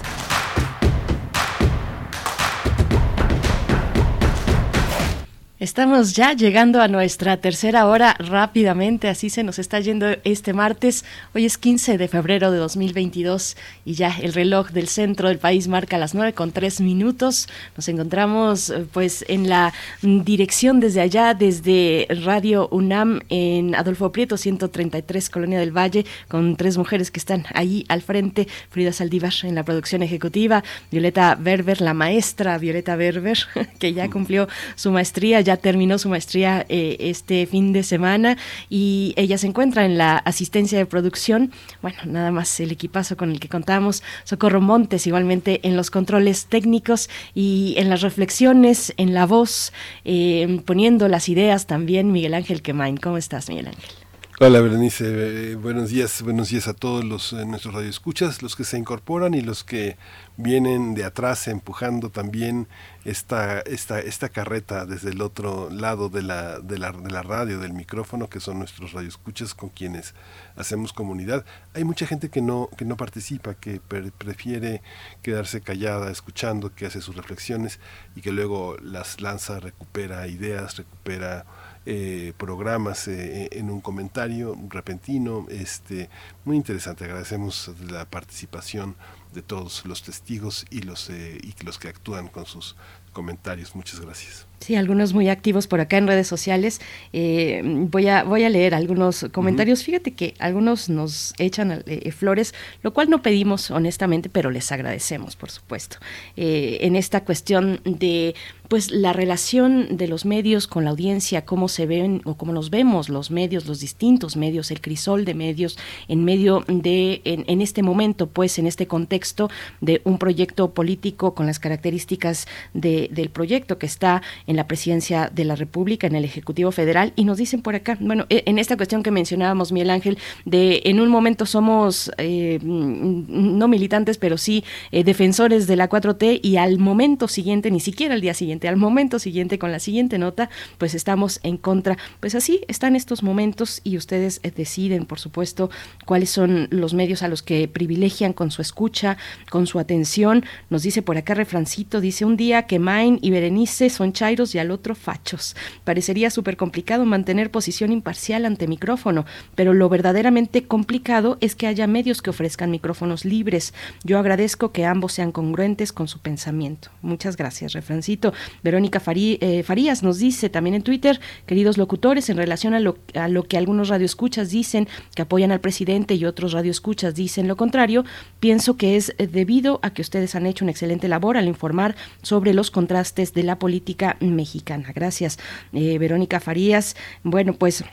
Estamos ya llegando a nuestra tercera hora rápidamente, así se nos está yendo este martes. Hoy es 15 de febrero de 2022 y ya el reloj del centro del país marca las 9 con 3 minutos. Nos encontramos eh, pues en la dirección desde allá, desde Radio UNAM en Adolfo Prieto 133, Colonia del Valle, con tres mujeres que están ahí al frente. Frida Saldívar en la producción ejecutiva, Violeta Berber, la maestra Violeta Berber, que ya cumplió su maestría ya terminó su maestría eh, este fin de semana y ella se encuentra en la asistencia de producción. Bueno, nada más el equipazo con el que contamos. Socorro Montes igualmente en los controles técnicos y en las reflexiones, en la voz, eh, poniendo las ideas también Miguel Ángel Quemain. ¿Cómo estás, Miguel Ángel? Hola Berenice, eh, buenos días, buenos días a todos los nuestros radioescuchas, los que se incorporan y los que vienen de atrás empujando también esta, esta, esta carreta desde el otro lado de la, de, la, de la radio, del micrófono, que son nuestros radioescuchas con quienes hacemos comunidad. Hay mucha gente que no, que no participa, que prefiere quedarse callada, escuchando, que hace sus reflexiones y que luego las lanza, recupera ideas, recupera eh, programas eh, en un comentario repentino, este, muy interesante. Agradecemos la participación de todos los testigos y los, eh, y los que actúan con sus comentarios. Muchas gracias. Sí, algunos muy activos por acá en redes sociales. Eh, voy, a, voy a leer algunos comentarios. Fíjate que algunos nos echan eh, flores, lo cual no pedimos honestamente, pero les agradecemos, por supuesto. Eh, en esta cuestión de pues la relación de los medios con la audiencia, cómo se ven o cómo nos vemos los medios, los distintos medios, el crisol de medios en medio de, en, este momento, pues en este contexto de un proyecto político con las características del proyecto que está en la presidencia de la República, en el Ejecutivo Federal, y nos dicen por acá, bueno, e, en esta cuestión que mencionábamos, Miguel Ángel, de en un momento somos eh, no militantes, pero sí eh, defensores de la 4T y al momento siguiente, ni siquiera al día siguiente, al momento siguiente con la siguiente nota, pues estamos en contra. Pues así están estos momentos y ustedes eh, deciden, por supuesto, cuáles son los medios a los que privilegian con su escucha, con su atención. Nos dice por acá refrancito, dice un día que Main y Berenice son chai y al otro fachos. Parecería súper complicado mantener posición imparcial ante micrófono, pero lo verdaderamente complicado es que haya medios que ofrezcan micrófonos libres. Yo agradezco que ambos sean congruentes con su pensamiento. Muchas gracias, refrancito. Verónica eh, Farías nos dice también en Twitter, queridos locutores, en relación a lo, a lo que algunos radioescuchas dicen que apoyan al presidente y otros radioescuchas dicen lo contrario, pienso que es debido a que ustedes han hecho una excelente labor al informar sobre los contrastes de la política mexicana. Gracias, eh, Verónica Farías. Bueno, pues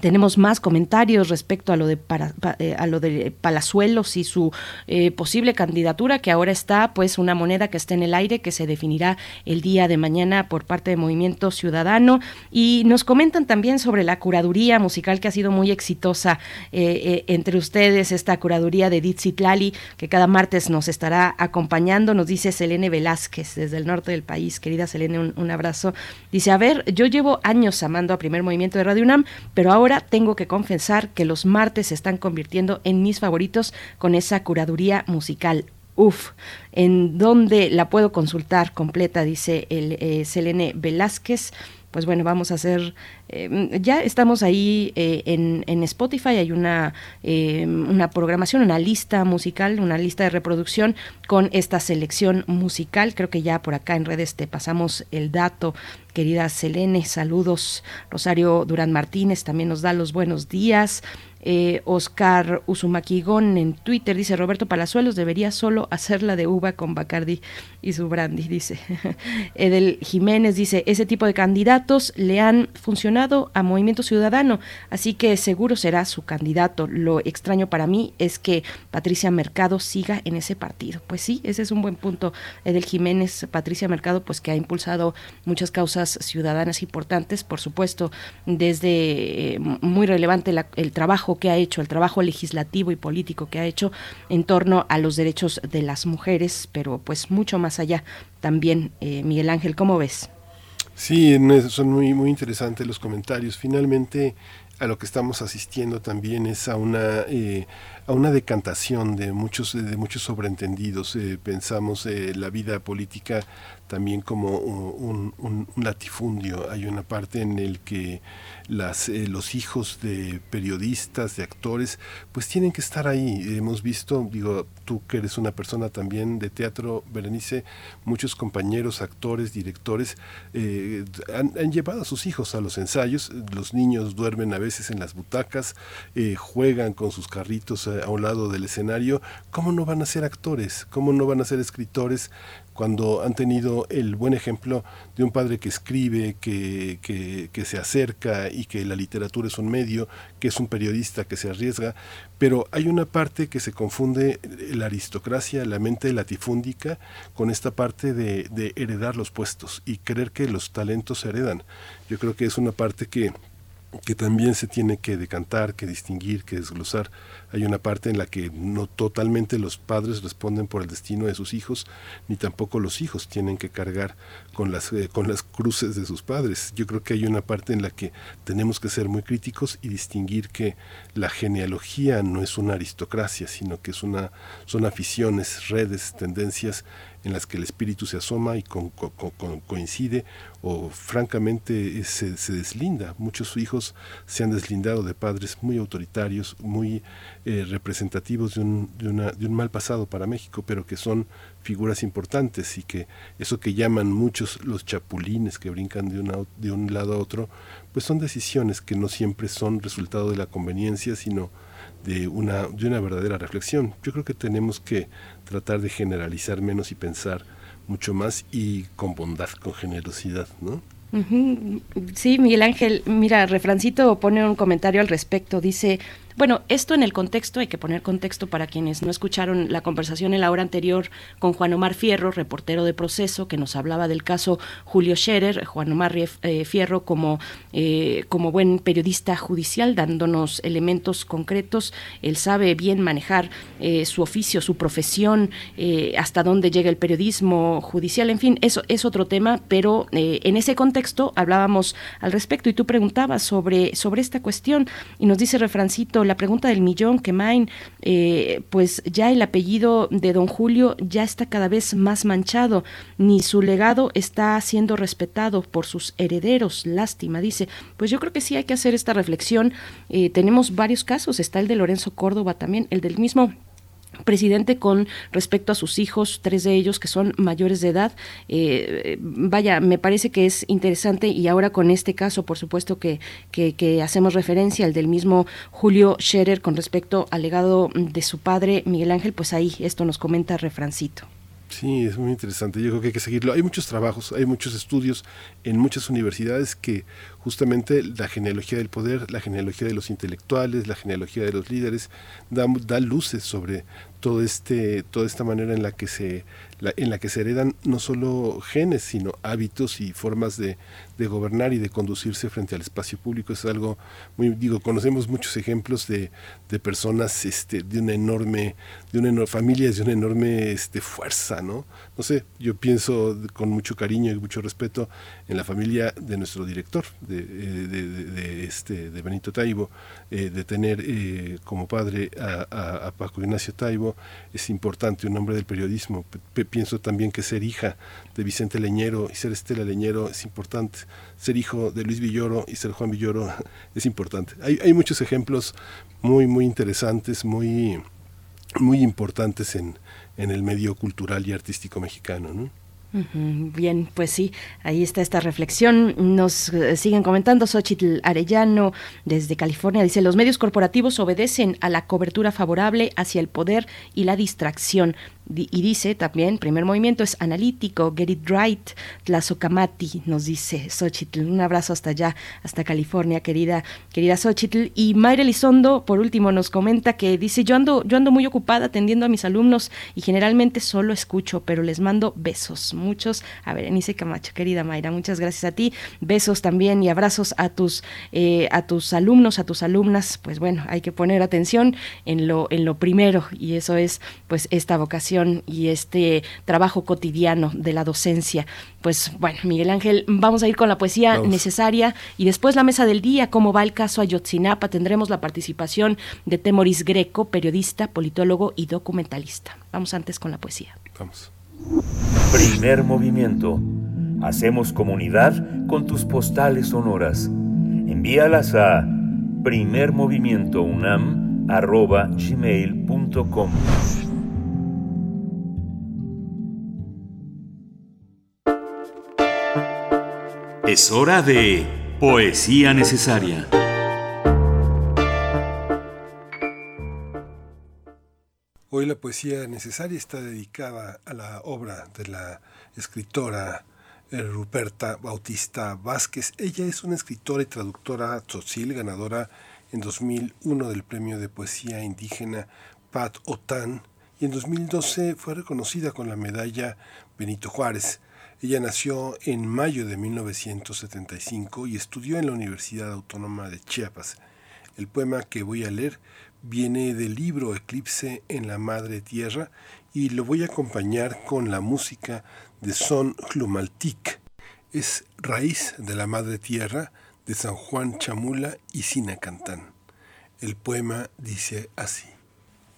tenemos más comentarios respecto a lo de, eh, a lo de Palazuelos y su eh, posible candidatura, que ahora está pues una moneda que está en el aire, que se definirá el día de mañana por parte de Movimiento Ciudadano. Y nos comentan también sobre la curaduría musical que ha sido muy exitosa eh, entre ustedes, esta curaduría de Lali, que cada martes nos estará acompañando. Nos dice Selene Velázquez desde el norte del país. Querida Selene, un, un abrazo. Dice, a ver, yo llevo años amando a Primer Movimiento de Radio UNAM, pero ahora ahora tengo que confesar que los martes se están convirtiendo en mis favoritos con esa curaduría musical. Uf, en donde la puedo consultar completa, dice el eh, Selene Velázquez pues bueno, vamos a hacer, eh, ya estamos ahí eh, en, en, Spotify, hay una, una programación, una lista musical, una lista de reproducción con esta selección musical. Creo que ya por acá en redes te pasamos el dato. Querida Selene, saludos. Rosario Durán Martínez también nos da los buenos días. Eh, Oscar Usumaquigón en Twitter dice Roberto Palazuelos debería solo hacer la de uva con Bacardi y su brandy, dice. Edel Jiménez dice, ese tipo de candidatos le han funcionado a Movimiento Ciudadano, así que seguro será su candidato. Lo extraño para mí es que Patricia Mercado siga en ese partido. Pues sí, ese es un buen punto. Edel Jiménez, Patricia Mercado, pues que ha impulsado muchas causas ciudadanas importantes, por supuesto, desde eh, muy relevante el trabajo que ha hecho, el trabajo legislativo y político que ha hecho en torno a los derechos de las mujeres, pero pues mucho más allá también. Eh, Miguel Ángel, ¿cómo ves? Sí, son muy, muy interesantes los comentarios. Finalmente, a lo que estamos asistiendo también es a una eh, a una decantación de muchos de muchos sobreentendidos eh, pensamos eh, la vida política también como un, un, latifundio. Hay una parte en el que las los hijos de periodistas de actores pues tienen que estar ahí. Hemos visto digo tú que eres una persona también de teatro Berenice muchos compañeros actores directores han, han, llevado a sus hijos a los ensayos. Los niños duermen a veces en las butacas juegan con sus carritos a un lado del escenario, ¿cómo no van a ser actores? ¿Cómo no van a ser escritores cuando han tenido el buen ejemplo de un padre que escribe, que, que, se acerca y que la literatura es un medio, que es un periodista que se arriesga? Pero hay una parte que se confunde la aristocracia, la mente latifúndica, con esta parte de, de heredar los puestos y creer que los talentos se heredan. Yo creo que es una parte que que también se tiene que decantar, que distinguir, que desglosar. Hay una parte en la que no totalmente los padres responden por el destino de sus hijos, ni tampoco los hijos tienen que cargar con las, eh, con las cruces de sus padres. Yo creo que hay una parte en la que tenemos que ser muy críticos y distinguir que la genealogía no es una aristocracia, sino que es una, son aficiones, redes, tendencias en las que el espíritu se asoma y coincide o francamente se, deslinda. Muchos hijos se han deslindado de padres muy autoritarios, muy eh, representativos de un, de, un mal pasado para México, pero que son figuras importantes y que eso que llaman muchos los chapulines que brincan de, de un lado a otro, pues son decisiones que no siempre son resultado de la conveniencia, sino de una, de una verdadera reflexión. Yo creo que tenemos que tratar de generalizar menos y pensar mucho más y con bondad, con generosidad, ¿no? Sí, Miguel Ángel, mira, Refrancito pone un comentario al respecto, dice, bueno, esto en el contexto, hay que poner contexto para quienes no escucharon la conversación en la hora anterior con Juan Omar Fierro, reportero de proceso, que nos hablaba del caso Julio Scherer, Juan Omar eh, Fierro como, eh, como buen periodista judicial, dándonos elementos concretos, él sabe bien manejar eh, su oficio, su profesión, hasta dónde llega el periodismo judicial, en fin, eso es otro tema, pero en ese contexto hablábamos al respecto y tú preguntabas sobre, sobre esta cuestión. Y nos dice Refrancito, la pregunta del millón, que Main, eh, pues ya el apellido de don Julio ya está cada vez más manchado, ni su legado está siendo respetado por sus herederos, lástima, dice. Pues yo creo que sí hay que hacer esta reflexión. Eh, tenemos varios casos, está el de Lorenzo Córdoba también, el del mismo presidente con respecto a sus hijos, tres de ellos que son mayores de edad. Eh, vaya, me parece que es interesante y ahora con este caso, por supuesto que, que, hacemos referencia al del mismo Julio Scherer con respecto al legado de su padre Miguel Ángel, pues ahí esto nos comenta Refrancito. Sí, es muy interesante. Yo creo que hay que seguirlo. Hay muchos trabajos, hay muchos estudios en muchas universidades que justamente la genealogía del poder, la genealogía de los intelectuales, la genealogía de los líderes, da, luces sobre todo este, toda esta manera en la que se en la que se heredan no solo genes, sino hábitos y formas de, de, gobernar y de conducirse frente al espacio público. Es algo muy, digo, conocemos muchos ejemplos de, de personas este, de una enorme, de una enorme, familias de una enorme este, fuerza, ¿no? No sé, yo pienso con mucho cariño y mucho respeto en la familia de nuestro director, de, eh, de, este, de Benito Taibo, eh, de tener eh, como padre a, a, Paco Ignacio Taibo, es importante, un hombre del periodismo pienso también que ser hija de Vicente Leñero y ser Estela Leñero es importante. Ser hijo de Luis Villoro y ser Juan Villoro es importante. Hay, muchos ejemplos muy, muy interesantes, muy, muy importantes en, en el medio cultural y artístico mexicano. ¿no? Bien, pues sí, ahí está esta reflexión. Nos eh, siguen comentando Xochitl Arellano desde California. Dice, los medios corporativos obedecen a la cobertura favorable hacia el poder y la distracción. Y dice también, primer movimiento es analítico, get it right, Tlazocamati, nos dice Xochitl. Un abrazo hasta allá, hasta California, querida, querida Xochitl. Y Mayra Elizondo, por último, nos comenta que dice, yo ando, yo ando muy ocupada atendiendo a mis alumnos y generalmente solo escucho, pero les mando besos. Muchos, a ver, Enice Camacho, querida Mayra, muchas gracias a ti. Besos también y abrazos a tus, eh, a tus alumnos, a tus alumnas. Pues bueno, hay que poner atención en lo, en lo primero y eso es pues esta vocación y este trabajo cotidiano de la docencia. Pues bueno, Miguel Ángel, vamos a ir con la poesía necesaria y después la mesa del día, cómo va el caso Ayotzinapa, tendremos la participación de Temoris Greco, periodista, politólogo y documentalista. Vamos antes con la poesía. Vamos. Primer movimiento. Hacemos comunidad con tus postales sonoras. Envíalas a primermovimientounam.gmail.com Es hora de Poesía Necesaria. Hoy la poesía necesaria está dedicada a la obra de la escritora eh, Ruperta Bautista Vázquez. Ella es una escritora y traductora tzotzil, ganadora en 2001 del Premio de Poesía Indígena Pat Otan y en 2012 fue reconocida con la medalla Benito Juárez. Ella nació en mayo de 1975 y estudió en la Universidad Autónoma de Chiapas. El poema que voy a leer viene del libro Eclipse en la Madre Tierra y lo voy a acompañar con la música de Son Jlumaltic. Es raíz de la Madre Tierra de San Juan Chamula y Sinacantán. El poema dice así.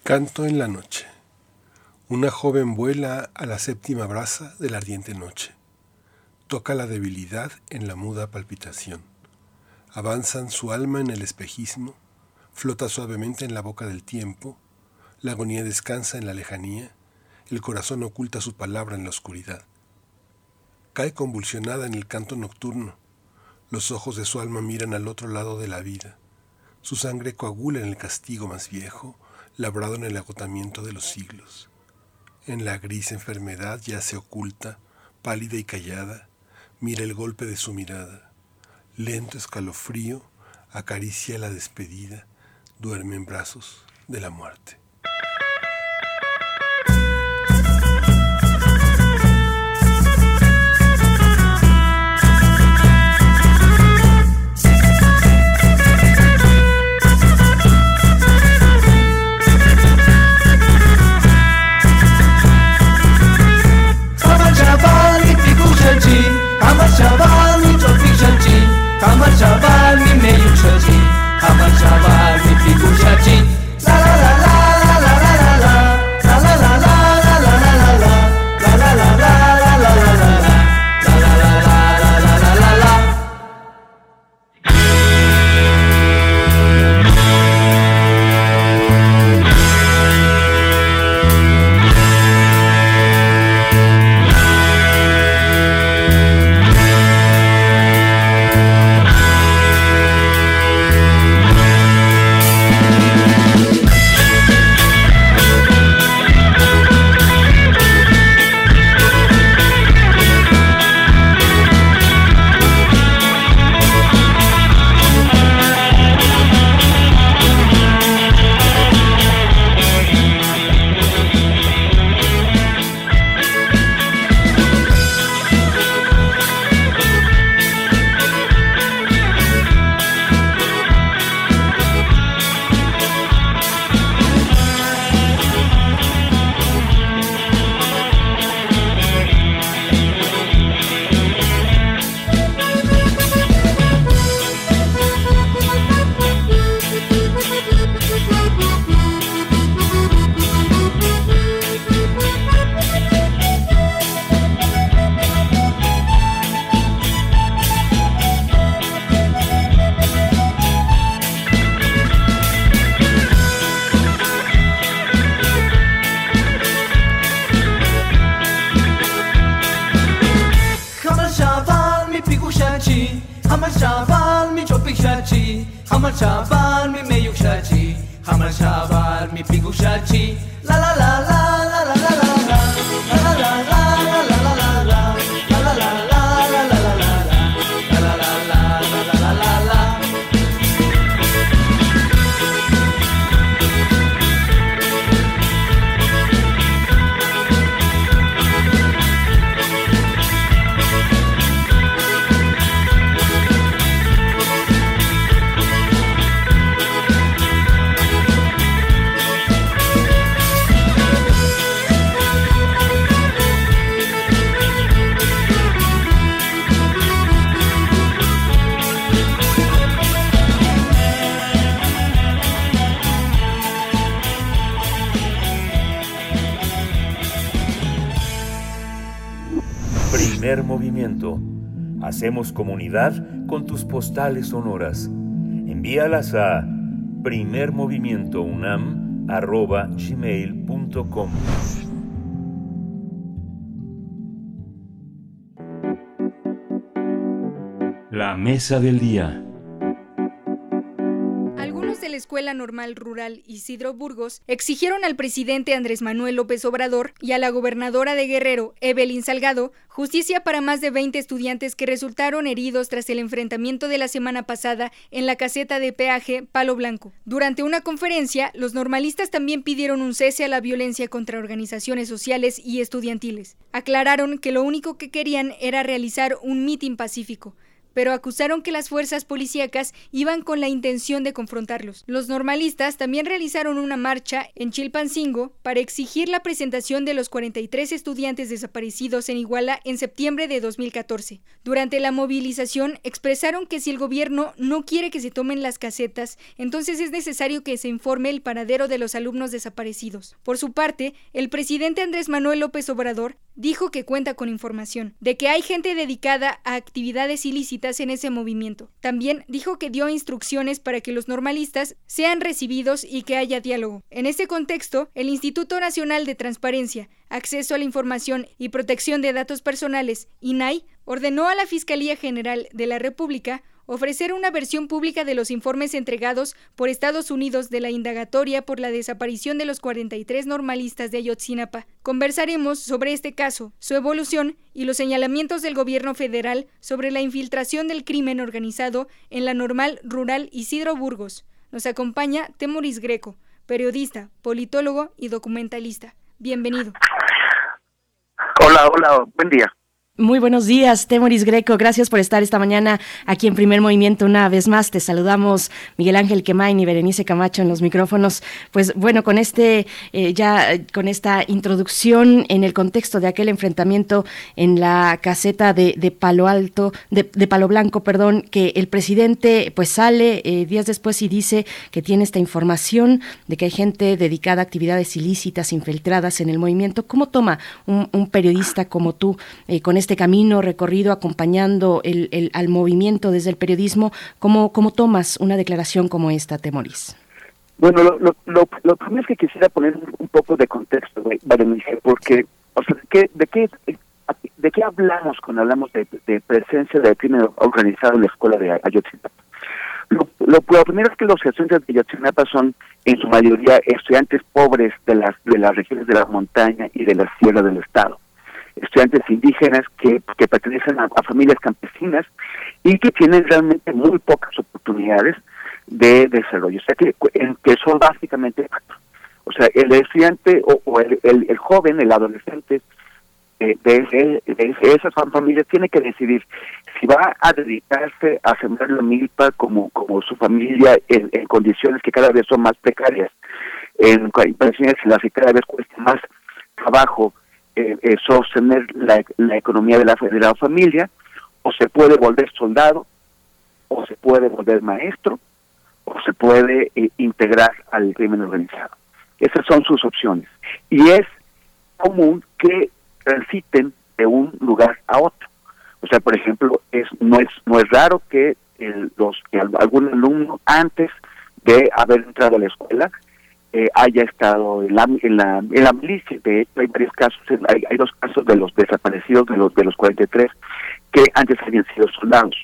Canto en la noche. Una joven vuela a la séptima brasa de la ardiente noche. Toca la debilidad en la muda palpitación. Avanzan su alma en el espejismo, flota suavemente en la boca del tiempo, la agonía descansa en la lejanía, el corazón oculta su palabra en la oscuridad. Cae convulsionada en el canto nocturno, los ojos de su alma miran al otro lado de la vida, su sangre coagula en el castigo más viejo, labrado en el agotamiento de los siglos. En la gris enfermedad ya se oculta, pálida y callada, mira el golpe de su mirada. Lento escalofrío acaricia la despedida, duerme en brazos de la muerte. Hacemos comunidad con tus postales sonoras. Envíalas a primermovimientounam.gmail.com La mesa del día. Escuela Normal Rural Isidro Burgos exigieron al presidente Andrés Manuel López Obrador y a la gobernadora de Guerrero, Evelyn Salgado, justicia para más de 20 estudiantes que resultaron heridos tras el enfrentamiento de la semana pasada en la caseta de peaje Palo Blanco. Durante una conferencia, los normalistas también pidieron un cese a la violencia contra organizaciones sociales y estudiantiles. Aclararon que lo único que querían era realizar un mitin pacífico pero acusaron que las fuerzas policíacas iban con la intención de confrontarlos. Los normalistas también realizaron una marcha en Chilpancingo para exigir la presentación de los 43 estudiantes desaparecidos en Iguala en septiembre de 2014. Durante la movilización expresaron que si el gobierno no quiere que se tomen las casetas, entonces es necesario que se informe el paradero de los alumnos desaparecidos. Por su parte, el presidente Andrés Manuel López Obrador dijo que cuenta con información de que hay gente dedicada a actividades ilícitas en ese movimiento. También dijo que dio instrucciones para que los normalistas sean recibidos y que haya diálogo. En este contexto, el Instituto Nacional de Transparencia, Acceso a la Información y Protección de Datos Personales, INAI, ordenó a la Fiscalía General de la República ofrecer una versión pública de los informes entregados por Estados Unidos de la indagatoria por la desaparición de los 43 normalistas de Ayotzinapa. Conversaremos sobre este caso, su evolución y los señalamientos del gobierno federal sobre la infiltración del crimen organizado en la normal rural Isidro Burgos. Nos acompaña Temoris Greco, periodista, politólogo y documentalista. Bienvenido. Hola, hola, buen día. Muy buenos días, Temoris Greco. Gracias por estar esta mañana aquí en Primer Movimiento una vez más. Te saludamos Miguel Ángel Quemain y Berenice Camacho en los micrófonos. Pues bueno, con este eh, ya con esta introducción en el contexto de aquel enfrentamiento en la caseta de, Palo Alto, de, Palo Blanco, perdón, que el presidente pues sale eh, días después y dice que tiene esta información de que hay gente dedicada a actividades ilícitas infiltradas en el movimiento. ¿Cómo toma un, un periodista como tú eh, con este camino recorrido acompañando el, el, al movimiento desde el periodismo, ¿cómo, ¿cómo tomas una declaración como esta, Temoris? Bueno, lo, primero es que quisiera poner un poco de contexto, Berenice, porque, o sea, ¿de qué, de qué, de qué hablamos cuando hablamos de, presencia del crimen organizado en la escuela de Ayotzinapa? Lo, primero es que los estudiantes de Ayotzinapa son en su mayoría estudiantes pobres de las de las regiones de la montaña y de la sierra del estado estudiantes indígenas que, que pertenecen a, familias campesinas y que tienen realmente muy pocas oportunidades de desarrollo. O sea, que, que son básicamente, o sea, el estudiante o, o el, el, joven, el adolescente de, esas familias tiene que decidir si va a dedicarse a sembrar la milpa como, como su familia en, en condiciones que cada vez son más precarias, en condiciones en las que cada vez cuesta más trabajo eh, eh, sostener la, la, economía de la, de la familia, o se puede volver soldado, o se puede volver maestro, o se puede eh, integrar al crimen organizado. Esas son sus opciones. Y es común que transiten de un lugar a otro. O sea, por ejemplo, es no es no es raro que el, los que algún alumno antes de haber entrado a la escuela eh, haya estado en la, en la, en la milicia. De hecho, hay varios casos, hay, hay dos casos de los desaparecidos de los de los 43 que antes habían sido soldados.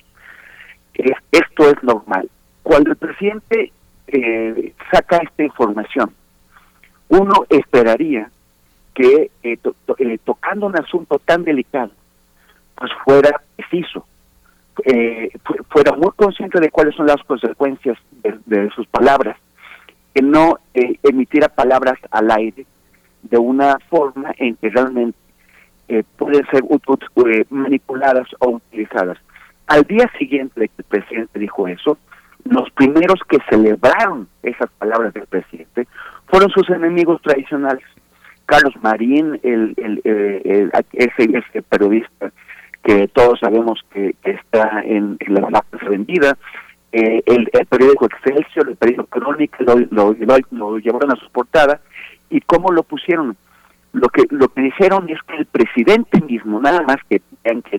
esto es normal. Cuando el presidente eh, saca esta información, uno esperaría que eh, eh, tocando un asunto tan delicado, pues fuera preciso, fuera muy consciente de cuáles son las consecuencias de, sus palabras, que no emitiera palabras al aire de una forma en que realmente pueden ser manipuladas o utilizadas. Al día siguiente que el presidente dijo eso, los primeros que celebraron esas palabras del presidente fueron sus enemigos tradicionales. Carlos Marín, el, el, eh, ese, periodista que todos sabemos que, está en, la plaza vendida, eh, el, periódico Excelsior, el periódico Crónica, lo, lo, llevaron a su portada y cómo lo pusieron. Lo que lo que dijeron es que el presidente mismo, nada más que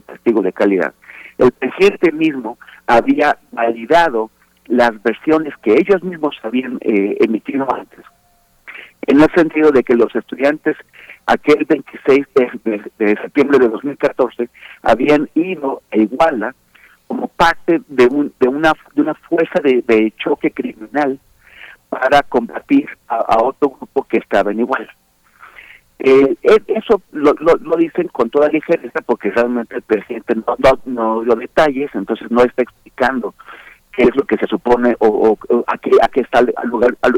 testigo de calidad, el presidente mismo había validado las versiones que ellos mismos habían eh, emitido antes, en el sentido de que los estudiantes aquel 26 de, septiembre de 2014 habían ido a Iguala como parte de, un, de, una, de una fuerza de, choque criminal para combatir a, otro grupo que estaba en Iguala. Eh, eso lo, lo, dicen con toda ligereza porque realmente el presidente no, no, dio detalles, entonces no está explicando qué es lo que se supone o, a, qué, a qué está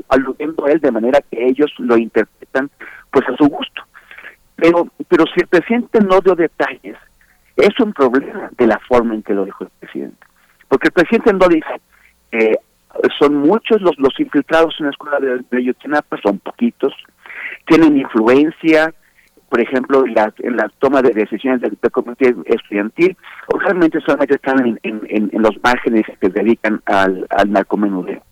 aludiendo él de manera que ellos lo interpretan pues a su gusto. Pero, pero si el presidente no dio detalles, es un problema de la forma en que lo dijo el presidente. Porque el presidente no dice, eh, son muchos los, los infiltrados en la escuela de, de son poquitos, tienen influencia, por ejemplo, en la, en la toma de decisiones del, comité estudiantil, o realmente solamente están en, en, en, los márgenes que se dedican al, al narcomenudeo.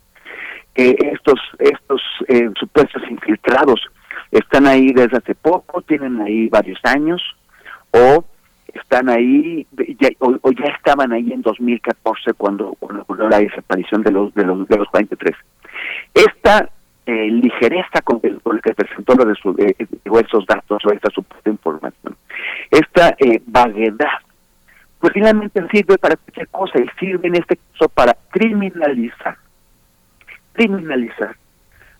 Eh, estos estos eh, supuestos infiltrados están ahí desde hace poco, tienen ahí varios años, o están ahí, o, ya estaban ahí en 2014 cuando, ocurrió la desaparición de los, de los, de los 43. Esta eh, ligereza con, el, que presentó lo de, su, eh, esos datos o esta supuesta información, esta eh, vaguedad, pues finalmente sirve para cualquier cosa y sirve en este caso para criminalizar, criminalizar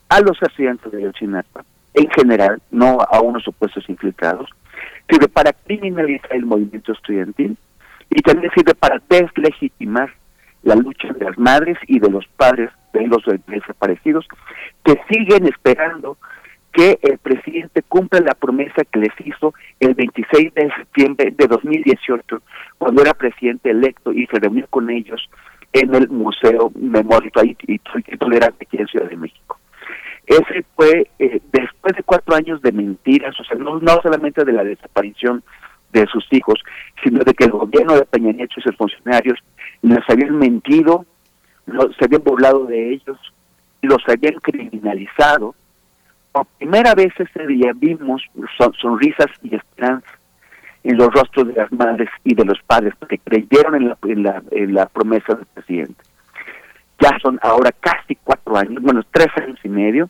a los estudiantes de Yotzinapa en general, no a unos supuestos infiltrados, sirve para criminalizar el movimiento estudiantil y también sirve para deslegitimar la lucha de las madres y de los padres de los desaparecidos que siguen esperando que el presidente cumpla la promesa que les hizo el 26 de septiembre de 2018, cuando era presidente electo y se reunió con ellos en el Museo Memoria y, Tolerante aquí en Ciudad de México. Ese fue eh, después de cuatro años de mentiras, o sea, no, no solamente de la desaparición de sus hijos, sino de que el gobierno de Peña Nieto y sus funcionarios les habían mentido, se habían burlado de ellos, los habían criminalizado. Por primera vez ese día vimos sonrisas y esperanza en los rostros de las madres y de los padres que creyeron en la, en en la promesa del presidente. Ya son ahora casi cuatro años, bueno, tres años y medio,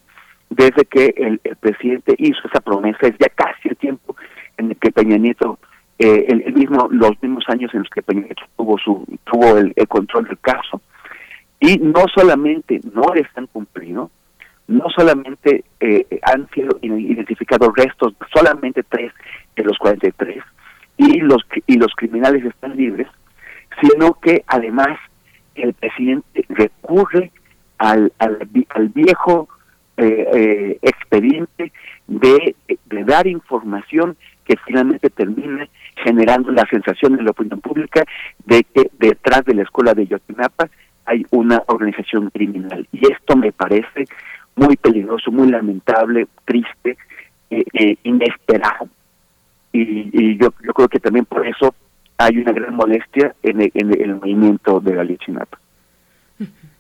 desde que el, presidente hizo esa promesa, es ya casi el tiempo en el que Peña Nieto, eh, el, mismo, los mismos años en los que Peña Nieto tuvo, su, tuvo el control del caso, y no solamente no están cumplidos, no solamente eh, han sido identificados restos, solamente tres de los 43, y los, y los criminales están libres, sino que además el presidente recurre al, al, viejo eh, eh, expediente de, dar información que finalmente termine generando la sensación en la opinión pública de que detrás de la escuela de Yotinapa hay una organización criminal. Y esto me parece muy peligroso, muy lamentable, triste, eh, eh, inesperado. Y, yo, yo creo que también por eso hay una gran molestia en el, movimiento de la Lichinapa.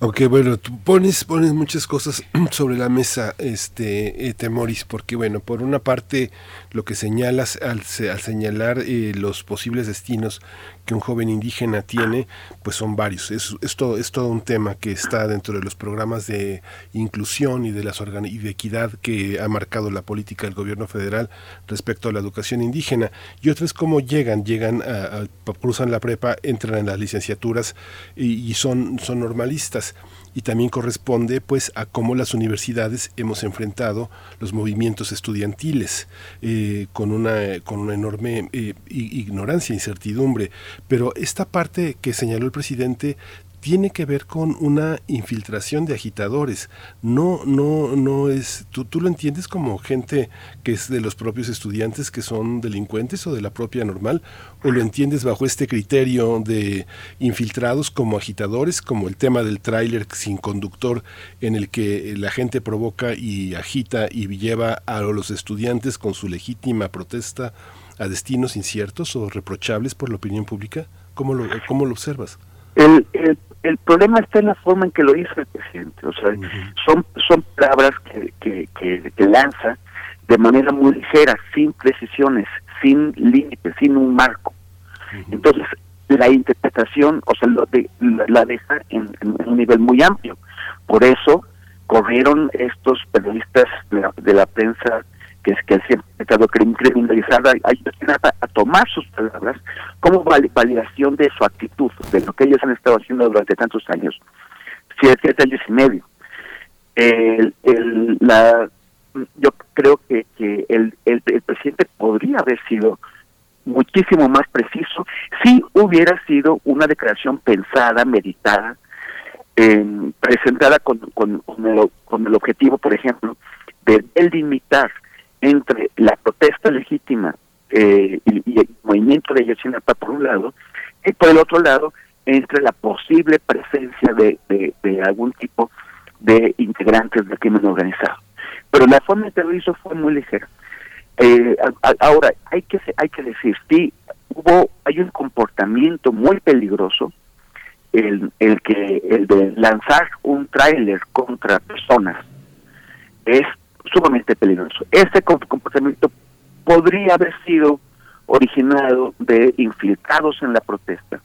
Ok, bueno, tú pones, pones muchas cosas sobre la mesa, este eh, Temoris, porque bueno, por una parte lo que señalas al, al señalar eh, los posibles destinos que un joven indígena tiene, pues son varios. Es, es, todo, es todo un tema que está dentro de los programas de inclusión y de, las y de equidad que ha marcado la política del gobierno federal respecto a la educación indígena. Y otras cómo llegan, llegan, a, cruzan la prepa, entran en las licenciaturas y, y son, son normalistas y también corresponde pues a cómo las universidades hemos enfrentado los movimientos estudiantiles eh, con una con una enorme eh, ignorancia incertidumbre. Pero esta parte que señaló el presidente tiene que ver con una infiltración de agitadores. No, no, no es. ¿tú, ¿Tú lo entiendes como gente que es de los propios estudiantes que son delincuentes o de la propia normal? ¿O lo entiendes bajo este criterio de infiltrados como agitadores, como el tema del tráiler sin conductor en el que la gente provoca y agita y lleva a los estudiantes con su legítima protesta a destinos inciertos o reprochables por la opinión pública? ¿Cómo lo, cómo lo observas? El, problema está en la forma en que lo hizo el presidente. O sea, uh -huh. son, son palabras que, que, que, que, lanza de manera muy ligera, sin precisiones, sin límites, sin un marco. Uh -huh. Entonces, la interpretación, o sea, lo de, la, la, deja en, en, un nivel muy amplio. Por eso corrieron estos periodistas de la, de la prensa que es que siempre ha estado criminalizada a, a tomar sus palabras como validación de su actitud, de lo que ellos han estado haciendo durante tantos años, siete años y medio. El, la, yo creo que, que el, el, el, presidente podría haber sido muchísimo más preciso si hubiera sido una declaración pensada, meditada, eh, presentada con, con, con, el, con el objetivo, por ejemplo, de delimitar entre la protesta legítima eh, y, el movimiento de Yotzinapa por un lado, y por el otro lado, entre la posible presencia de, de, algún tipo de integrantes del crimen organizado. Pero la forma en que lo hizo fue muy ligera. Eh, ahora, hay que, hay que decir, sí, hubo, hay un comportamiento muy peligroso, el, el, que, el de lanzar un tráiler contra personas. Es sumamente peligroso. Este comportamiento podría haber sido originado de infiltrados en la protesta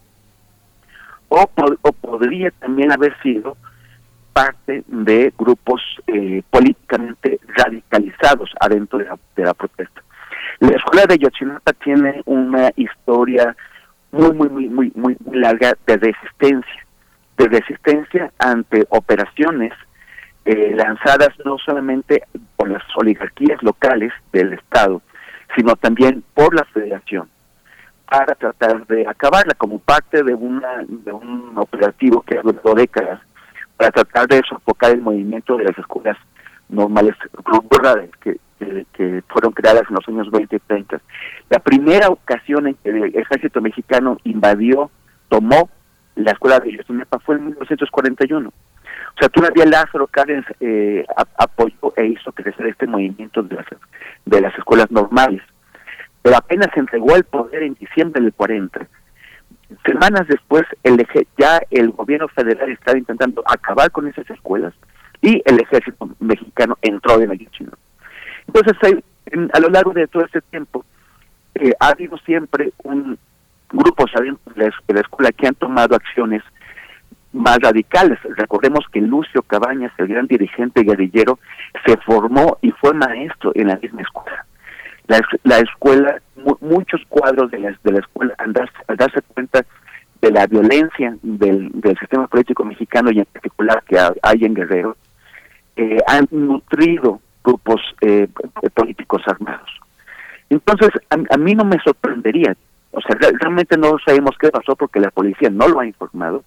o, o podría también haber sido parte de grupos eh, políticamente radicalizados adentro de la, de la, protesta. La escuela de Yotzinapa tiene una historia muy, muy, muy, muy, muy larga de resistencia, de resistencia ante operaciones eh, lanzadas no solamente por las oligarquías locales del Estado, sino también por la Federación, para tratar de acabarla como parte de, una, de un operativo que ha durado décadas, para tratar de sofocar el movimiento de las escuelas normales rurales que, fueron creadas en los años 20 y 30. La primera ocasión en que el ejército mexicano invadió, tomó la escuela de Yosemite fue en 1941. O sea, todavía Lázaro Cárdenas eh, apoyó e hizo crecer este movimiento de las, de las escuelas normales. Pero apenas entregó el poder en diciembre del 40. Semanas después, el ya el gobierno federal estaba intentando acabar con esas escuelas y el ejército mexicano entró en Ayotzinapa. Entonces, hay, en, a lo largo de todo este tiempo, eh, ha habido siempre un grupo adentro de la escuela que han tomado acciones más radicales. Recordemos que Lucio Cabañas, el gran dirigente guerrillero, se formó y fue maestro en la misma escuela. La, la escuela, mu muchos cuadros de la, de la escuela, al darse, al darse cuenta de la violencia del, del, sistema político mexicano y en particular que hay en Guerrero, eh, han nutrido grupos eh, políticos armados. Entonces, a, a, mí no me sorprendería, o sea, realmente no sabemos qué pasó porque la policía no lo ha informado,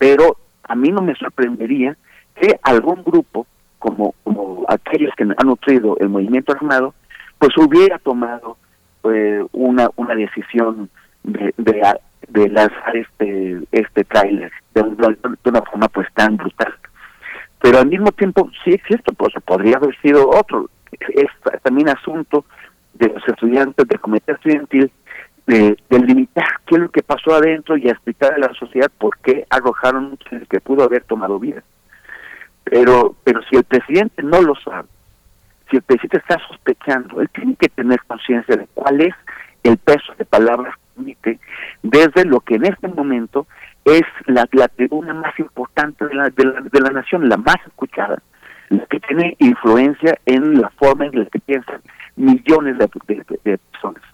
pero a mí no me sorprendería que algún grupo, como, como aquellos que han nutrido el movimiento armado, pues hubiera tomado eh, una, una decisión de, de, lanzar este, este tráiler de, una forma pues tan brutal. Pero al mismo tiempo, sí existe, pues podría haber sido otro. Es también asunto de los estudiantes del comité estudiantil de, qué es lo que pasó adentro y explicar a la sociedad por qué arrojaron el que pudo haber tomado vida. Pero, pero si el presidente no lo sabe, si el presidente está sospechando, él tiene que tener conciencia de cuál es el peso de palabras que emite desde lo que en este momento es la, la tribuna más importante de la, de la, de la nación, la más escuchada, la que tiene influencia en la forma en la que piensan millones de personas.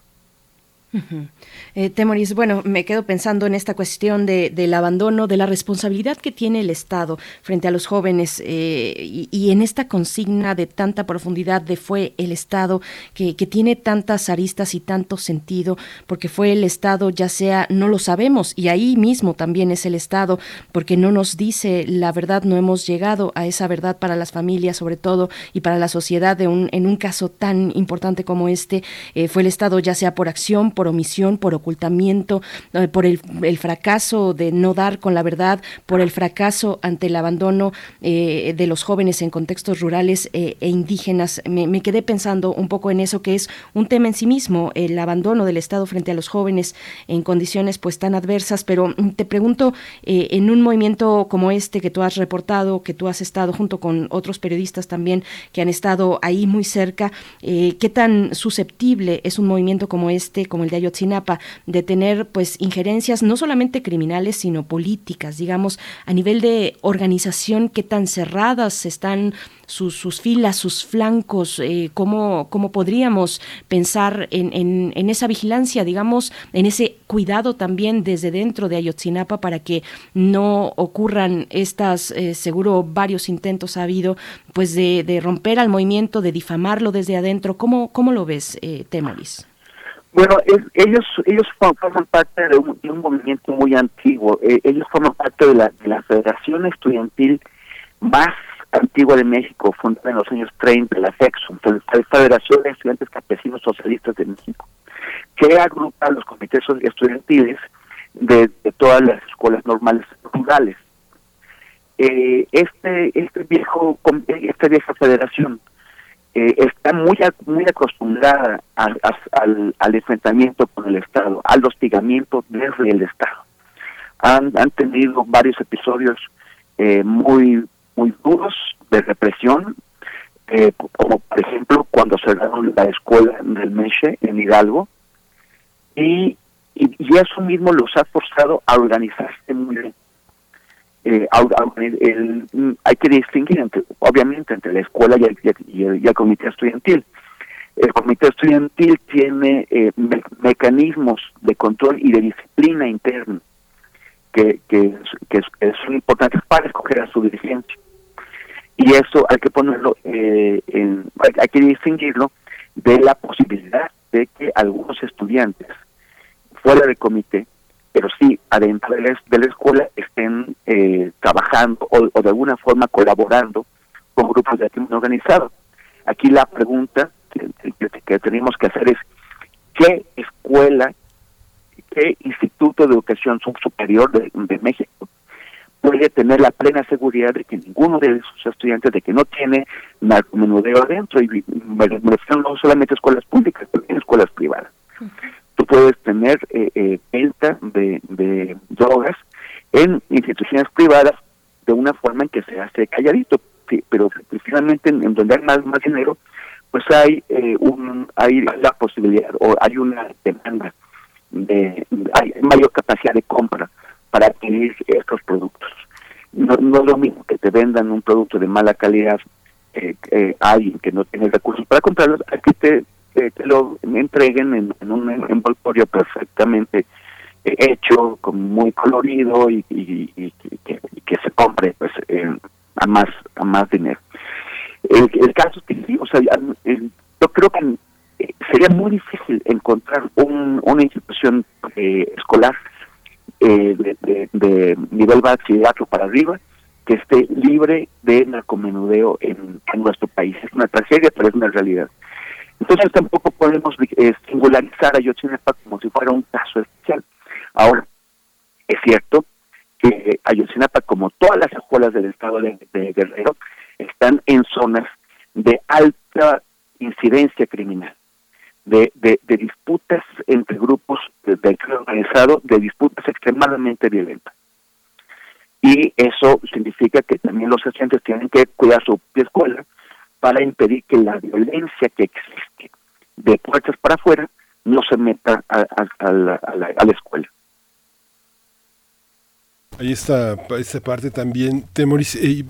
Eh, Temoris, bueno, me quedo pensando en esta cuestión de, del abandono, de la responsabilidad que tiene el Estado frente a los jóvenes eh, y, y, en esta consigna de tanta profundidad de fue el Estado que, que, tiene tantas aristas y tanto sentido, porque fue el Estado, ya sea, no lo sabemos, y ahí mismo también es el Estado, porque no nos dice la verdad, no hemos llegado a esa verdad para las familias, sobre todo, y para la sociedad de un, en un caso tan importante como este, eh, fue el Estado, ya sea por acción, por omisión, por ocultamiento, eh, por el, fracaso de no dar con la verdad, por el fracaso ante el abandono eh, de los jóvenes en contextos rurales eh, e indígenas. Me, quedé pensando un poco en eso que es un tema en sí mismo, el abandono del Estado frente a los jóvenes en condiciones pues tan adversas, pero mm, te pregunto, en un movimiento como este que tú has reportado, que tú has estado junto con otros periodistas también que han estado ahí muy cerca, ¿qué tan susceptible es un movimiento como este, como el de Ayotzinapa, de tener pues injerencias no solamente criminales, sino políticas, digamos, a nivel de organización, qué tan cerradas están sus, sus filas, sus flancos, eh, cómo, cómo podríamos pensar en, esa vigilancia, digamos, en ese cuidado también desde dentro de Ayotzinapa para que no ocurran estas, eh, seguro varios intentos ha habido, pues de, de, romper al movimiento, de difamarlo desde adentro. ¿Cómo, cómo lo ves, eh? Bueno, es, ellos ellos forman parte de un, de un movimiento muy antiguo. Eh, ellos forman parte de la, de la Federación Estudiantil más antigua de México, fundada en los años 30, la FEXUM, Federación de Estudiantes Campesinos Socialistas de México, que agrupa los comités estudiantiles de, todas las escuelas normales rurales. Eh, este este viejo esta vieja federación eh, está muy muy acostumbrada al, al, enfrentamiento con el Estado, al hostigamiento desde el Estado. Han, han tenido varios episodios eh, muy muy duros de represión, eh, como por ejemplo cuando cerraron la escuela del Meche en Hidalgo, y, y, y, eso mismo los ha forzado a organizarse muy bien. Eh, el, el, hay que distinguir, entre, obviamente, entre la escuela y el, comité estudiantil. El comité estudiantil tiene eh, me mecanismos de control y de disciplina interna que, que, son importantes para escoger a su dirigencia y eso hay que ponerlo, eh, en, hay, que distinguirlo de la posibilidad de que algunos estudiantes fuera del comité, pero sí adentro de la, de la escuela, estén eh, trabajando o, o, de alguna forma colaborando con grupos de crimen organizado. Aquí la pregunta que, tenemos que hacer es, ¿qué escuela, qué instituto de educación superior de, México puede tener la plena seguridad de que ninguno de sus estudiantes, de que no tiene narcomenudeo adentro, y me refiero no solamente a escuelas públicas, también escuelas privadas. Tú puedes tener eh, eh, venta de, de drogas en instituciones privadas de una forma en que se hace calladito, pero finalmente en, donde hay más, más dinero, pues hay eh, un hay la posibilidad o hay una demanda de hay mayor capacidad de compra para adquirir estos productos. No, no es lo mismo que te vendan un producto de mala calidad eh, eh, alguien que no tiene recursos para comprarlos, a que te, te, te lo entreguen en, un envoltorio perfectamente eh, hecho, muy colorido y, que, que, se compre pues a más a más dinero. El, el caso es que sí, o sea, yo creo que eh, sería muy difícil encontrar un, una institución eh, escolar eh, de, de, de, nivel bachillerato para arriba que esté libre de narcomenudeo en, en, nuestro país. Es una tragedia, pero es una realidad. Entonces tampoco podemos eh, singularizar a Yotzinapa como si fuera un caso especial. Ahora, es cierto que Ayotzinapa, como todas las escuelas del estado de, de Guerrero, están en zonas de alta incidencia criminal, de, de, de disputas entre grupos de, de organizado de disputas extremadamente violentas. Y eso significa que también los agentes tienen que cuidar su escuela para impedir que la violencia que existe de puertas para afuera no se meta a, a- la- a la escuela. Ahí está esta parte también. Temoris, eh,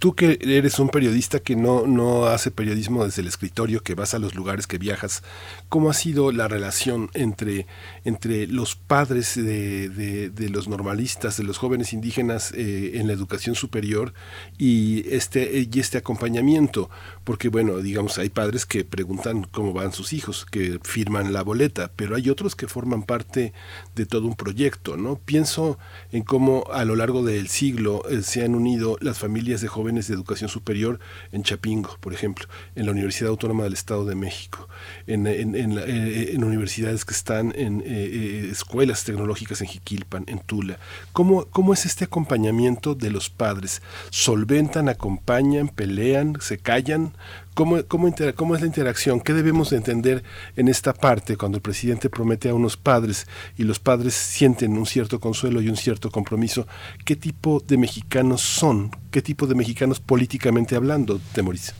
tú que eres un periodista que no, no hace periodismo desde el escritorio, que vas a los lugares que viajas, ¿cómo ha sido la relación entre, entre los padres de, de- de los normalistas, de los jóvenes indígenas eh, en la educación superior y este, y este acompañamiento? Porque, bueno, digamos, hay padres que preguntan cómo van sus hijos, que firman la boleta, pero hay otros que forman parte de todo un proyecto, ¿no? Pienso en cómo a lo largo del siglo eh, se han unido las familias de jóvenes de educación superior en Chapingo, por ejemplo, en la Universidad Autónoma del Estado de México, en, en- eh, universidades que están en eh, escuelas tecnológicas en Jiquilpan, en Tula. ¿Cómo, ¿Cómo es este acompañamiento de los padres? ¿Solventan, acompañan, pelean, se callan? ¿Cómo, cómo, ¿Cómo es la interacción? ¿Qué debemos de entender en esta parte cuando el presidente promete a unos padres y los padres sienten un cierto consuelo y un cierto compromiso? ¿Qué tipo de mexicanos son? ¿Qué tipo de mexicanos políticamente hablando, Temoris?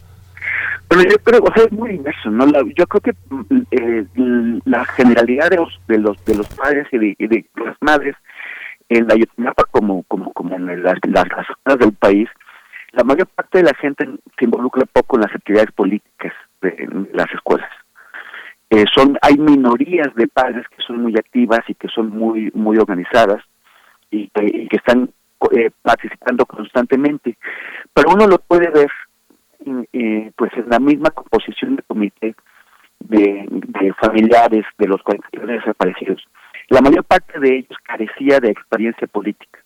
Pero yo creo, o sea, es muy inverso, ¿no? Yo creo que mm, eh, la generalidad de los, de los, de los padres y de, y de las madres en la Ayotzinapa como, como, como en las, las, las zonas del país, la mayor parte de la gente se involucra poco en las actividades políticas de, las escuelas. Eh, son hay minorías de padres que son muy activas y que son muy muy organizadas y que, y que están eh, participando constantemente. Pero uno lo puede ver eh, pues en la misma composición de comité de, de familiares de los 43 desaparecidos. La mayor parte de ellos carecía de experiencia política.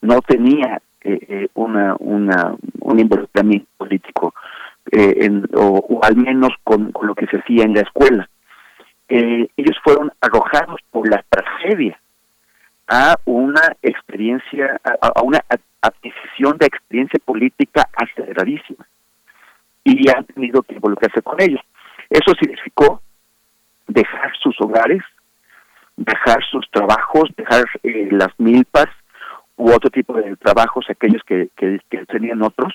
No tenía eh, eh, una, una un involucramiento político eh, o, al menos con, con lo que se hacía en la escuela. Eh, ellos fueron arrojados por la tragedia a una experiencia, a, a una ad- adquisición de experiencia política aceleradísima y han tenido que involucrarse con ellos. Eso significó dejar sus hogares, dejar sus trabajos, dejar eh, las milpas u otro tipo de trabajos, aquellos que, que, tenían otros,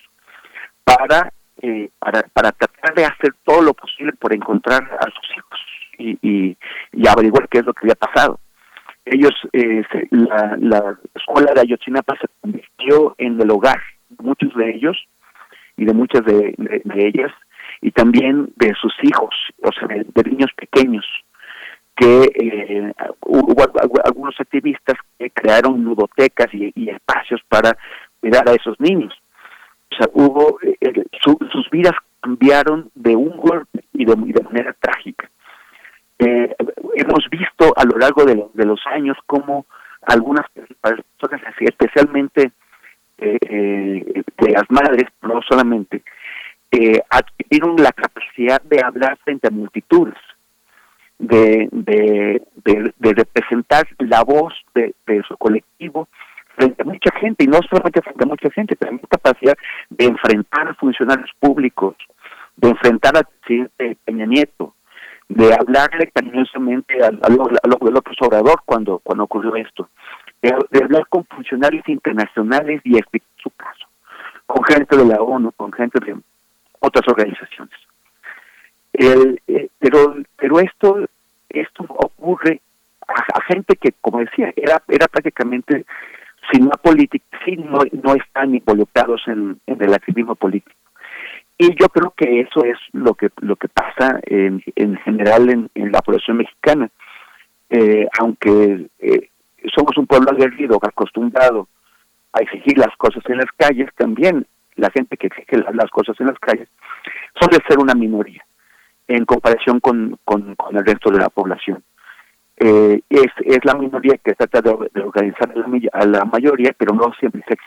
para, eh, para, para tratar de hacer todo lo posible por encontrar a sus hijos y, y, y averiguar qué es lo que había pasado. Ellos, eh, la, la escuela de Ayotzinapa se convirtió en el hogar, de muchos de ellos y de muchas de, ellas, y también de sus hijos, o sea, de niños pequeños, que eh, hubo algu- algunos activistas que crearon ludotecas y, espacios para cuidar a esos niños. O sea, hubo, eh, su- sus vidas cambiaron de un golpe y de, manera trágica. Eh, hemos visto a lo largo de, lo- de los años cómo algunas personas, especialmente eh, las madres, no solamente, adquirieron la capacidad de hablar frente a multitudes, de, de, de, de representar la voz de, de su colectivo frente a mucha gente, y no solamente frente a mucha gente, también capacidad de enfrentar a funcionarios públicos, de enfrentar al presidente Peña Nieto, de hablarle cariñosamente al, al, al, López Obrador cuando, cuando ocurrió esto, de hablar con funcionarios internacionales y explicar su caso, con gente de la ONU, con gente de otras organizaciones. El, eh, pero pero esto esto ocurre a, gente que, como decía, era era prácticamente sin una política, sí, no, no están involucrados en, el activismo político. Y yo creo que eso es lo que lo que pasa en, en general en, en la población mexicana. Eh, aunque eh, somos un pueblo aguerrido, acostumbrado a exigir las cosas en las calles, también la gente que exige la- las cosas en las calles suele ser una minoría en comparación con, con, el resto de la población. Eh, es, es la minoría que trata de, organizar a la, a la mayoría, pero no siempre es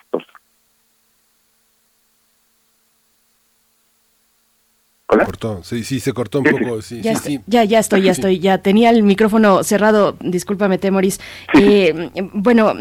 exitosa. Cortó, sí, sí, se cortó un poco. Sí, ya, sí, ya, ya, estoy, ya estoy, ya tenía el micrófono cerrado. Discúlpame, Temoris. Eh, bueno,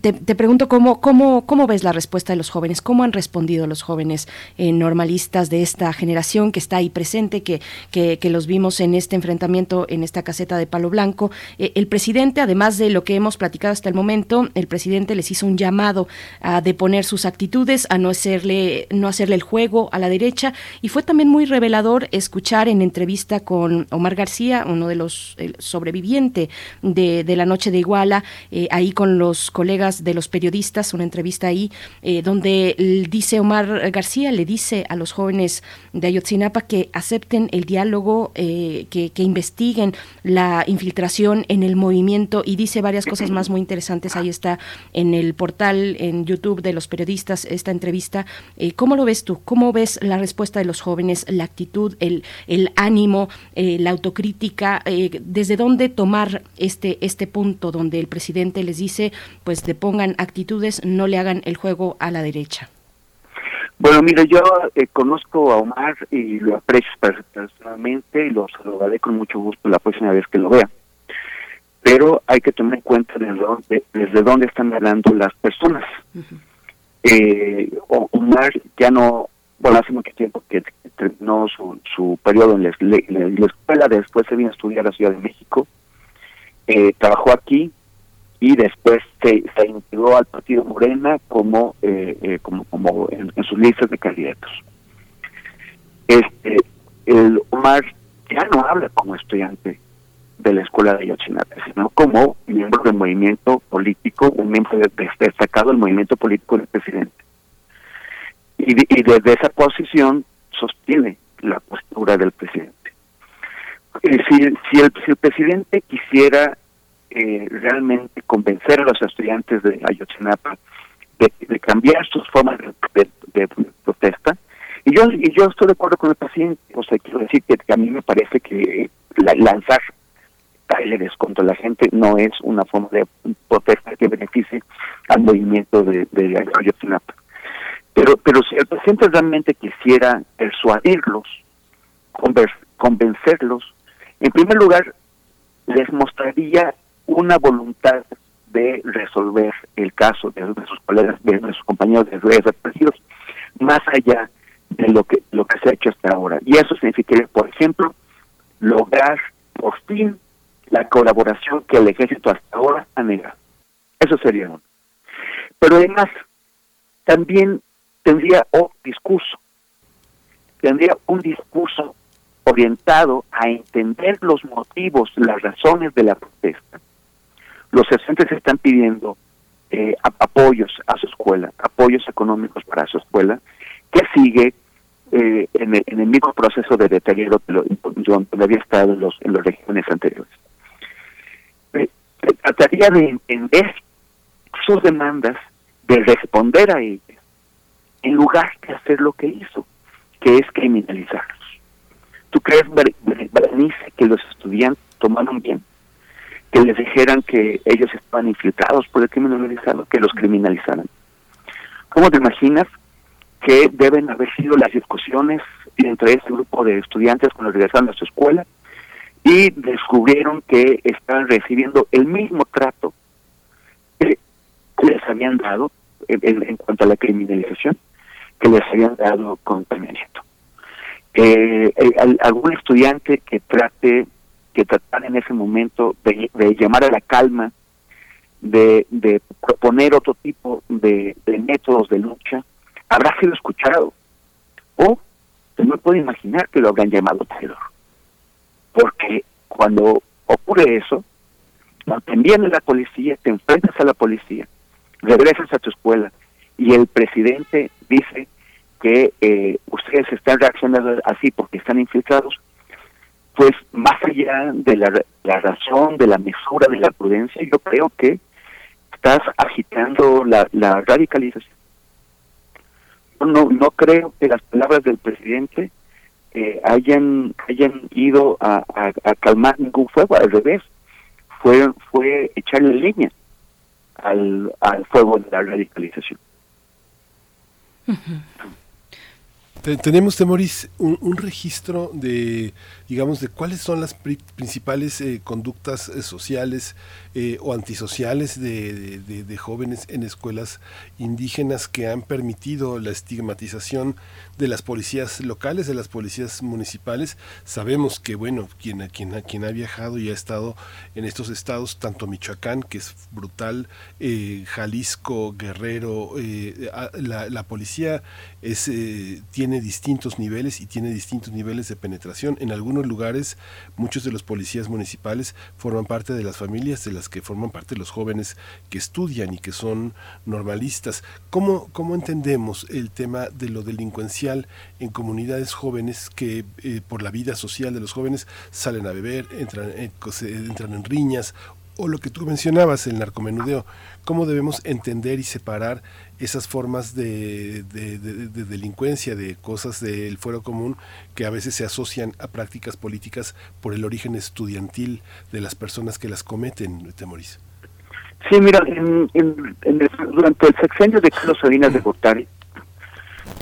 te, te, pregunto cómo, cómo, cómo ves la respuesta de los jóvenes, cómo han respondido los jóvenes eh, normalistas de esta generación que está ahí presente, que, que, que, los vimos en este enfrentamiento, en esta caseta de Palo Blanco. Eh, el presidente, además de lo que hemos platicado hasta el momento, el presidente les hizo un llamado a deponer sus actitudes, a no hacerle, no hacerle el juego a la derecha, y fue también muy escuchar en entrevista con Omar García, uno de los sobrevivientes de, la noche de Iguala, eh, ahí con los colegas de los periodistas, una entrevista ahí, eh, donde dice Omar García, le dice a los jóvenes de Ayotzinapa que acepten el diálogo, eh, que, que investiguen la infiltración en el movimiento y dice varias cosas más muy interesantes. Ahí está en el portal, en YouTube de los periodistas, esta entrevista. ¿Cómo lo ves tú? ¿Cómo ves la respuesta de los jóvenes, la actitud, el, el ánimo, eh, la autocrítica, eh, desde dónde tomar este, este punto donde el presidente les dice, pues depongan actitudes, no le hagan el juego a la derecha. Bueno, mira, yo eh, conozco a Omar y lo aprecio personalmente y lo saludaré con mucho gusto la próxima vez que lo vea. Pero hay que tomar en cuenta desde dónde, desde dónde están hablando las personas. eh, Omar ya no bueno, hace mucho tiempo que terminó su, su periodo en la, escuela, después se vino a estudiar a la Ciudad de México, eh, trabajó aquí y después se, se integró al Partido Morena como eh, eh, como, como en, sus listas de candidatos. Este, el Omar ya no habla como estudiante de la escuela de Ayotzinapa, sino como miembro del movimiento político, un miembro destacado del movimiento político del presidente y, desde esa posición sostiene la postura del presidente. Eh, si, si, el, si, el, presidente quisiera eh, realmente convencer a los estudiantes de Ayotzinapa de, cambiar sus formas de, protesta, y yo y yo estoy de acuerdo con el presidente, o sea, quiero decir que, a mí me parece que lanzar talleres contra la gente no es una forma de protesta que beneficie al movimiento de, de Ayotzinapa. Pero, pero si el presidente realmente quisiera persuadirlos, convencerlos, en primer lugar, les mostraría una voluntad de resolver el caso de, sus colegas, de sus compañeros de represidos, más allá de lo que lo que se ha hecho hasta ahora. Y eso significaría, por ejemplo, lograr por fin la colaboración que el ejército hasta ahora ha negado. Eso sería uno. Pero además, también tendría otro discurso, tendría un discurso orientado a entender los motivos, las razones de la protesta. Los estudiantes están pidiendo eh, apoyos a su escuela, apoyos económicos para su escuela, que sigue eh, en, el, mismo proceso de deterioro que donde había estado en los, en los regiones anteriores. Eh, trataría de entender sus demandas, de responder a ellas, en lugar de hacer lo que hizo, que es criminalizarlos. ¿Tú crees, Berenice, que los estudiantes tomaron bien? Que les dijeran que ellos estaban infiltrados por el crimen organizado, que los criminalizaran. ¿Cómo te imaginas que deben haber sido las discusiones entre este grupo de estudiantes cuando regresaron a su escuela y descubrieron que estaban recibiendo el mismo trato que les habían dado en cuanto a la criminalización que les habían dado con Eh, algún estudiante que trate, que tratar en ese momento de, llamar a la calma, de, de proponer otro tipo de, métodos de lucha, habrá sido escuchado. O se me puede imaginar que lo habrán llamado traidor. Porque cuando ocurre eso, te envían a la policía, te enfrentas a la policía, regresas a tu escuela y el presidente dice que eh, ustedes están reaccionando así porque están infiltrados, pues más allá de la, razón, de la mesura, de la prudencia, yo creo que estás agitando la, radicalización. no, no creo que las palabras del presidente eh, hayan hayan ido a, calmar ningún fuego, al revés, fue, fue echarle leña al, al fuego de la radicalización. Mm-hmm. Tenemos, Temoris, un, registro de, digamos, de cuáles son las principales eh, conductas eh, sociales eh, o antisociales de, de, jóvenes en escuelas indígenas que han permitido la estigmatización de las policías locales, de las policías municipales. Sabemos que, bueno, quien, quien, quien ha viajado y ha estado en estos estados, tanto Michoacán, que es brutal, Jalisco, Guerrero, la, la, policía es, tiene distintos niveles y tiene distintos niveles de penetración. En algunos lugares, muchos de los policías municipales forman parte de las familias de las que forman parte los jóvenes que estudian y que son normalistas. ¿Cómo, cómo entendemos el tema de lo delincuencial en comunidades jóvenes que eh, por la vida social de los jóvenes salen a beber, entran, eh, entran en riñas o lo que tú mencionabas, el narcomenudeo, cómo debemos entender y separar esas formas de, delincuencia, de cosas del fuero común que a veces se asocian a prácticas políticas por el origen estudiantil de las personas que las cometen, Temoris. Sí, mira, durante el sexenio de Carlos Salinas de Gortari,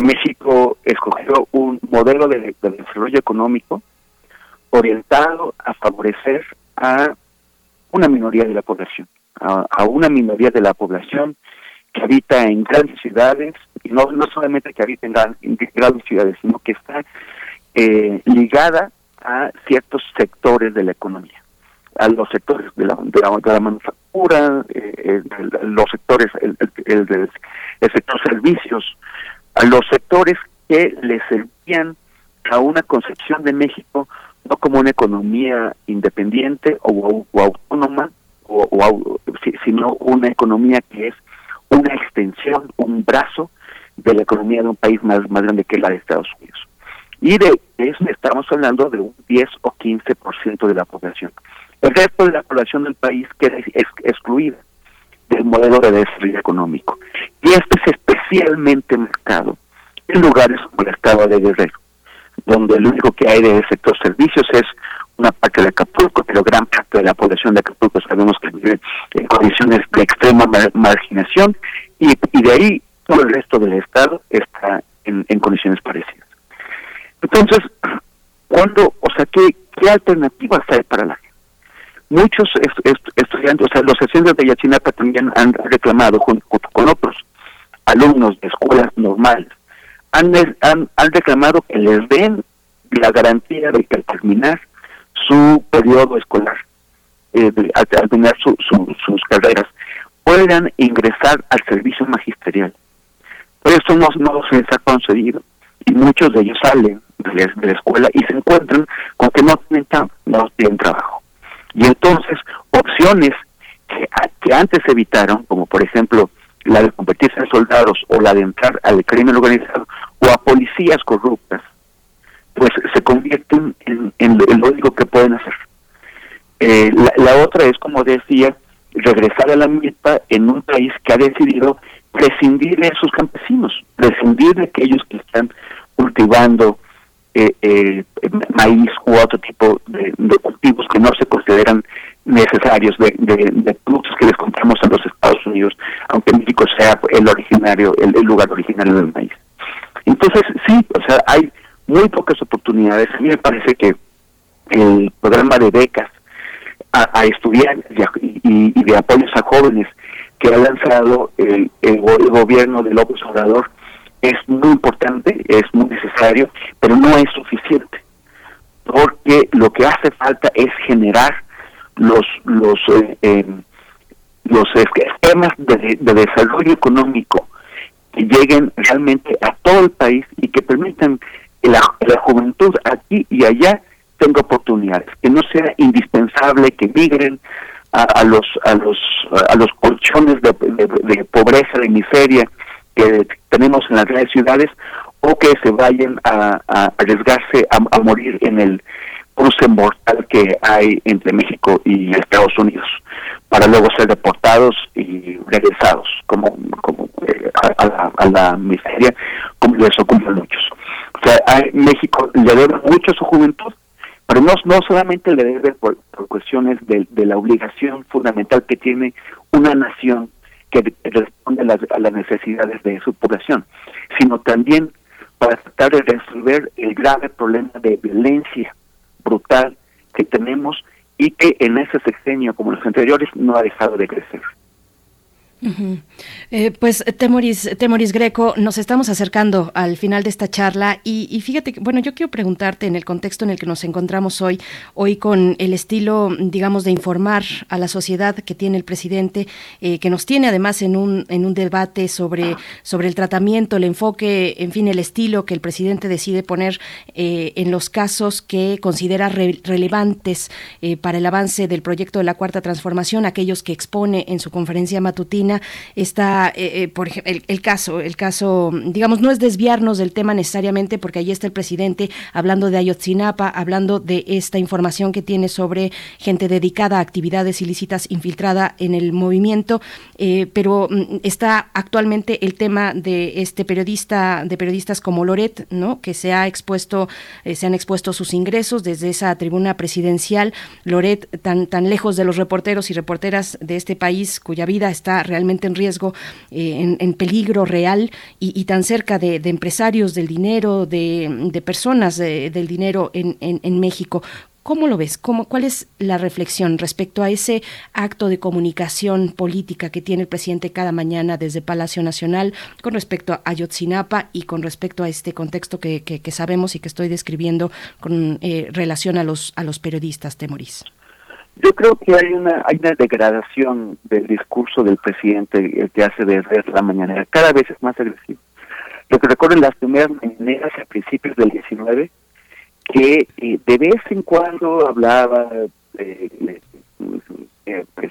México escogió un modelo de, desarrollo económico orientado a favorecer a una minoría de la población, a una minoría de la población que habita en grandes ciudades, y no, no solamente que habita en, grandes ciudades, sino que está eh, ligada a ciertos sectores de la economía, a los sectores de la, de la, manufactura, eh, los sectores, el, el, sector servicios, a los sectores que le servían a una concepción de México no como una economía independiente o, autónoma, o, sino una economía que es una extensión, un brazo de la economía de un país más, más grande que la de Estados Unidos. Y de eso estamos hablando de un 10 o 15% de la población. El resto de la población del país queda excluida del modelo de desarrollo económico. Y este es especialmente marcado en lugares como el estado de Guerrero, donde el único que hay de sector servicios es una parte de Acapulco, pero gran parte de la población de Acapulco sabemos que vive en condiciones de extrema marginación y, de ahí todo el resto del Estado está en, condiciones parecidas. Entonces, cuando, o sea, ¿qué, qué alternativas hay para la gente? Muchos estudiantes, o sea, los estudiantes de Yachinapa también han reclamado, junto, con otros alumnos de escuelas normales, han, han, han reclamado que les den la garantía de que al terminar su periodo escolar, eh, al, terminar sus carreras, puedan ingresar al servicio magisterial. Pero esto no, no se les ha concedido y muchos de ellos salen de la, escuela y se encuentran con que no tienen, no tienen trabajo. Y entonces opciones que, que antes evitaron, como por ejemplo la de convertirse en soldados o la de entrar al crimen organizado o a policías corruptas, pues se convierten en, en, lo único que pueden hacer. Eh, la, otra es, como decía, regresar a la milpa en un país que ha decidido prescindir de sus campesinos, prescindir de aquellos que están cultivando eh, eh, maíz u otro tipo de, cultivos que no se consideran necesarios de, de, productos que les compramos a los Estados Unidos, aunque México sea el originario, el lugar originario del maíz. Entonces, sí, o sea, hay muy pocas oportunidades. A mí me parece que el programa de becas a, estudiantes y, de apoyos a jóvenes que ha lanzado el, el, gobierno de López Obrador es muy importante, es muy necesario, pero no es suficiente, porque lo que hace falta es generar los los eh, em, los esquemas de desarrollo económico que lleguen realmente a todo el país y que permitan la, la juventud aquí y allá tenga oportunidades, que no sea indispensable que migren a, los a los a los colchones de, pobreza, de miseria que tenemos en las grandes ciudades o que se vayan a, arriesgarse a, morir en el cruce mortal que hay entre México y Estados Unidos para luego ser deportados y regresados como como eh, a, la, miseria como les ocurre a muchos. O sea, México le debe mucho a su juventud, pero no, no solamente le debe por, cuestiones de, la obligación fundamental que tiene una nación que responde a las, necesidades de su población, sino también para tratar de resolver el grave problema de violencia brutal que tenemos y que en ese sexenio, como los anteriores, no ha dejado de crecer. Eh, pues Temoris, Temoris Greco, nos estamos acercando al final de esta charla y, fíjate, bueno, yo quiero preguntarte en el contexto en el que nos encontramos hoy, hoy con el estilo, digamos, de informar a la sociedad que tiene el presidente, eh, que nos tiene además en un, en un debate sobre, sobre el tratamiento, el enfoque, en fin, el estilo que el presidente decide poner eh, en los casos que considera relevantes para el avance del proyecto de la Cuarta Transformación, aquellos que expone en su conferencia matutina está, eh, eh, por ejemplo, el, caso, el caso, digamos, no es desviarnos del tema necesariamente, porque ahí está el presidente hablando de Ayotzinapa, hablando de esta información que tiene sobre gente dedicada a actividades ilícitas infiltrada en el movimiento, eh, pero mm, está actualmente el tema de este periodista, de periodistas como Loret, ¿no? Que se ha expuesto, se han expuesto sus ingresos desde esa tribuna presidencial. Loret, tan, tan lejos de los reporteros y reporteras de este país, cuya vida está realmente realmente en riesgo, eh, en, peligro real y, tan cerca de, empresarios del dinero, de, personas del dinero en, México. ¿Cómo lo ves? ¿Cómo, ¿Cuál es la reflexión respecto a ese acto de comunicación política que tiene el presidente cada mañana desde Palacio Nacional con respecto a Ayotzinapa y con respecto a este contexto que, que, sabemos y que estoy describiendo con eh, relación a los, a los periodistas, Temorís? Yo creo que hay una hay una degradación del discurso del presidente el que hace de la mañanera. Cada vez es más agresivo. Lo que recuerdo en las primeras mañaneras a principios del 19, que eh, de vez en cuando hablaba de,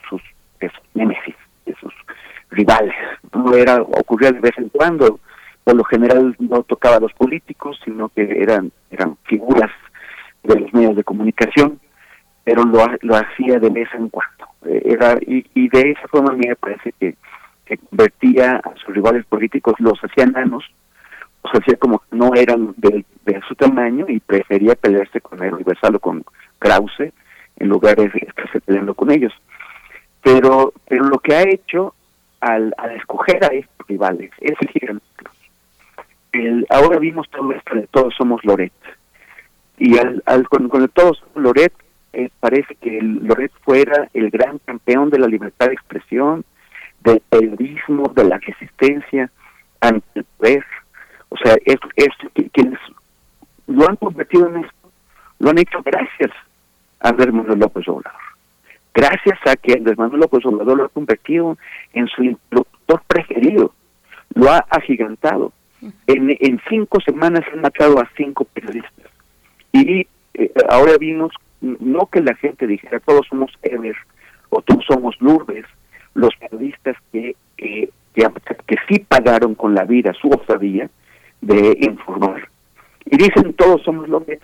sus, de sus némesis, de sus rivales. No era ocurría de vez en cuando. Por lo general no tocaba a los políticos, sino que eran eran figuras de los medios de comunicación pero lo, lo hacía de vez en cuando. Eh, era y, de esa forma a mí me parece que, convertía a sus rivales políticos, los hacía nanos, los hacía como que no eran de, su tamaño y prefería pelearse con el Universal o con Krause en lugar de estarse peleando con ellos. Pero, pero lo que ha hecho al, al escoger a estos rivales es el el, ahora vimos todo esto de todos somos Loret. Y al, al con, con todos somos Loret eh, parece que Loret fuera el gran campeón de la libertad de expresión, del periodismo, de la resistencia ante el poder. O sea, es, es quienes lo han convertido en esto, lo han hecho gracias a Andrés Manuel López Obrador. Gracias a que Andrés Manuel López Obrador lo ha convertido en su interlocutor preferido, lo ha agigantado. En, en cinco semanas han matado a cinco periodistas. Y eh, ahora vimos no que la gente dijera todos somos Ever o todos somos Lourdes, los periodistas que, que, que, sí pagaron con la vida su osadía de informar. Y dicen todos somos Lourdes,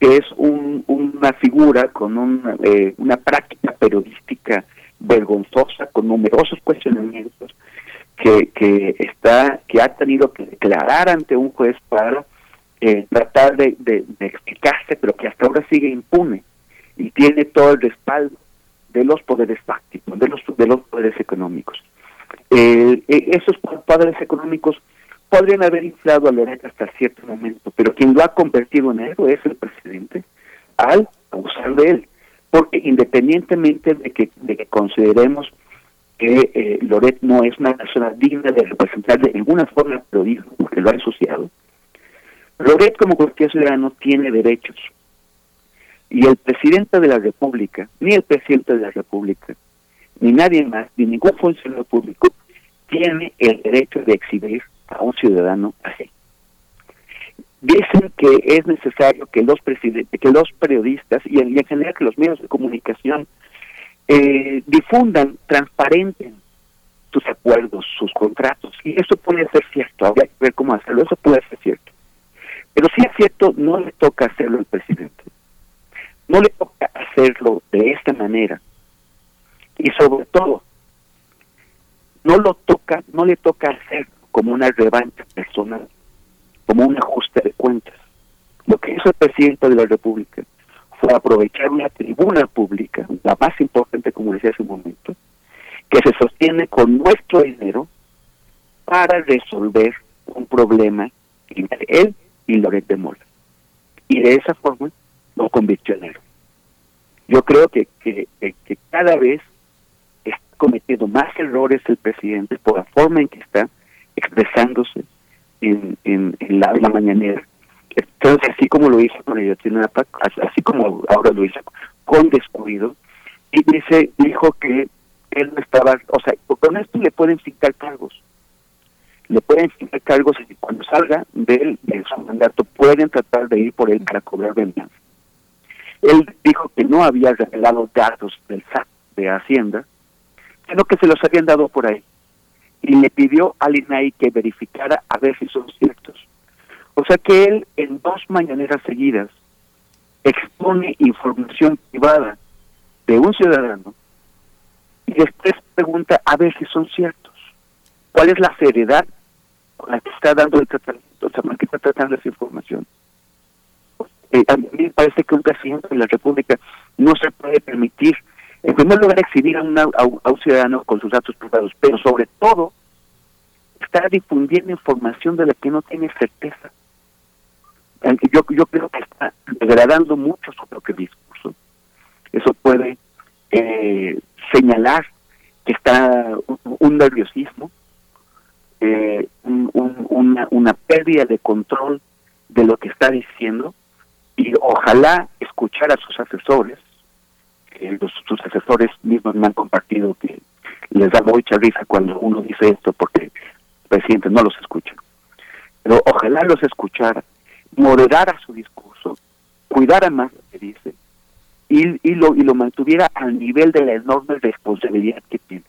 que es un, una figura con una, eh, una práctica periodística vergonzosa, con numerosos cuestionamientos, que, que está que ha tenido que declarar ante un juez para eh, tratar de, explicarse, pero que hasta ahora sigue impune y tiene todo el respaldo de los poderes fácticos, de los, de los poderes económicos. Eh, eh, esos poderes económicos podrían haber inflado a Loreta hasta cierto momento, pero quien lo ha convertido en héroe es el presidente al abusar de él. Porque independientemente de que, de que consideremos que eh, Loret no es una persona digna de representar de ninguna forma el periodismo, porque lo ha asociado, Loret como cualquier ciudadano tiene derechos, y el presidente de la República, ni el presidente de la República, ni nadie más, ni ningún funcionario público, tiene el derecho de exhibir a un ciudadano así. Dicen que es necesario que los que los periodistas y en, general que los medios de comunicación eh, difundan, transparenten sus acuerdos, sus contratos. Y eso puede ser cierto, habría que ver cómo hacerlo, eso puede ser cierto. Pero si es cierto, no le toca hacerlo al presidente no le toca hacerlo de esta manera. Y sobre todo, no lo toca, no le toca hacer como una revancha personal, como un ajuste de cuentas. Lo que hizo el presidente de la República fue aprovechar una tribuna pública, la más importante, como decía hace un momento, que se sostiene con nuestro dinero para resolver un problema entre él y Loret de Mola. Y de esa forma en héroe. Yo creo que, que, cada vez está cometiendo más errores el presidente por la forma en que está expresándose en, en, la, mañanera. Entonces, así como lo hizo con Ayotzinapa, así como ahora lo hizo con descuido, y dice, dijo que él no estaba, o sea, con esto le pueden fijar cargos. Le pueden fijar cargos y cuando salga de, él, de su mandato pueden tratar de ir por él para cobrar venganza. Él dijo que no había revelado datos del SAT de Hacienda, sino que se los habían dado por ahí. Y le pidió al INAI que verificara a ver si son ciertos. O sea que él en dos mañaneras seguidas expone información privada de un ciudadano y después pregunta a ver si son ciertos. ¿Cuál es la seriedad con la que está dando el tratamiento, o sea, la que está tratando esa información? Eh, me parece que un presidente de la República no se puede permitir, en primer lugar, exhibir a, a, un ciudadano con sus datos privados, pero sobre todo, está difundiendo información de la que no tiene certeza. Yo, yo creo que está degradando mucho su propio discurso. Eso puede eh, señalar que está un, nerviosismo, eh, una, una pérdida de control de lo que está diciendo y ojalá escuchar a sus asesores, los, sus asesores mismos me han compartido que les da mucha risa cuando uno dice esto porque el presidente no los escucha. Pero ojalá los escuchara, moderara su discurso, cuidara más lo que dice y, y, lo, y lo mantuviera al nivel de la enorme responsabilidad que tiene.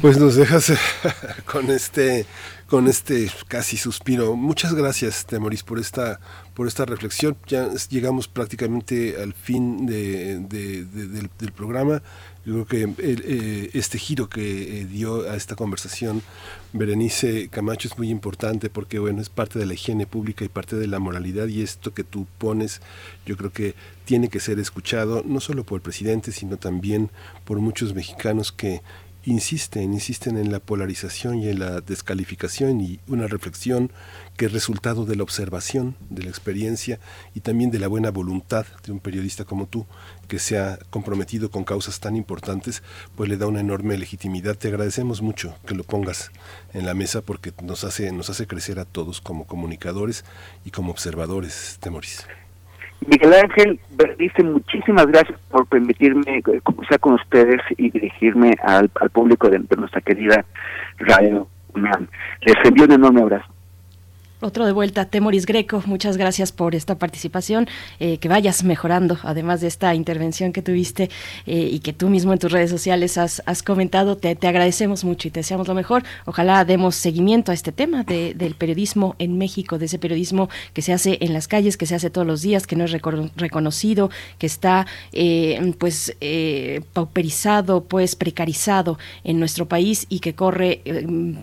Pues nos dejas con este con este casi suspiro. Muchas gracias, Temoris, por esta, por esta reflexión. Ya llegamos prácticamente al fin de, del, programa. Yo creo que eh, este giro que eh, dio a esta conversación Berenice Camacho es muy importante porque bueno es parte de la higiene pública y parte de la moralidad y esto que tú pones yo creo que tiene que ser escuchado no solo por el presidente sino también por muchos mexicanos que insisten, insisten en la polarización y en la descalificación y una reflexión que es resultado de la observación, de la experiencia y también de la buena voluntad de un periodista como tú, que se ha comprometido con causas tan importantes, pues le da una enorme legitimidad. Te agradecemos mucho que lo pongas en la mesa porque nos hace, nos hace crecer a todos como comunicadores y como observadores, Temoris. Miguel Ángel dice muchísimas gracias por permitirme conversar con ustedes y dirigirme al, público de, de, nuestra querida radio Les envío un enorme abrazo. Otro de vuelta, Temoris Greco, muchas gracias por esta participación, eh, que vayas mejorando, además de esta intervención que tuviste eh, y que tú mismo en tus redes sociales has, comentado, te, agradecemos mucho y te deseamos lo mejor. Ojalá demos seguimiento a este tema del periodismo en México, de ese periodismo que se hace en las calles, que se hace todos los días, que no es reconocido, que está eh, pues pauperizado, pues precarizado en nuestro país y que corre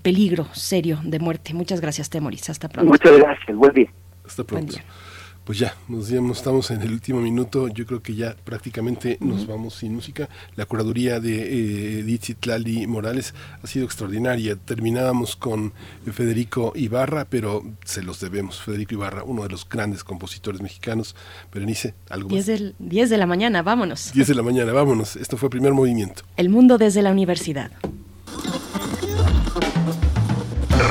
peligro serio de muerte. Muchas gracias, Temoris. Hasta pronto. Muchas gracias, buen día. Hasta pronto. Pues ya, nos estamos en el último minuto. Yo creo que ya prácticamente nos vamos sin música. La curaduría de eh, Morales ha sido extraordinaria. Terminábamos con Federico Ibarra, pero se los debemos. Federico Ibarra, uno de los grandes compositores mexicanos. Berenice, algo más. 10 de la mañana, vámonos. 10 de la mañana, vámonos. Esto fue Primer Movimiento. El mundo desde la universidad.